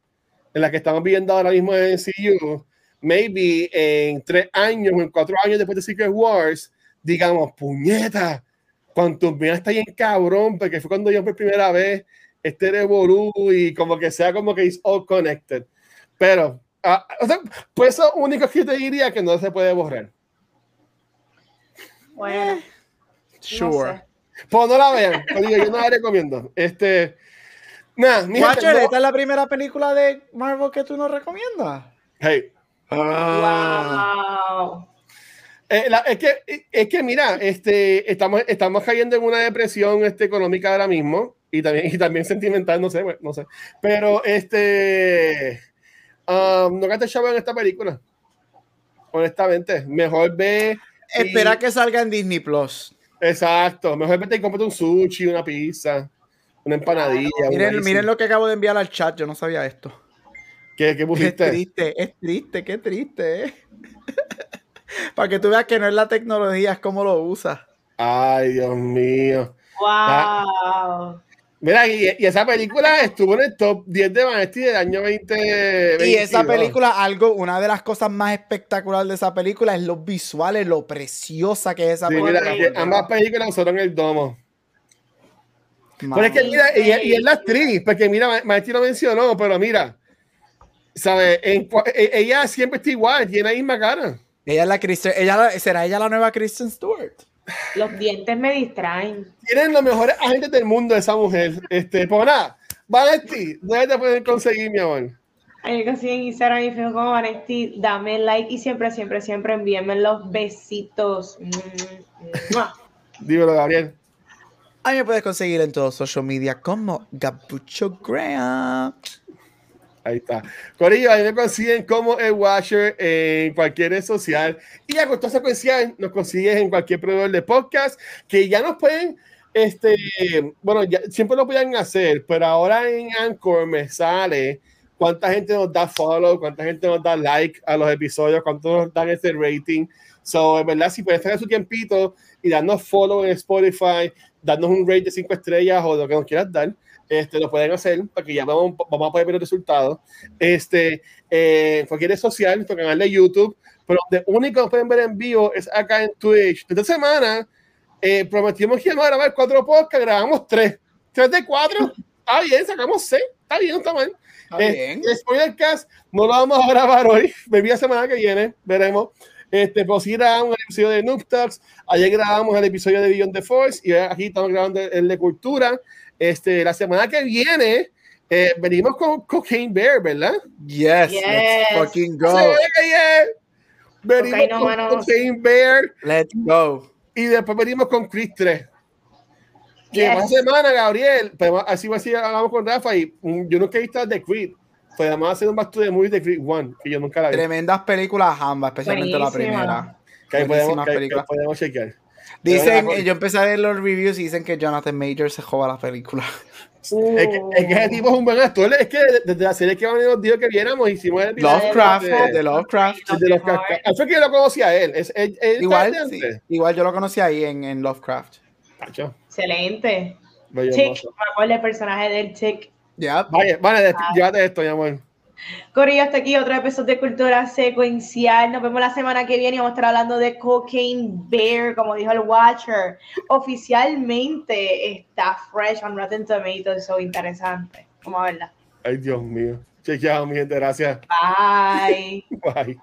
en la que estamos viviendo ahora mismo en CU, maybe en tres años o en cuatro años después de Secret Wars, digamos, puñeta, cuanto me está bien cabrón, porque fue cuando yo por primera vez este Revolú y como que sea como que es all connected. Pero, uh, o sea, pues eso único que te diría que no se puede borrar. Bueno. Sure. Pues no la vean, yo no la recomiendo. Este, nada, Watcher, ¿esta es la primera película de Marvel que tú nos recomiendas? Hey. Wow. Eh, es, que, es que, mira, este, estamos, estamos cayendo en una depresión este, económica ahora mismo y también, y también sentimental, no sé, no sé. Pero este, um, no gastes chavo en esta película. Honestamente, mejor ve. Espera que salga en Disney Plus. Exacto, mejor vete y cómprate un sushi, una pizza, una empanadilla. Miren, miren lo que acabo de enviar al chat, yo no sabía esto. ¿Qué, qué pusiste? Es triste, es triste, qué triste. ¿eh? <laughs> Para que tú veas que no es la tecnología, es cómo lo usas. Ay, Dios mío. Wow. Mira, y, esa película estuvo en el top 10 de Vanity del año 2020. Y esa película, algo, una de las cosas más espectaculares de esa película es los visuales, lo preciosa que es esa película. Mira, ambas películas usaron el domo. Pero es que mira, y, y, es la actriz, porque mira, Maestri lo mencionó, pero mira, ¿sabes? E, ella siempre está igual, tiene la misma cara. Ella es la Kristen, ella, ¿será ella la nueva Kristen Stewart? Los dientes me distraen. Tienen los mejores agentes del mundo esa mujer. Este, pues nada, Vanesti, ¿dónde te pueden conseguir, mi amor? Ahí me consiguen Instagram y Facebook como Vanesti. Dame like y siempre, siempre, siempre envíenme los besitos. Dímelo, Gabriel. A mí me puedes conseguir en todos social media como Gabucho Graham. Ahí está. Corillo, ahí me consiguen como el Washer en cualquier red social. Y a costo secuencial nos consigues en cualquier proveedor de podcast que ya nos pueden, este, bueno, ya, siempre lo pueden hacer, pero ahora en Anchor me sale cuánta gente nos da follow, cuánta gente nos da like a los episodios, cuánto nos dan ese rating. So, en verdad, si puedes tener su tiempito y darnos follow en Spotify, darnos un rate de 5 estrellas o lo que nos quieras dar este, lo pueden hacer para que ya vamos, vamos a poder ver los resultados. Este, eh, cualquier red social, nuestro canal de YouTube, pero lo único que pueden ver en vivo es acá en Twitch. Esta semana eh, prometimos que íbamos a grabar cuatro podcasts, grabamos tres. Tres de cuatro, está bien, sacamos seis, está bien, está mal. Está eh, bien. El spoilercast no lo vamos a grabar hoy, maybe la semana que viene, veremos. Este, pues sí grabamos el episodio de Noob Talks, ayer grabamos el episodio de Beyond the Force y aquí estamos grabando el de Cultura. Este, la semana que viene eh, venimos con Cocaine Bear, ¿verdad? Yes, yes. let's fucking go. Venimos con Cocaine Bear. Let's go. Y después venimos con Chris 3. Que yes. más semana, Gabriel, pues, así va así hablamos con Rafa y um, yo nunca he visto de Creed. Pues además hacer un back de movies de Creed 1, que yo nunca la vi. Tremendas películas ambas, especialmente Buenísima. la primera. Que ahí podemos, que, que podemos chequear. Dicen, yo empecé a ver los reviews y dicen que Jonathan Major se joda la película. <laughs> Uh. Es, que, es, que, ese tipo es un buen actor. Es que desde la serie que nos dijo que viéramos, hicimos el Lovecraft, de, de Lovecraft. De Lovecraft. Eso que yo lo conocía a él. Es, él, él igual, sí, igual yo lo conocí ahí en, en Lovecraft. Excelente. Chick, me acuerdo el personaje del Chick. Ya. Vaya, vale, llévate esto, mi amor. Corillo, hasta aquí otro episodio de Cultura Secuencial. Nos vemos la semana que viene y vamos a estar hablando de Cocaine Bear, como dijo el Watcher. Oficialmente está fresh on Rotten Tomatoes, so interesante. Vamos a verla. Ay, Dios mío. Chequeado, mi gente, gracias. Bye. <laughs> Bye.